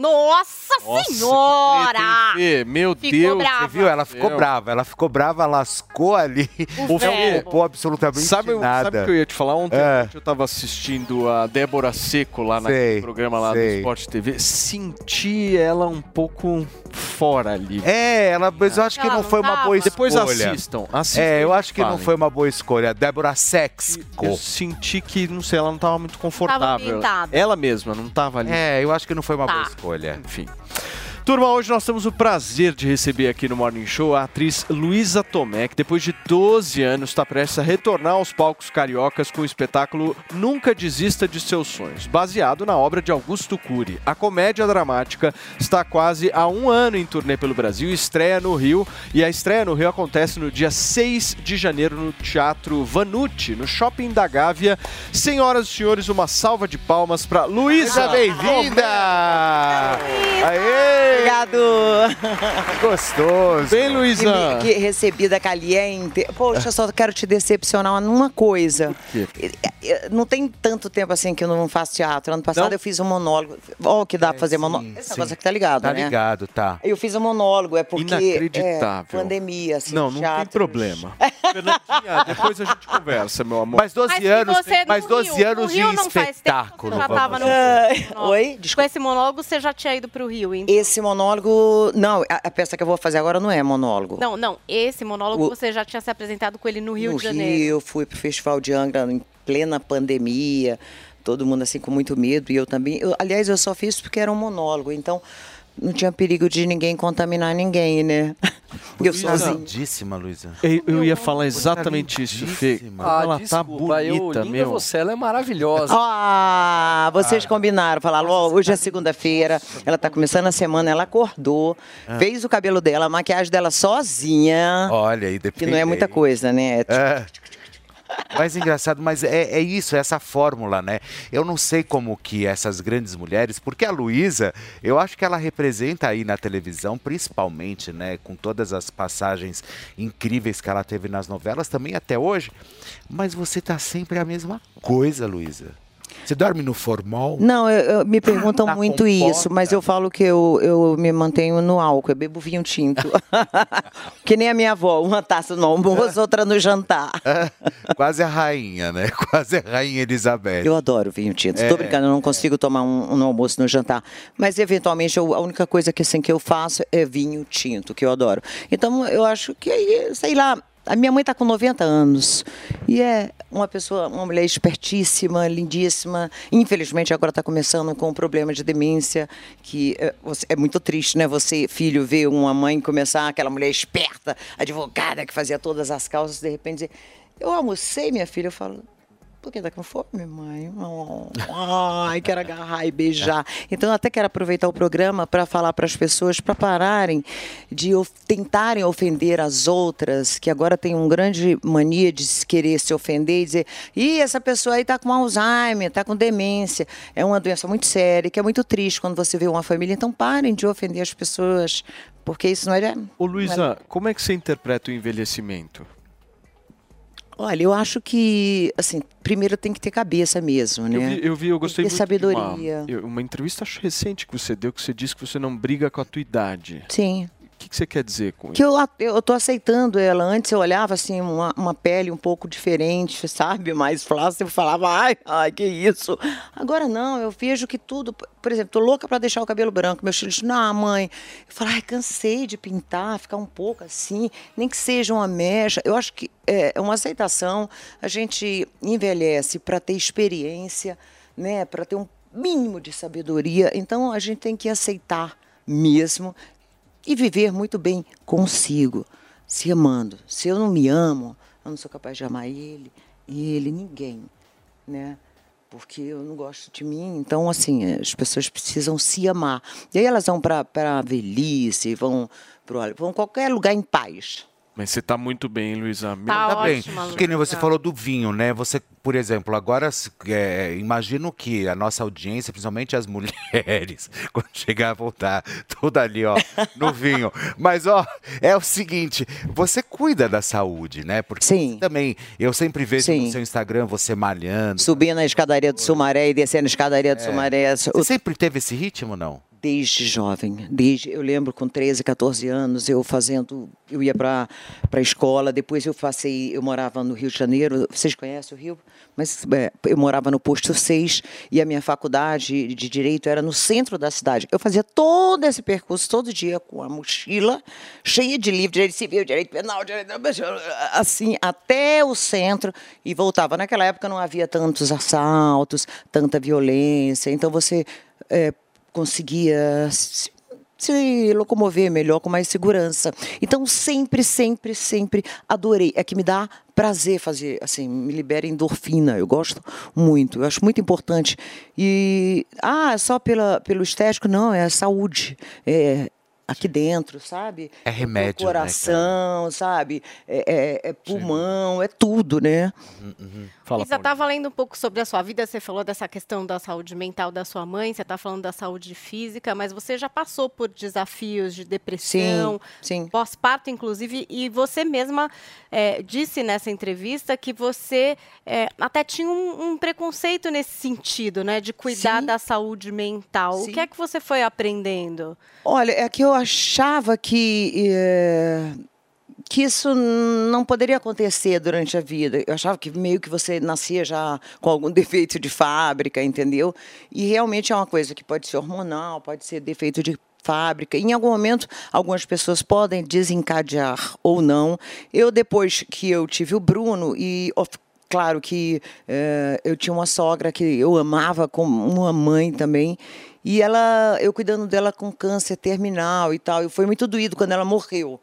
Nossa, senhora! Fê, meu Ficou Deus. brava. Você viu? Ela ficou Meu. brava, ela ficou brava, lascou ali. O Não Fê- poupou absolutamente Sabe, o- nada. sabe o que eu ia te falar? Ontem É. eu tava assistindo a Débora Seco lá Sei, naquele programa lá do sei. Sport TV. Senti ela um pouco fora ali. É, ela, mas eu acho que Ela não não foi uma tava. boa escolha. Depois assistam, assistam É, eu acho que não falem. foi uma boa escolha. Débora Sexco. Eu senti que, não sei, ela não tava muito confortável. ambientada. ela mesma não tava ali. É, eu acho que não foi uma Tá. boa escolha. Enfim. Turma, hoje nós temos o prazer de receber aqui no Morning Show a atriz Luísa Tomé, que depois de 12 anos está prestes a retornar aos palcos cariocas com o espetáculo Nunca Desista de Seus Sonhos, baseado na obra de Augusto Cury. A comédia dramática está quase há um ano em turnê pelo Brasil estreia no Rio. E a estreia no Rio acontece no dia 6 de janeiro no Teatro Vanucci, no Shopping da Gávea. Senhoras e senhores, uma salva de palmas para Luísa. Seja bem-vinda! Aê! Obrigado. Gostoso. Bem, Luísa. Que, que recebi da Caliente. Poxa, só quero te decepcionar numa coisa. quê? Não tem tanto tempo assim que eu não faço teatro. Ano passado Não? eu fiz um monólogo. Ó, que dá pra fazer monólogo. Esse negócio aqui tá ligado, Tá né? ligado, tá. Eu fiz um monólogo, é porque. Inacreditável. É, pandemia, assim. Não, não tem problema. Fernandinha, depois a gente conversa, meu amor. Mas 12 Mas anos, mas 12 Rio- anos no de Rio não faz tempo, espetáculo. você já tava vamos no- dizer. Ah, Oi? Com esse monólogo, você já tinha ido pro Rio, então. Esse monólogo. Não, a, a peça que eu vou fazer agora não é monólogo. Não, não. Esse monólogo O- você já tinha se apresentado com ele no Rio no de Janeiro. Rio, eu fui pro Festival de Angra em plena pandemia, todo mundo assim com muito medo, e eu também. eu- aliás, eu só fiz porque era um monólogo, então não tinha perigo de ninguém contaminar ninguém, né? Eu sozinha. lindíssima, Luísa. Eu, eu ia falar exatamente isso, Fê. Ah, ela tá desculpa, eu, bonita, linda meu. você, ela é maravilhosa. Ah, vocês combinaram, falaram, ó, hoje é segunda-feira, ela tá começando a semana, ela acordou, Ah. fez o cabelo dela, a maquiagem dela sozinha, Olha aí, que depende. não é muita coisa, né? É. Mas engraçado, mas é, é isso, é essa fórmula, né? Eu não sei como que essas grandes mulheres, porque a Luísa, eu acho que ela representa aí na televisão, principalmente, né? Com todas as passagens incríveis que ela teve nas novelas, também até hoje. Mas você tá sempre a mesma coisa, Luísa. Você dorme no formal? Não, eu- eu- me perguntam muito comporta. isso, mas eu falo que eu, eu me mantenho no álcool, eu bebo vinho tinto. que nem a minha avó, uma taça no almoço, outra no jantar. Quase a rainha, né? Quase a rainha Elizabeth. Eu adoro vinho tinto. É. Estou brincando, eu não consigo tomar um, um no almoço, no jantar. Mas, eventualmente, eu- a única coisa que, assim, que eu faço é vinho tinto, que eu adoro. Então, eu acho que, aí, sei lá, a minha mãe está com 90 anos. E é uma pessoa, uma mulher espertíssima, lindíssima. Infelizmente, agora está começando com um problema de demência, que é, é muito triste, né? Você, filho, ver uma mãe começar, aquela mulher esperta, advogada, que fazia todas as causas, de repente dizer, eu almocei, minha filha, eu falo, por que tá com fome, mãe? Oh, ai, quero agarrar e beijar. Então, eu até quero aproveitar o programa para falar para as pessoas para pararem de of- tentarem ofender as outras, que agora tem um grande mania de se querer se ofender e dizer: ih, essa pessoa aí tá com Alzheimer, tá com demência. É uma doença muito séria, que é muito triste quando você vê uma família. Então, parem de ofender as pessoas, porque isso não é. Ô, Luísa, como é que você interpreta o envelhecimento? Olha, eu acho que, assim, primeiro tem que ter cabeça mesmo, né? Eu vi, eu, vi, eu gostei muito sabedoria. de uma, uma entrevista acho, recente que você deu, que você disse que você não briga com a tua idade. Sim. O que, que você quer dizer com Que isso? eu, eu tô aceitando ela. Antes eu olhava assim, uma, uma pele um pouco diferente, sabe? Mais flácida, eu falava, ai, ai, que isso. Agora não, eu vejo que tudo. Por exemplo, tô louca para deixar o cabelo branco. Meus filhos, não, mãe. Eu falo, ai, cansei de pintar, ficar um pouco assim, nem que seja uma mecha. Eu acho que é uma aceitação. A gente envelhece para ter experiência, né? Para ter um mínimo de sabedoria. Então a gente tem que aceitar mesmo e viver muito bem consigo, se amando. Se eu não me amo, eu não sou capaz de amar ele, ele, ninguém, né? Porque eu não gosto de mim. Então, assim, as pessoas precisam se amar. E aí elas vão para a velhice, vão para vão qualquer lugar em paz. Mas você tá muito bem, Luísa. Meu Tá bem. Que nem você falou do vinho, né? Você, por exemplo, agora é, imagino que a nossa audiência, principalmente as mulheres, quando chegar a voltar, toda ali, ó, no vinho. Mas, ó, é o seguinte, você cuida da saúde, né? Porque Sim. também, eu sempre vejo no seu Instagram você malhando. Subindo a escadaria do Sumaré e descendo a escadaria do É. Sumaré. Você sempre teve esse ritmo, não? Desde jovem, desde eu lembro com 13, 14 anos eu fazendo, eu ia para a escola, depois eu passei, eu morava no Rio de Janeiro, vocês conhecem o Rio? Mas é, eu morava no posto 6 e a minha faculdade de direito era no centro da cidade. Eu fazia todo esse percurso todo dia com a mochila cheia de livros, direito civil, direito penal, direito assim até o centro e voltava. Naquela época não havia tantos assaltos, tanta violência, então você é, conseguia se, se locomover melhor, com mais segurança. Então, sempre, sempre, sempre adorei. É que me dá prazer fazer, assim, me libera endorfina. Eu gosto muito, eu acho muito importante. E, ah, só pela, pelo estético? Não, é a saúde. É aqui dentro, sabe? É remédio, né, Coração, sabe? É, é- é pulmão, é tudo, né? Fala, Isa, estava lendo um pouco sobre a sua vida, você falou dessa questão da saúde mental da sua mãe, você está falando da saúde física, mas você já passou por desafios de depressão, sim. pós-parto, inclusive, e você mesma eh, disse nessa entrevista que você eh, até tinha um, um preconceito nesse sentido, né, de cuidar Sim. da saúde mental. O Sim. que é que você foi aprendendo? Olha, é que eu achava que, eh, que isso não poderia acontecer durante a vida. Eu achava que meio que você nascia já com algum defeito de fábrica, entendeu? E realmente é uma coisa que pode ser hormonal, pode ser defeito de fábrica. Em algum momento, algumas pessoas podem desencadear ou não. Eu, depois que eu tive o Bruno, e claro que eh, eu tinha uma sogra que eu amava como uma mãe também. E ela, eu cuidando dela com câncer terminal e tal, e foi muito doído quando ela morreu.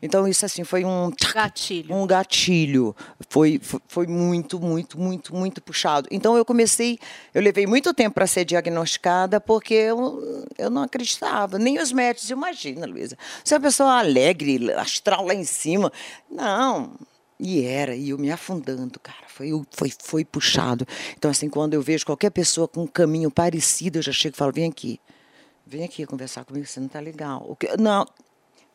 Então isso assim foi um gatilho. Um gatilho. Foi, foi muito, muito, muito, muito puxado. Então eu comecei, eu levei muito tempo para ser diagnosticada porque eu, eu não acreditava, nem os médicos, imagina, Luísa. Você é uma pessoa alegre, astral lá em cima. Não, e era, e eu me afundando, cara. Foi, foi, foi puxado. Então, assim, quando eu vejo qualquer pessoa com um caminho parecido, eu já chego e falo: vem aqui, vem aqui conversar comigo, você não está legal. O que, não,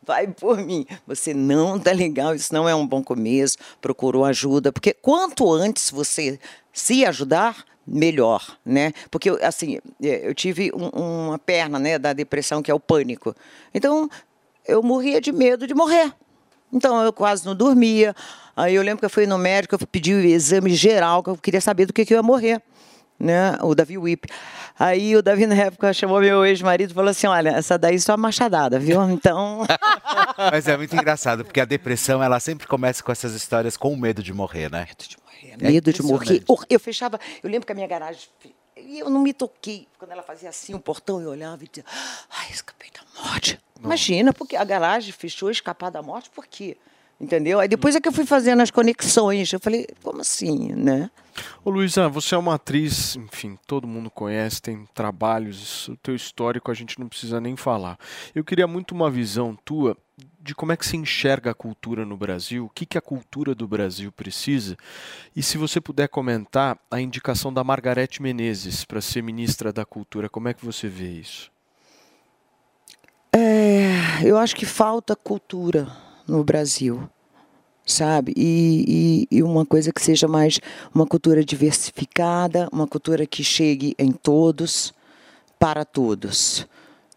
vai por mim. Você não está legal, isso não é um bom começo. Procurou ajuda, porque quanto antes você se ajudar, melhor, né? Porque, assim, eh, eu tive um- uma perna, né, da depressão, que é o pânico. Então, eu morria de medo de morrer. Então eu quase não dormia. Aí eu lembro que eu fui no médico, eu pedi o exame geral, que eu queria saber do que, que eu ia morrer. Né? O Davi Whip. Aí o Davi, na época, chamou meu ex-marido e falou assim: olha, essa daí só machadada, viu? Então. Mas é muito engraçado, porque a depressão, ela sempre começa com essas histórias com medo de morrer, né? Medo de morrer. medo de morrer. Or- Eu fechava, eu lembro que a minha garagem. E eu não me toquei. Quando ela fazia assim o portão, eu olhava e dizia: ai, escapei da morte. Imagina, porque a garagem fechou, escapar da morte, por quê? Entendeu? Aí depois é que eu fui fazendo as conexões. Eu falei, como assim, né? Ô Luísa, você é uma atriz, enfim, todo mundo conhece, tem trabalhos, o teu histórico a gente não precisa nem falar. Eu queria muito uma visão tua de como é que se enxerga a cultura no Brasil, o que, que a cultura do Brasil precisa, e se você puder comentar a indicação da Margarete Menezes para ser ministra da Cultura, como é que você vê isso? É, eu acho que falta cultura no Brasil. Sabe? E, e, e, uma coisa que seja mais uma cultura diversificada, uma cultura que chegue em todos, para todos,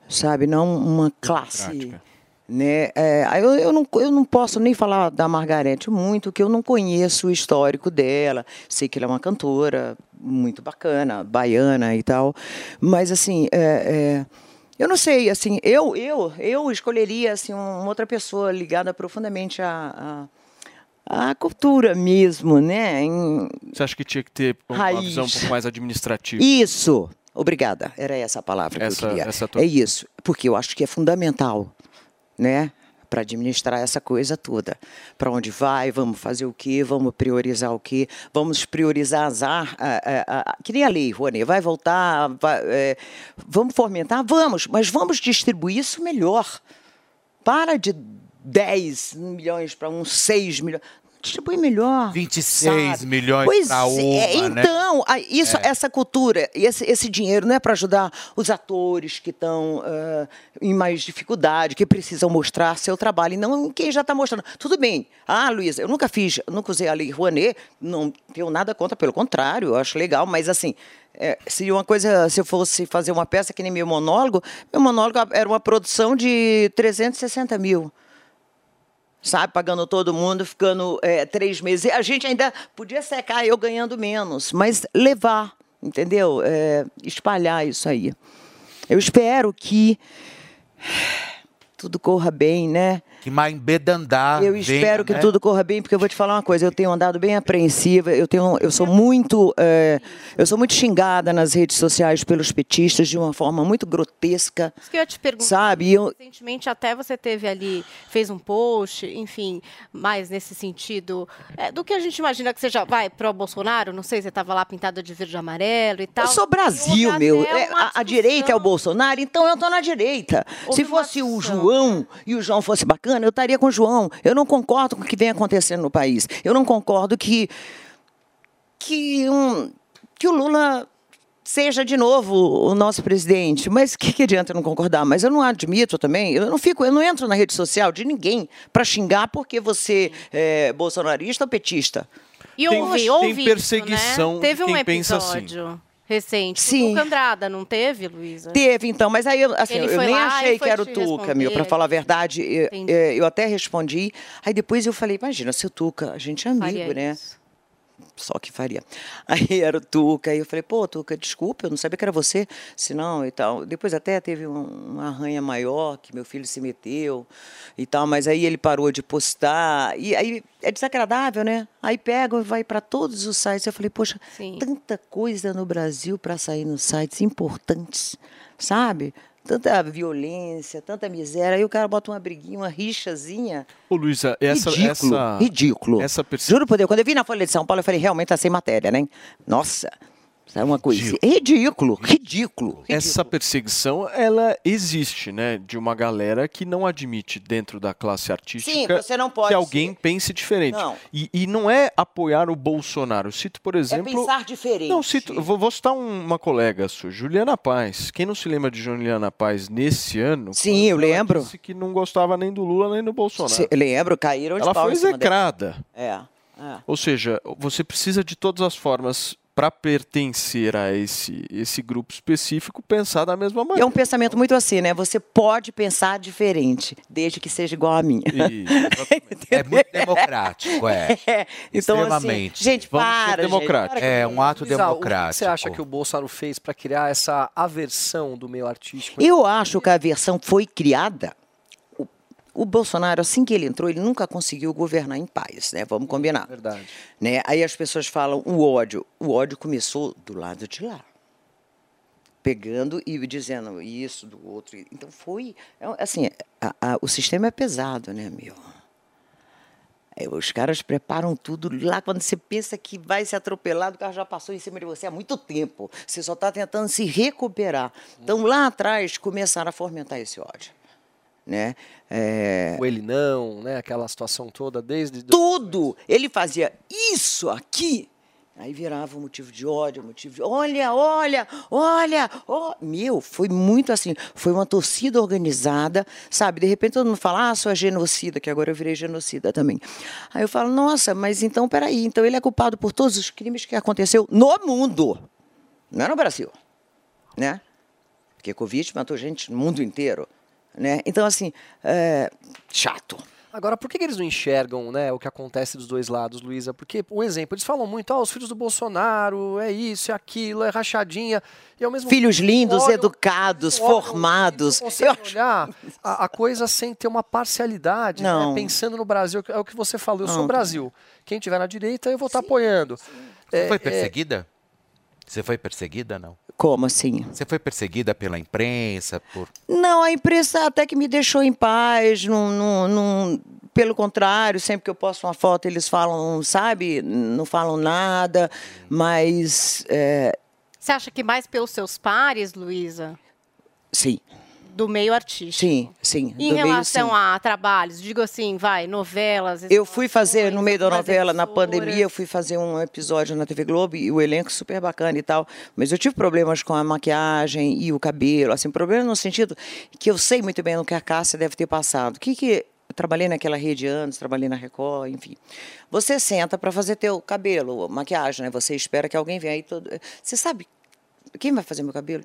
sabe? Não uma classe. Né? É, eu, eu, não, eu não posso nem falar da Margarete muito, que eu não conheço o histórico dela. Sei que ela é uma cantora muito bacana, baiana e tal. Mas, assim, é, é, eu não sei, assim, eu, eu, eu escolheria assim, uma outra pessoa ligada profundamente à, à cultura mesmo, né? Em... Você acha que tinha que ter uma Raiz. visão um pouco mais administrativa? Isso, obrigada, era essa a palavra que Essa- eu queria. essa tua- É isso, porque eu acho que é fundamental, né? Para administrar essa coisa toda. Para onde vai, vamos fazer o quê, vamos priorizar o quê, vamos priorizar as ar, a- a- a- que a lei, Rony, vai voltar, vai, é, vamos fomentar? Vamos, mas vamos distribuir isso melhor. Para de 10 milhões para uns 6 milhões. Distribui melhor. 26 sabe? milhões Pois pra uma, é, né? Então, a- isso, É. essa cultura, esse, esse dinheiro não é para ajudar os atores que estão ah, em mais dificuldade, que precisam mostrar seu trabalho, e não quem já está mostrando. Tudo bem. Ah, Luísa, eu nunca fiz, nunca usei a Lei Rouanet, não tenho nada contra, pelo contrário, eu acho legal, mas assim, é, se uma coisa, se eu fosse fazer uma peça que nem meu monólogo, meu monólogo era uma produção de 360 mil sabe, pagando todo mundo, ficando é, três meses. A gente ainda podia secar eu ganhando menos, mas levar, entendeu? É, espalhar isso aí. Eu espero que tudo corra bem, né? Que Maimbedandá. Eu venha, espero que né? tudo corra bem, porque eu vou te falar uma coisa. Eu tenho andado bem apreensiva. Eu tenho, eu sou muito, é, eu sou muito xingada nas redes sociais pelos petistas de uma forma muito grotesca. Isso que eu ia te perguntar. Sabe? Eu- Recentemente até você teve ali, fez um post, enfim, mais nesse sentido, é, do que a gente imagina que seja, vai, pro Bolsonaro, não sei, você estava lá pintada de verde e amarelo e tal. Eu sou Brasil, meu. É, uma a, a direita é o Bolsonaro, então eu tô na direita. Houve Se fosse o João e o João fosse bacana, eu estaria com o João. Eu não concordo com o que vem acontecendo no país. Eu não concordo que que, um, que o Lula seja de novo o nosso presidente. Mas o que, que adianta eu não concordar? Mas eu não admito também, eu não fico, eu não entro na rede social de ninguém para xingar porque você é bolsonarista ou petista. E Tem- houve, tem houve perseguição isso, né? Teve um quem pensa assim. Recente. Sim. O Tuca Andrada, não teve, Luísa? Teve, então, mas aí eu, assim, eu nem lá achei que era o Tuca, meu, para falar a verdade. Eu, é, eu até respondi. Aí depois eu falei, imagina, se o Tuca, a gente é amigo, Faria né? Só que faria. Aí era o Tuca, aí eu falei, pô, Tuca, desculpa, eu não sabia que era você, senão e tal. Depois até teve um- uma arranha maior que meu filho se meteu e tal, mas aí ele parou de postar. E aí é desagradável, né? Aí pega e vai para todos os sites. Eu falei, poxa, tanta coisa no Brasil para sair nos sites importantes, sabe? Tanta violência, tanta miséria. Aí o cara bota uma briguinha, uma rixazinha. Ô, Luísa, essa. ridículo, essa... ridículo. Essa perce- Juro por Deus, quando eu vi na Folha de São Paulo, eu falei, realmente tá sem matéria, né? Nossa, é uma coisa. Ridículo, ridículo. Essa perseguição, ela existe, né? De uma galera que não admite dentro da classe artística Sim, você não pode que alguém pense diferente. Não. E, e não é apoiar o Bolsonaro. Eu cito, por É exemplo. pensar diferente. Não, cito, vou, vou citar um- uma colega sua, Juliana Paz. Quem não se lembra de Juliana Paz nesse ano? Sim, eu lembro. Disse que não gostava nem do Lula nem do Bolsonaro. Cê- lembro, caíram de Ela foi execrada. É, é. Ou seja, você precisa de todas as formas para pertencer a esse, esse grupo específico pensar da mesma maneira. é um pensamento muito assim, né? Você pode pensar diferente, desde que seja igual a minha. É muito democrático, é. É, então, assim, Extremamente. gente, Vamos para, ser gente, democrático. para É, um ato democrático. O que você acha que o Bolsonaro fez para criar essa aversão do meio artístico? Eu acho que a versão foi criada. O, Bolsonaro, assim que ele entrou, ele nunca conseguiu governar em paz, né? Vamos combinar. Verdade. Né? Aí as pessoas falam o ódio. O ódio começou do lado de lá. Pegando e dizendo isso, do outro. Então foi. é, Assim, a- a- o sistema é pesado, né, meu? É, Os caras preparam tudo lá quando você pensa que vai se atropelar, o carro já passou em cima de você há muito tempo. Você só está tentando se recuperar. Então, lá atrás, começaram a fomentar esse ódio. Né? É, O ele não, né? Aquela situação toda desde. tudo. Ele fazia isso aqui, Aí virava um motivo de ódio, um motivo de olha, olha, olha, ó. Meu, foi muito assim, foi uma torcida organizada, sabe? De repente todo mundo fala, ah, sou a genocida, que agora eu virei genocida também. Aí eu falo, nossa, mas então, peraí, então ele é culpado por todos os crimes que aconteceu no mundo, não é no Brasil, né? Porque Covid matou gente no mundo inteiro, né? Então, assim, é, chato. Agora, por que, que eles não enxergam né, o que acontece dos dois lados, Luísa? Porque, um exemplo, eles falam muito, ah, os filhos do Bolsonaro, é isso, é aquilo, é rachadinha. E ao mesmo Filhos tempo, lindos, olham- educados, olham formados. conseguem olhar a, a coisa sem ter uma parcialidade, né? Não. pensando no Brasil. É o que você falou, eu sou Não. Brasil. Quem tiver na direita, eu vou estar apoiando. Você É, foi é, perseguida? Você foi perseguida, não? Como assim? Você foi perseguida pela imprensa, por... Não, a imprensa até que me deixou em paz, não, não, não- pelo contrário, sempre que eu posto uma foto eles falam, sabe, não falam nada, mas é, Você acha que mais pelos seus pares, Luísa, sim, do meio artístico? sim, sim. Em do meio, relação sim. a trabalhos, digo assim, vai, novelas. Eu fui fazer, no meio da novela, na pandemia, eu fui fazer um episódio na TV Globo e o elenco super bacana e tal. Mas eu tive problemas com a maquiagem e o cabelo, assim, problema no sentido que eu sei muito bem no que a Cássia deve ter passado. O que que... Trabalhei naquela rede anos, trabalhei na Record, enfim. Você senta para fazer teu cabelo, maquiagem, né? Você espera que alguém venha aí todo... Você sabe quem vai fazer meu cabelo?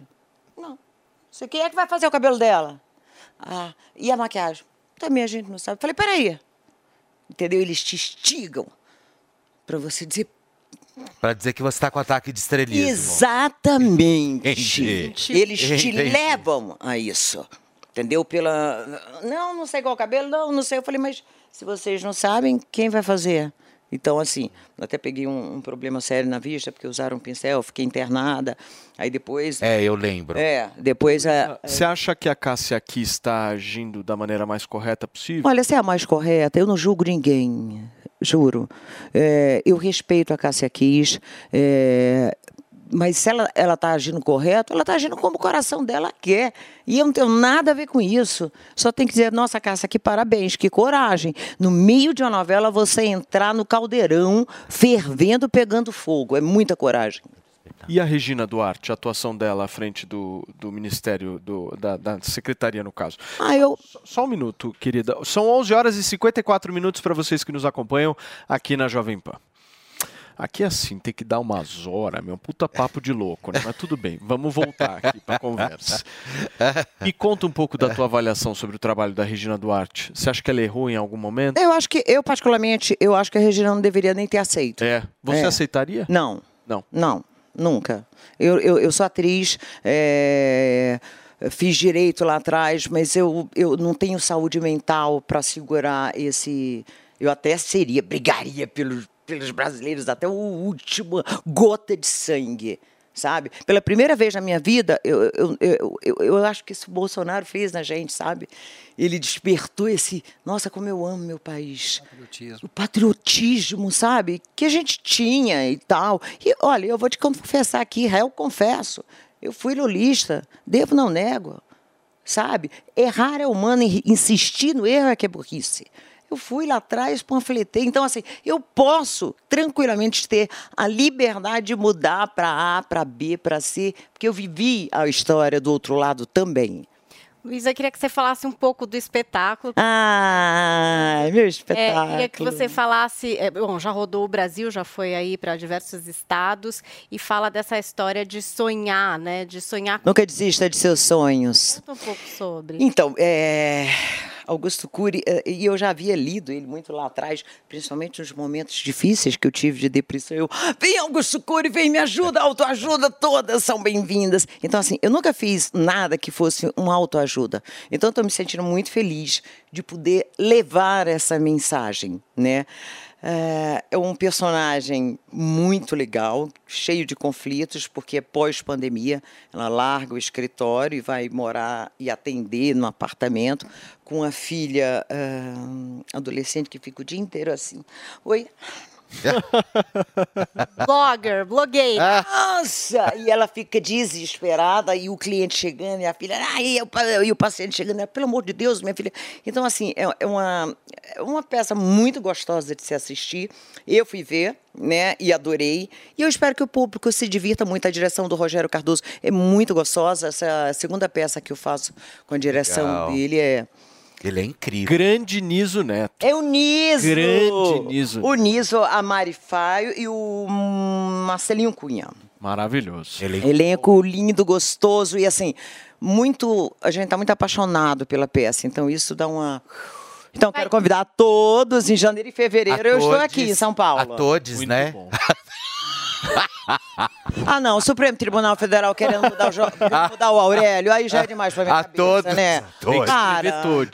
Não. Você, quem é que vai fazer o cabelo dela? Ah, e a maquiagem? Também a gente não sabe. Falei, peraí. Entendeu? Eles te instigam para você dizer Pra dizer que você tá com ataque de estrelismo. exatamente. Entendi. Eles te Entendi. levam a isso. Entendeu? Pela. Não, não sei qual cabelo, não, não sei. Eu falei, mas se vocês não sabem, quem vai fazer? Então, assim, até peguei um, um problema sério na vista, porque usaram um pincel, fiquei internada. Aí depois. É, eu lembro. É, depois a. Você acha que a Cássia aqui está agindo da maneira mais correta possível? Olha, se é a mais correta, eu não julgo ninguém, juro. É, eu respeito a Cássia Kiss, é, mas se ela está agindo correto, ela está agindo como o coração dela quer. E eu não tenho nada a ver com isso. Só tem que dizer, nossa, Cássia, que parabéns, que coragem. No meio de uma novela, você entrar no caldeirão, fervendo, pegando fogo. É muita coragem. E a Regina Duarte, a atuação dela à frente do, do Ministério, do, da, da Secretaria, no caso? Ah, eu... Só, só um minuto, querida. São 11 horas e 54 minutos para vocês que nos acompanham aqui na Jovem Pan. Aqui é assim, tem que dar umas horas, meu. Puta papo de louco, né? Mas tudo bem, vamos voltar aqui para conversa. Me conta um pouco da tua avaliação sobre o trabalho da Regina Duarte. Você acha que ela errou em algum momento? Eu acho que, eu particularmente, eu acho que a Regina não deveria nem ter aceito. É. Você É. aceitaria? Não. Não. Não, nunca. Eu, eu, eu sou atriz, é, fiz direito lá atrás, mas eu, eu não tenho saúde mental para segurar esse. Eu até seria, brigaria pelos, pelos brasileiros até o último gota de sangue. Sabe? Pela primeira vez na minha vida, eu, eu, eu, eu, eu acho que isso o Bolsonaro fez na gente, sabe? Ele despertou esse. Nossa, como eu amo meu país o patriotismo, sabe? Que a gente tinha e tal. E olha, eu vou te confessar aqui, eu confesso, eu fui lulista, devo não nego, sabe? Errar é humano, insistir no erro é que é burrice. Eu fui lá atrás, panfletei. Então, assim, eu posso tranquilamente ter a liberdade de mudar para A, para B, para C, porque eu vivi a história do outro lado também. Luísa, eu queria que você falasse um pouco do espetáculo. Ah, meu É, espetáculo. queria que você falasse. é, bom, já rodou o Brasil, já foi aí para diversos estados e fala dessa história de sonhar, né? De sonhar. Nunca desista de seus sonhos. Conta um pouco sobre. Então, é, Augusto Cury, é, e eu já havia lido ele muito lá atrás, principalmente nos momentos difíceis que eu tive de depressão. Eu, vem Augusto Cury, vem, me ajuda, autoajuda, todas são bem-vindas. Então, assim, eu nunca fiz nada que fosse uma autoajuda. Então, estou me sentindo muito feliz de poder levar essa mensagem, né? É, é um personagem muito legal, cheio de conflitos, porque é pós-pandemia. Ela larga o escritório e vai morar e atender no apartamento com a filha ah, adolescente que fica o dia inteiro assim. Oi. Blogger, blogueira. Nossa! E ela fica desesperada e o cliente chegando e a filha, ah, e, o, e o paciente chegando, ela, pelo amor de Deus, minha filha. Então, assim, é, é uma, é uma peça muito gostosa de se assistir. Eu fui ver, né, e adorei. E eu espero que o público se divirta muito. A direção do Rogério Cardoso é muito gostosa. Essa segunda peça que eu faço com a direção Legal. dele. É, Ele é incrível. Grande Niso Neto. é o Niso. Grande Niso. O Niso, a Mari Faio e o Marcelinho Cunha. Maravilhoso. Elenco lindo, gostoso e assim, muito. A gente tá muito apaixonado pela peça, então isso dá uma. Então, quero convidar todos em janeiro e fevereiro. Eu estou aqui em São Paulo. A todos, né? Ah, não, o Supremo Tribunal Federal querendo mudar o, mudar o Aurélio, aí já é demais pra minha A cabeça, todos. né? Tem que escrever Cara, todos.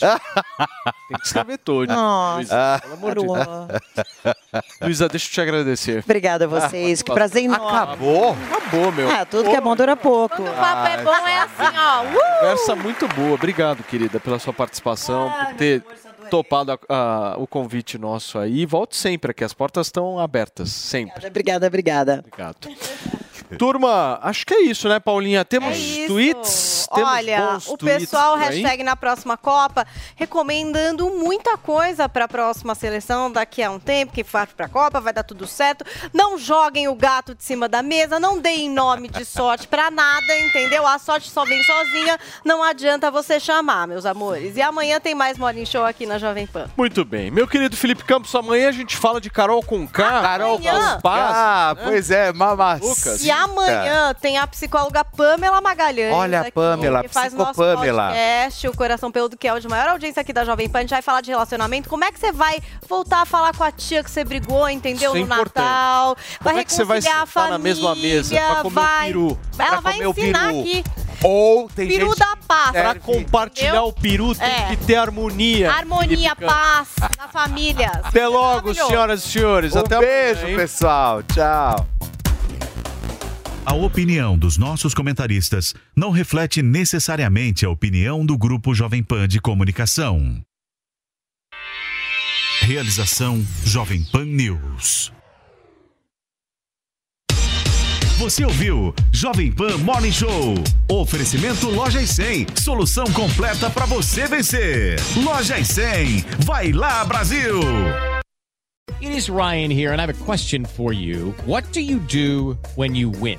Tem que escrever todos. Nossa, Luísa, pelo amor de Deus. Luísa, deixa eu te agradecer. Obrigada a vocês, que prazer enorme. Acabou? Acabou, meu. Ah, tudo que é bom dura pouco. O papo é bom, é assim, ó. Uh! Conversa muito boa. Obrigado, querida, pela sua participação, por ter topado a- a- o convite nosso aí. Volte sempre aqui, as portas estão abertas, sempre. Obrigada, obrigada. Obrigado. Turma, acho que é isso, né, Paulinha? Temos É tweets? Temos Olha, bons o pessoal, hashtag na próxima Copa, recomendando muita coisa para a próxima seleção daqui a um tempo, que vai para a Copa, vai dar tudo certo. Não joguem o gato de cima da mesa, não deem nome de sorte para nada, entendeu? A sorte só vem sozinha, não adianta você chamar, meus amores. E amanhã tem mais Morning Show aqui na Jovem Pan. Muito bem. Meu querido Felipe Campos, amanhã a gente fala de Carol com K. Carol Amanhã. Ah, pois é, mamacita. Lucas. E amanhã tem a psicóloga Pamela Magalhães. Olha a aqui, Pamela, que faz nosso podcast, o Coração Peludo, que é o de maior audiência aqui da Jovem Pan. A gente vai falar de relacionamento. Como é que você vai voltar a falar com a tia que você brigou, entendeu? Isso é no importante. Natal. Vai Como é que você vai reconciliar a família. na mesma mesa pra comer o vai... peru? Ela vai o ensinar peru. aqui. Ou tem Peru gente da paz. Pra compartilhar Entendeu? o peru tem É. que ter harmonia. Harmonia, paz na família. Até logo, senhoras e senhores. Um Até beijo, amanhã, pessoal. Tchau. A opinião dos nossos comentaristas não reflete necessariamente a opinião do Grupo Jovem Pan de Comunicação. Realização Jovem Pan News. Você ouviu Jovem Pan Morning Show. Oferecimento Loja e 100. Solução completa para você vencer. Loja e 100. Vai lá, Brasil! It is Ryan here, and I have a question for you. What do you do when you win?